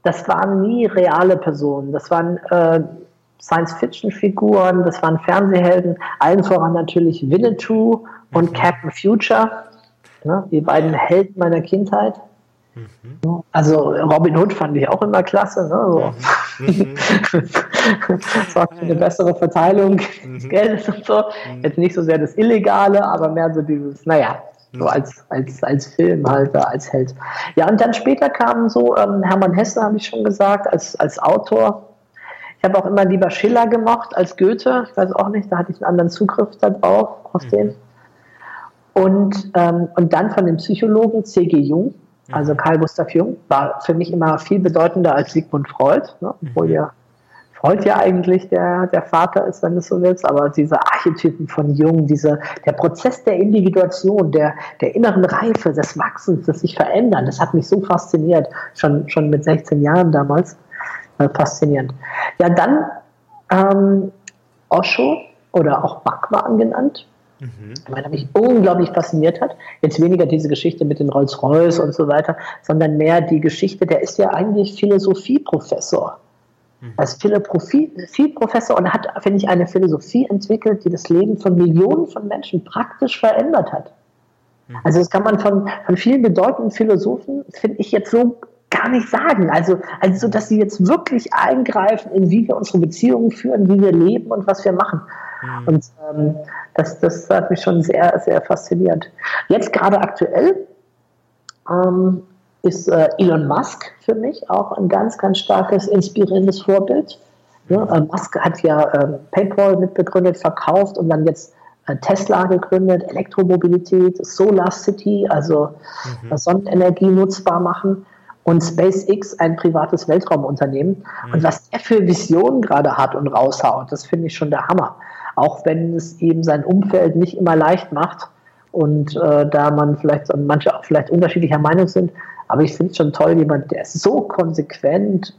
das waren nie reale Personen. Das waren äh, Science-Fiction-Figuren, das waren Fernsehhelden, allen voran natürlich Winnetou und mhm. Captain Future, ne, die beiden Helden meiner Kindheit. Mhm. Also Robin Hood fand ich auch immer klasse. Ne? So. Mhm. <laughs> Sorgt für eine bessere Verteilung mhm. des Geldes und so. Mhm. Jetzt nicht so sehr das Illegale, aber mehr so dieses, naja, so mhm. als, als, als Filmhalter, als Held. Ja, und dann später kam so ähm, Hermann Hesse, habe ich schon gesagt, als, als Autor habe auch immer lieber Schiller gemocht als Goethe. Ich weiß auch nicht, da hatte ich einen anderen Zugriff darauf, auf mhm. den. Und, ähm, und dann von dem Psychologen C.G. Jung, also mhm. Karl Gustav Jung, war für mich immer viel bedeutender als Sigmund Freud, ne? obwohl mhm. ja Freud ja eigentlich der, der Vater ist, wenn du es so willst, aber diese Archetypen von Jung, diese, der Prozess der Individuation, der, der inneren Reife, des Wachsens, des sich verändern, das hat mich so fasziniert, schon, schon mit 16 Jahren damals. Äh, faszinierend. Ja, dann ähm, Osho oder auch Bhagwan genannt. Mhm. Weil mich unglaublich fasziniert hat. Jetzt weniger diese Geschichte mit den Rolls-Royce und so weiter, sondern mehr die Geschichte, der ist ja eigentlich Philosophieprofessor. Mhm. Er ist Philosophieprofessor und hat, finde ich, eine Philosophie entwickelt, die das Leben von Millionen von Menschen praktisch verändert hat. Mhm. Also das kann man von, von vielen bedeutenden Philosophen, finde ich jetzt so gar nicht sagen. Also, also, dass sie jetzt wirklich eingreifen, in wie wir unsere Beziehungen führen, wie wir leben und was wir machen. Mhm. Und ähm, das, das hat mich schon sehr, sehr fasziniert. Jetzt gerade aktuell ähm, ist äh, Elon Musk für mich auch ein ganz, ganz starkes, inspirierendes Vorbild. Ja, äh, Musk hat ja äh, PayPal mitbegründet, verkauft und dann jetzt äh, Tesla gegründet, Elektromobilität, Solar City, also mhm. Sonnenenergie nutzbar machen und SpaceX ein privates Weltraumunternehmen. Mhm. Und was er für Visionen gerade hat und raushaut, das finde ich schon der Hammer. Auch wenn es eben sein Umfeld nicht immer leicht macht und äh, da man vielleicht und manche auch vielleicht unterschiedlicher Meinung sind. Aber ich finde es schon toll, jemand, der so konsequent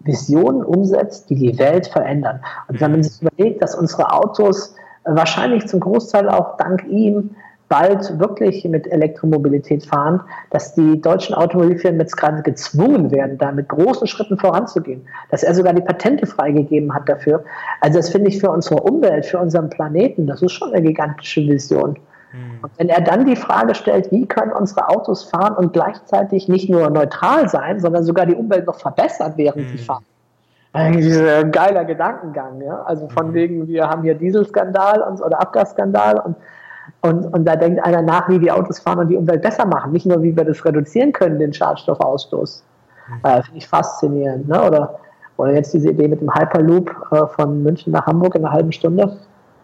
Visionen umsetzt, die die Welt verändern. Und wenn man sich überlegt, dass unsere Autos wahrscheinlich zum Großteil auch dank ihm bald wirklich mit Elektromobilität fahren, dass die deutschen Automobilfirmen jetzt gerade gezwungen werden, da mit großen Schritten voranzugehen, dass er sogar die Patente freigegeben hat dafür. Also das finde ich für unsere Umwelt, für unseren Planeten, das ist schon eine gigantische Vision. Mhm. Und wenn er dann die Frage stellt, wie können unsere Autos fahren und gleichzeitig nicht nur neutral sein, sondern sogar die Umwelt noch verbessern, während sie fahren. Eigentlich ein geiler Gedankengang, ja. Also von wegen, wir haben hier Dieselskandal und, oder Abgasskandal und und, und da denkt einer nach, wie die Autos fahren und die Umwelt besser machen. Nicht nur, wie wir das reduzieren können, den Schadstoffausstoß. Mhm. Äh, Finde ich faszinierend. Ne? Oder, oder jetzt diese Idee mit dem Hyperloop äh, von München nach Hamburg in einer halben Stunde.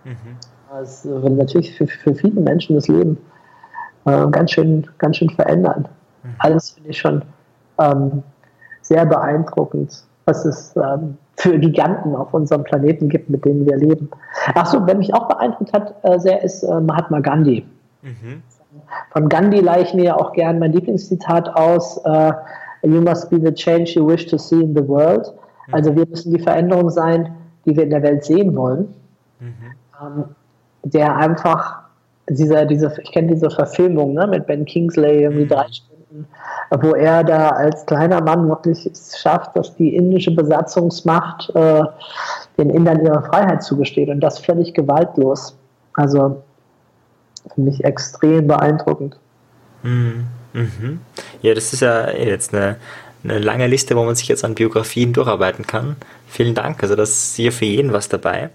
Mhm. Das wird natürlich für, für viele Menschen das Leben äh, ganz, schön, ganz schön verändern. Mhm. Alles finde ich schon ähm, sehr beeindruckend, was es ähm, für Giganten auf unserem Planeten gibt, mit denen wir leben. Achso, wer mich auch beeindruckt hat äh, sehr, ist äh, Mahatma Gandhi. Mhm. Von Gandhi leihe ich mir ja auch gern mein Lieblingszitat aus, äh, You must be the change you wish to see in the world. Mhm. Also wir müssen die Veränderung sein, die wir in der Welt sehen wollen. Mhm. Ähm, der einfach, dieser, diese, ich kenne diese Verfilmung ne, mit Ben Kingsley, irgendwie mhm. drei Stunden, wo er da als kleiner Mann wirklich es schafft, dass die indische Besatzungsmacht äh, den Indern ihre Freiheit zugesteht und das völlig gewaltlos. Also für mich extrem beeindruckend. Mhm. Mhm. Ja, das ist ja jetzt eine, eine lange Liste, wo man sich jetzt an Biografien durcharbeiten kann. Vielen Dank. Also das ist hier für jeden was dabei.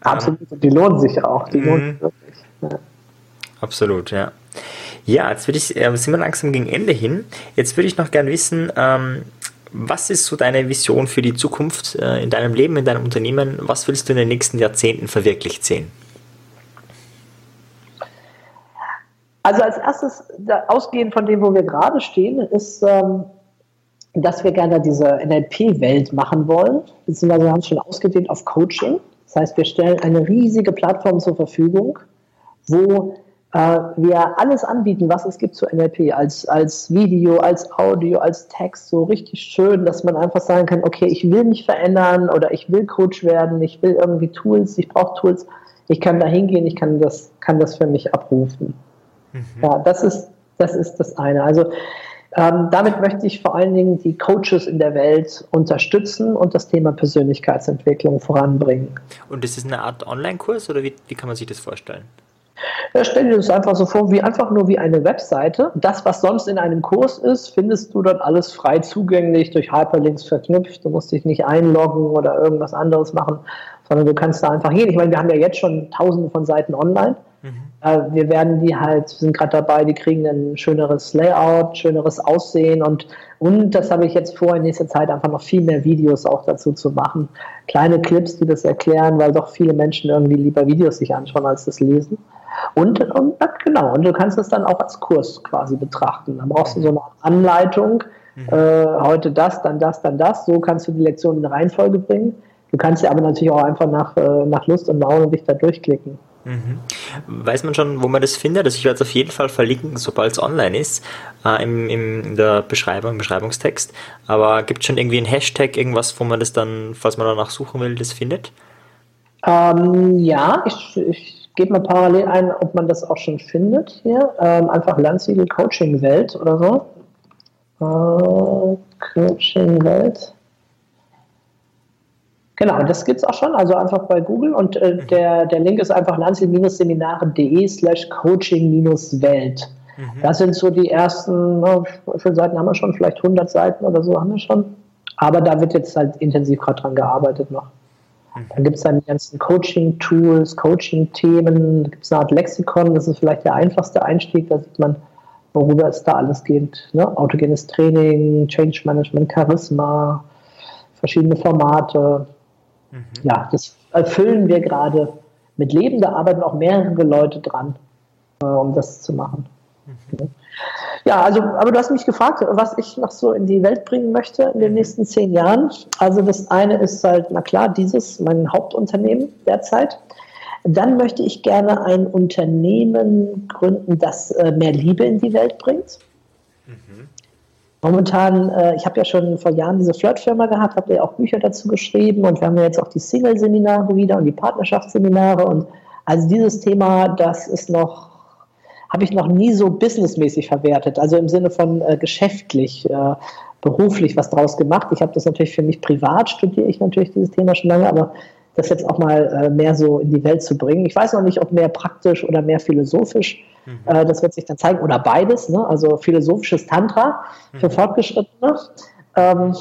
Absolut, ähm, die lohnen sich auch. Die lohnen sich wirklich. Ja. Absolut, ja. Ja, jetzt würde ich, äh, sind wir langsam gegen Ende hin. Jetzt würde ich noch gerne wissen, ähm, was ist so deine Vision für die Zukunft äh, in deinem Leben, in deinem Unternehmen? Was willst du in den nächsten Jahrzehnten verwirklicht sehen? Also als erstes, ausgehend von dem, wo wir gerade stehen, ist, ähm, dass wir gerne diese NLP-Welt machen wollen, beziehungsweise wir haben es schon ausgedehnt auf Coaching. Das heißt, wir stellen eine riesige Plattform zur Verfügung, wo wir alles anbieten, was es gibt zu NLP, als, als Video, als Audio, als Text, so richtig schön, dass man einfach sagen kann, okay, ich will mich verändern oder ich will Coach werden, ich will irgendwie Tools, ich brauche Tools, ich kann da hingehen, ich kann das, kann das für mich abrufen. Mhm. Ja, das ist, das ist das eine. Also ähm, damit möchte ich vor allen Dingen die Coaches in der Welt unterstützen und das Thema Persönlichkeitsentwicklung voranbringen. Und ist es eine Art Online-Kurs oder wie, wie kann man sich das vorstellen? Stell dir das einfach so vor, wie einfach nur wie eine Webseite. Das, was sonst in einem Kurs ist, findest du dort alles frei zugänglich, durch Hyperlinks verknüpft. Du musst dich nicht einloggen oder irgendwas anderes machen, sondern du kannst da einfach gehen. Ich meine, wir haben ja jetzt schon tausende von Seiten online. Mhm. Wir werden die halt, sind gerade dabei, die kriegen ein schöneres Layout, schöneres Aussehen und, und das habe ich jetzt vor, in nächster Zeit einfach noch viel mehr Videos auch dazu zu machen. Kleine Clips, die das erklären, weil doch viele Menschen irgendwie lieber Videos sich anschauen, als das lesen. Und, und genau, und du kannst es dann auch als Kurs quasi betrachten. Dann brauchst du so eine Anleitung, mhm. äh, heute das, dann das, dann das. So kannst du die Lektion in Reihenfolge bringen. Du kannst sie aber natürlich auch einfach nach, äh, nach Lust und Laune dich da durchklicken. Weiß man schon, wo man das findet? Also ich werde es auf jeden Fall verlinken, sobald es online ist, äh, im, im, in der Beschreibung, im Beschreibungstext. Aber gibt es schon irgendwie ein Hashtag, irgendwas, wo man das dann, falls man danach suchen will, das findet? Ähm, ja, ich, ich gebe mal parallel ein, ob man das auch schon findet hier. Ähm, einfach Landsiedel Coaching Welt oder so. Äh, Coaching Welt. Genau, das gibt es auch schon, also einfach bei Google und äh, mhm. der, der Link ist einfach lanzi-seminare.de slash coaching-welt. Mhm. Das sind so die ersten, na, wie viele Seiten haben wir schon? Vielleicht 100 Seiten oder so haben wir schon. Aber da wird jetzt halt intensiv gerade dran gearbeitet noch. Mhm. Dann gibt es dann die ganzen Coaching-Tools, Coaching-Themen, gibt es eine Art Lexikon, das ist vielleicht der einfachste Einstieg, da sieht man, worüber es da alles geht. Ne? Autogenes Training, Change Management, Charisma, verschiedene Formate, Mhm. Ja, das erfüllen wir gerade mit Leben. Da arbeiten auch mehrere Leute dran, äh, um das zu machen. Mhm. Ja, also, aber du hast mich gefragt, was ich noch so in die Welt bringen möchte in den mhm. nächsten zehn Jahren. Also das eine ist halt, na klar, dieses, mein Hauptunternehmen derzeit. Dann möchte ich gerne ein Unternehmen gründen, das äh, mehr Liebe in die Welt bringt. Momentan, äh, ich habe ja schon vor Jahren diese Flirt-Firma gehabt, habe ja auch Bücher dazu geschrieben und wir haben ja jetzt auch die Single-Seminare wieder und die Partnerschaftsseminare und also dieses Thema, das ist noch, habe ich noch nie so businessmäßig verwertet, also im Sinne von äh, geschäftlich, äh, beruflich was draus gemacht. Ich habe das natürlich für mich privat, studiere ich natürlich dieses Thema schon lange, aber das jetzt auch mal äh, mehr so in die Welt zu bringen. Ich weiß noch nicht, ob mehr praktisch oder mehr philosophisch. Mhm. Äh, das wird sich dann zeigen. Oder beides. Ne? Also philosophisches Tantra für mhm. Fortgeschrittene. Ähm,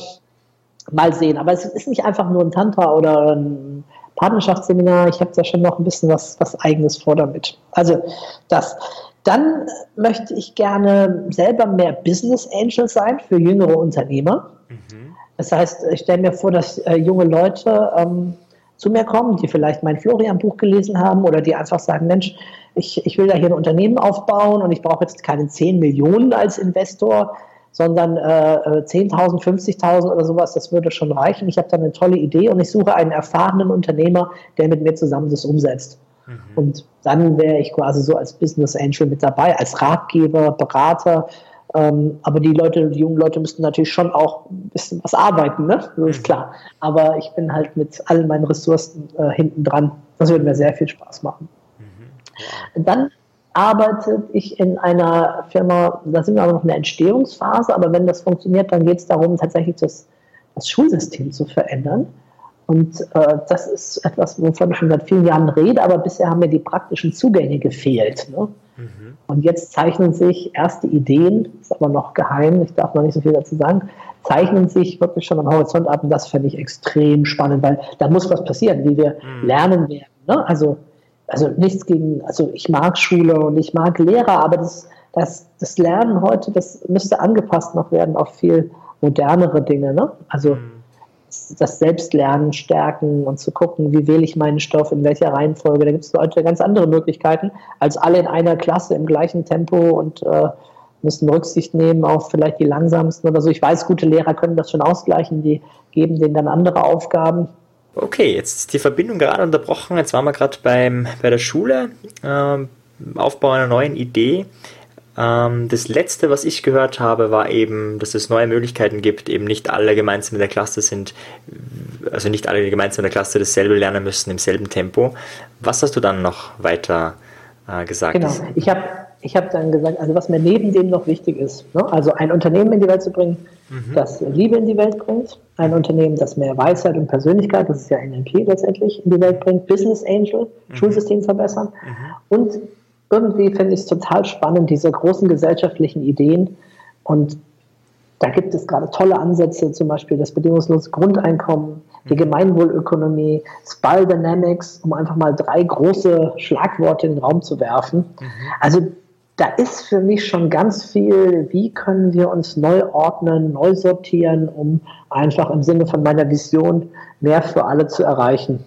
mal sehen. Aber es ist nicht einfach nur ein Tantra oder ein Partnerschaftsseminar. Ich habe da schon noch ein bisschen was, was Eigenes vor damit. Also das. Dann möchte ich gerne selber mehr Business Angel sein für jüngere Unternehmer. Mhm. Das heißt, ich stelle mir vor, dass äh, junge Leute ähm, zu mir kommen, die vielleicht mein Florian-Buch gelesen haben oder die einfach sagen, Mensch, ich, ich will da hier ein Unternehmen aufbauen und ich brauche jetzt keine 10 Millionen als Investor, sondern äh, 10.000, äh, 50.000 oder sowas, das würde schon reichen. Ich habe da eine tolle Idee und ich suche einen erfahrenen Unternehmer, der mit mir zusammen das umsetzt. Mhm. Und dann wäre ich quasi so als Business Angel mit dabei, als Ratgeber, Berater. Ähm, aber die Leute, die jungen Leute müssten natürlich schon auch ein bisschen was arbeiten, ne? Das ist mhm. klar. Aber ich bin halt mit all meinen Ressourcen äh, hinten dran. Das würde mir sehr viel Spaß machen. Mhm. Dann arbeite ich in einer Firma, da sind wir aber noch in der Entstehungsphase, aber wenn das funktioniert, dann geht es darum, tatsächlich das, das Schulsystem zu verändern. Und äh, das ist etwas, wovon ich schon seit vielen Jahren rede, aber bisher haben mir die praktischen Zugänge gefehlt. Ne? Mhm. Und jetzt zeichnen sich erste Ideen, ist aber noch geheim, ich darf noch nicht so viel dazu sagen, zeichnen sich wirklich schon am Horizont ab und das fände ich extrem spannend, weil da muss was passieren, wie wir mhm. lernen werden. Ne? Also, also nichts gegen, also ich mag Schule und ich mag Lehrer, aber das, das, das Lernen heute, das müsste angepasst noch werden auf viel modernere Dinge. Ne? Also mhm das Selbstlernen stärken und zu gucken, wie wähle ich meinen Stoff, in welcher Reihenfolge. Da gibt es heute ganz andere Möglichkeiten, als alle in einer Klasse im gleichen Tempo und äh, müssen Rücksicht nehmen auf vielleicht die langsamsten oder so. Ich weiß, gute Lehrer können das schon ausgleichen, die geben denen dann andere Aufgaben. Okay, jetzt ist die Verbindung gerade unterbrochen. Jetzt waren wir gerade bei der Schule, äh, Aufbau einer neuen Idee. Ähm, das letzte, was ich gehört habe, war eben, dass es neue Möglichkeiten gibt, eben nicht alle gemeinsam in der Klasse sind, also nicht alle gemeinsam in der Klasse dasselbe lernen müssen im selben Tempo. Was hast du dann noch weiter äh, gesagt? Genau, ich habe ich hab dann gesagt, also was mir neben dem noch wichtig ist, ne? also ein Unternehmen in die Welt zu bringen, mhm. das Liebe in die Welt bringt, ein Unternehmen, das mehr Weisheit und Persönlichkeit, das ist ja NLP letztendlich, in die Welt bringt, Business Angel, mhm. Schulsystem verbessern mhm. und irgendwie finde ich es total spannend, diese großen gesellschaftlichen Ideen. Und da gibt es gerade tolle Ansätze, zum Beispiel das bedingungslose Grundeinkommen, die mhm. Gemeinwohlökonomie, Spal Dynamics, um einfach mal drei große Schlagworte in den Raum zu werfen. Mhm. Also da ist für mich schon ganz viel, wie können wir uns neu ordnen, neu sortieren, um einfach im Sinne von meiner Vision mehr für alle zu erreichen.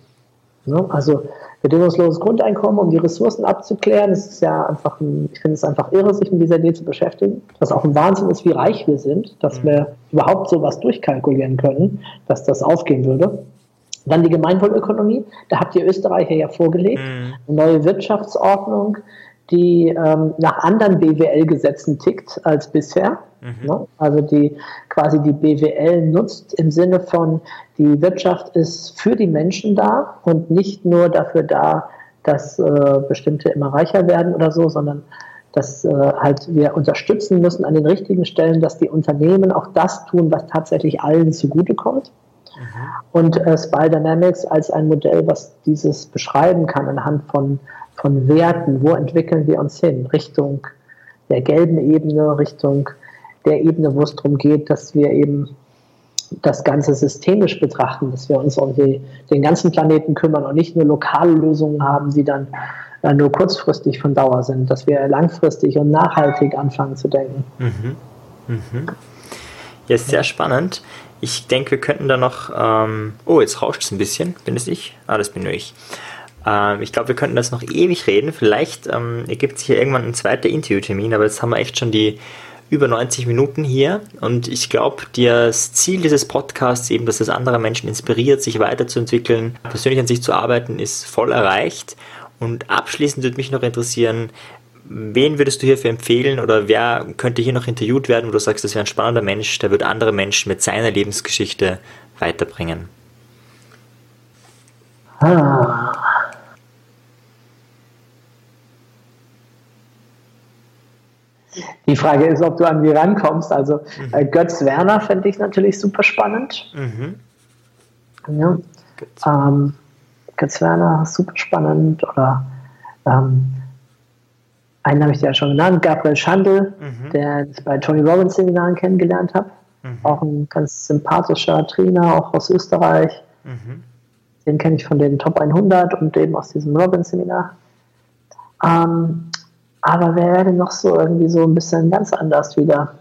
Ne? Also bedingungsloses Grundeinkommen, um die Ressourcen abzuklären. Es ist ja einfach, ein, ich finde es einfach irre, sich mit dieser Idee zu beschäftigen. Was auch ein Wahnsinn ist, wie reich wir sind, dass mhm. wir überhaupt sowas durchkalkulieren können, dass das aufgehen würde. Dann die Gemeinwohlökonomie, da habt ihr Österreicher ja vorgelegt, mhm. eine neue Wirtschaftsordnung, die ähm, nach anderen BWL-Gesetzen tickt als bisher. Mhm. Ne? Also die quasi die BWL nutzt im Sinne von, die Wirtschaft ist für die Menschen da und nicht nur dafür da, dass äh, bestimmte immer reicher werden oder so, sondern dass äh, halt wir unterstützen müssen an den richtigen Stellen, dass die Unternehmen auch das tun, was tatsächlich allen zugutekommt. Mhm. Und äh, Spy Dynamics als ein Modell, was dieses beschreiben kann anhand von von Werten, wo entwickeln wir uns hin? Richtung der gelben Ebene, Richtung der Ebene, wo es darum geht, dass wir eben das Ganze systemisch betrachten, dass wir uns um die, den ganzen Planeten kümmern und nicht nur lokale Lösungen haben, die dann äh, nur kurzfristig von Dauer sind, dass wir langfristig und nachhaltig anfangen zu denken. Mhm. Mhm. Ja, ist sehr spannend. Ich denke, wir könnten da noch. Ähm oh, jetzt rauscht es ein bisschen. Bin es ich? Ah, das bin nur ich. Ähm, ich glaube, wir könnten das noch ewig reden. Vielleicht ähm, ergibt sich hier irgendwann ein zweiter Interviewtermin, aber jetzt haben wir echt schon die über 90 Minuten hier und ich glaube, das Ziel dieses Podcasts eben, dass es andere Menschen inspiriert, sich weiterzuentwickeln, persönlich an sich zu arbeiten, ist voll erreicht. Und abschließend würde mich noch interessieren, wen würdest du hierfür empfehlen oder wer könnte hier noch interviewt werden, wo du sagst, das wäre ein spannender Mensch, der wird andere Menschen mit seiner Lebensgeschichte weiterbringen? Ah. Die Frage ist, ob du an die rankommst. Also mhm. äh, Götz Werner fände ich natürlich super spannend. Mhm. Ja. Ähm, Götz Werner, super spannend. Oder ähm, einen habe ich dir ja schon genannt, Gabriel Schandl, mhm. der ich bei Tony Robbins Seminaren kennengelernt habe. Mhm. Auch ein ganz sympathischer Trainer, auch aus Österreich. Mhm. Den kenne ich von den Top 100 und eben aus diesem Robbins Seminar. Ähm, aber wer wäre denn noch so irgendwie so ein bisschen ganz anders wieder?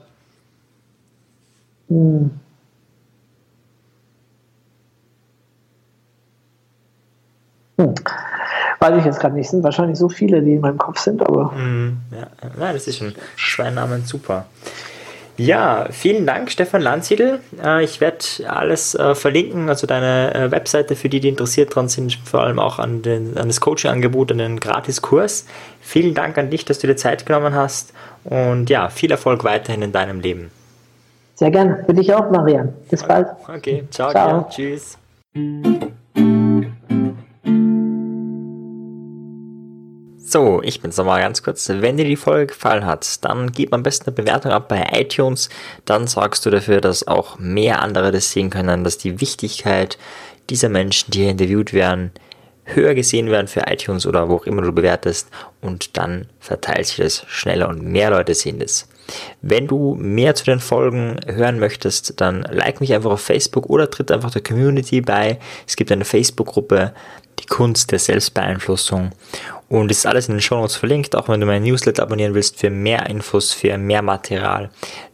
Hm. Hm. Weiß ich jetzt gerade nicht. Sind wahrscheinlich so viele, die in meinem Kopf sind, aber. Mm, ja, ja, das ist schon zwei Namen super. Ja, vielen Dank, Stefan Landsiedel. Äh, ich werde alles äh, verlinken, also deine äh, Webseite für die, die interessiert dran sind, vor allem auch an, den, an das Coaching-Angebot, an den Gratiskurs. Vielen Dank an dich, dass du dir Zeit genommen hast und ja, viel Erfolg weiterhin in deinem Leben. Sehr gerne. Für dich auch, Marian. Bis bald. Okay, ciao. ciao. Ja, tschüss. So, ich bin's nochmal ganz kurz. Wenn dir die Folge gefallen hat, dann gib am besten eine Bewertung ab bei iTunes. Dann sorgst du dafür, dass auch mehr andere das sehen können, dass die Wichtigkeit dieser Menschen, die hier interviewt werden, höher gesehen werden für iTunes oder wo auch immer du bewertest und dann verteilt sich das schneller und mehr Leute sehen das. Wenn du mehr zu den Folgen hören möchtest, dann like mich einfach auf Facebook oder tritt einfach der Community bei. Es gibt eine Facebook-Gruppe, die Kunst der Selbstbeeinflussung und ist alles in den Show Notes verlinkt. Auch wenn du meinen Newsletter abonnieren willst für mehr Infos, für mehr Material,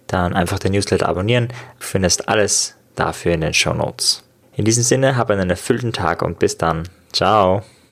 dann einfach den Newsletter abonnieren. Du findest alles dafür in den Show Notes. In diesem Sinne, hab einen erfüllten Tag und bis dann. Ciao.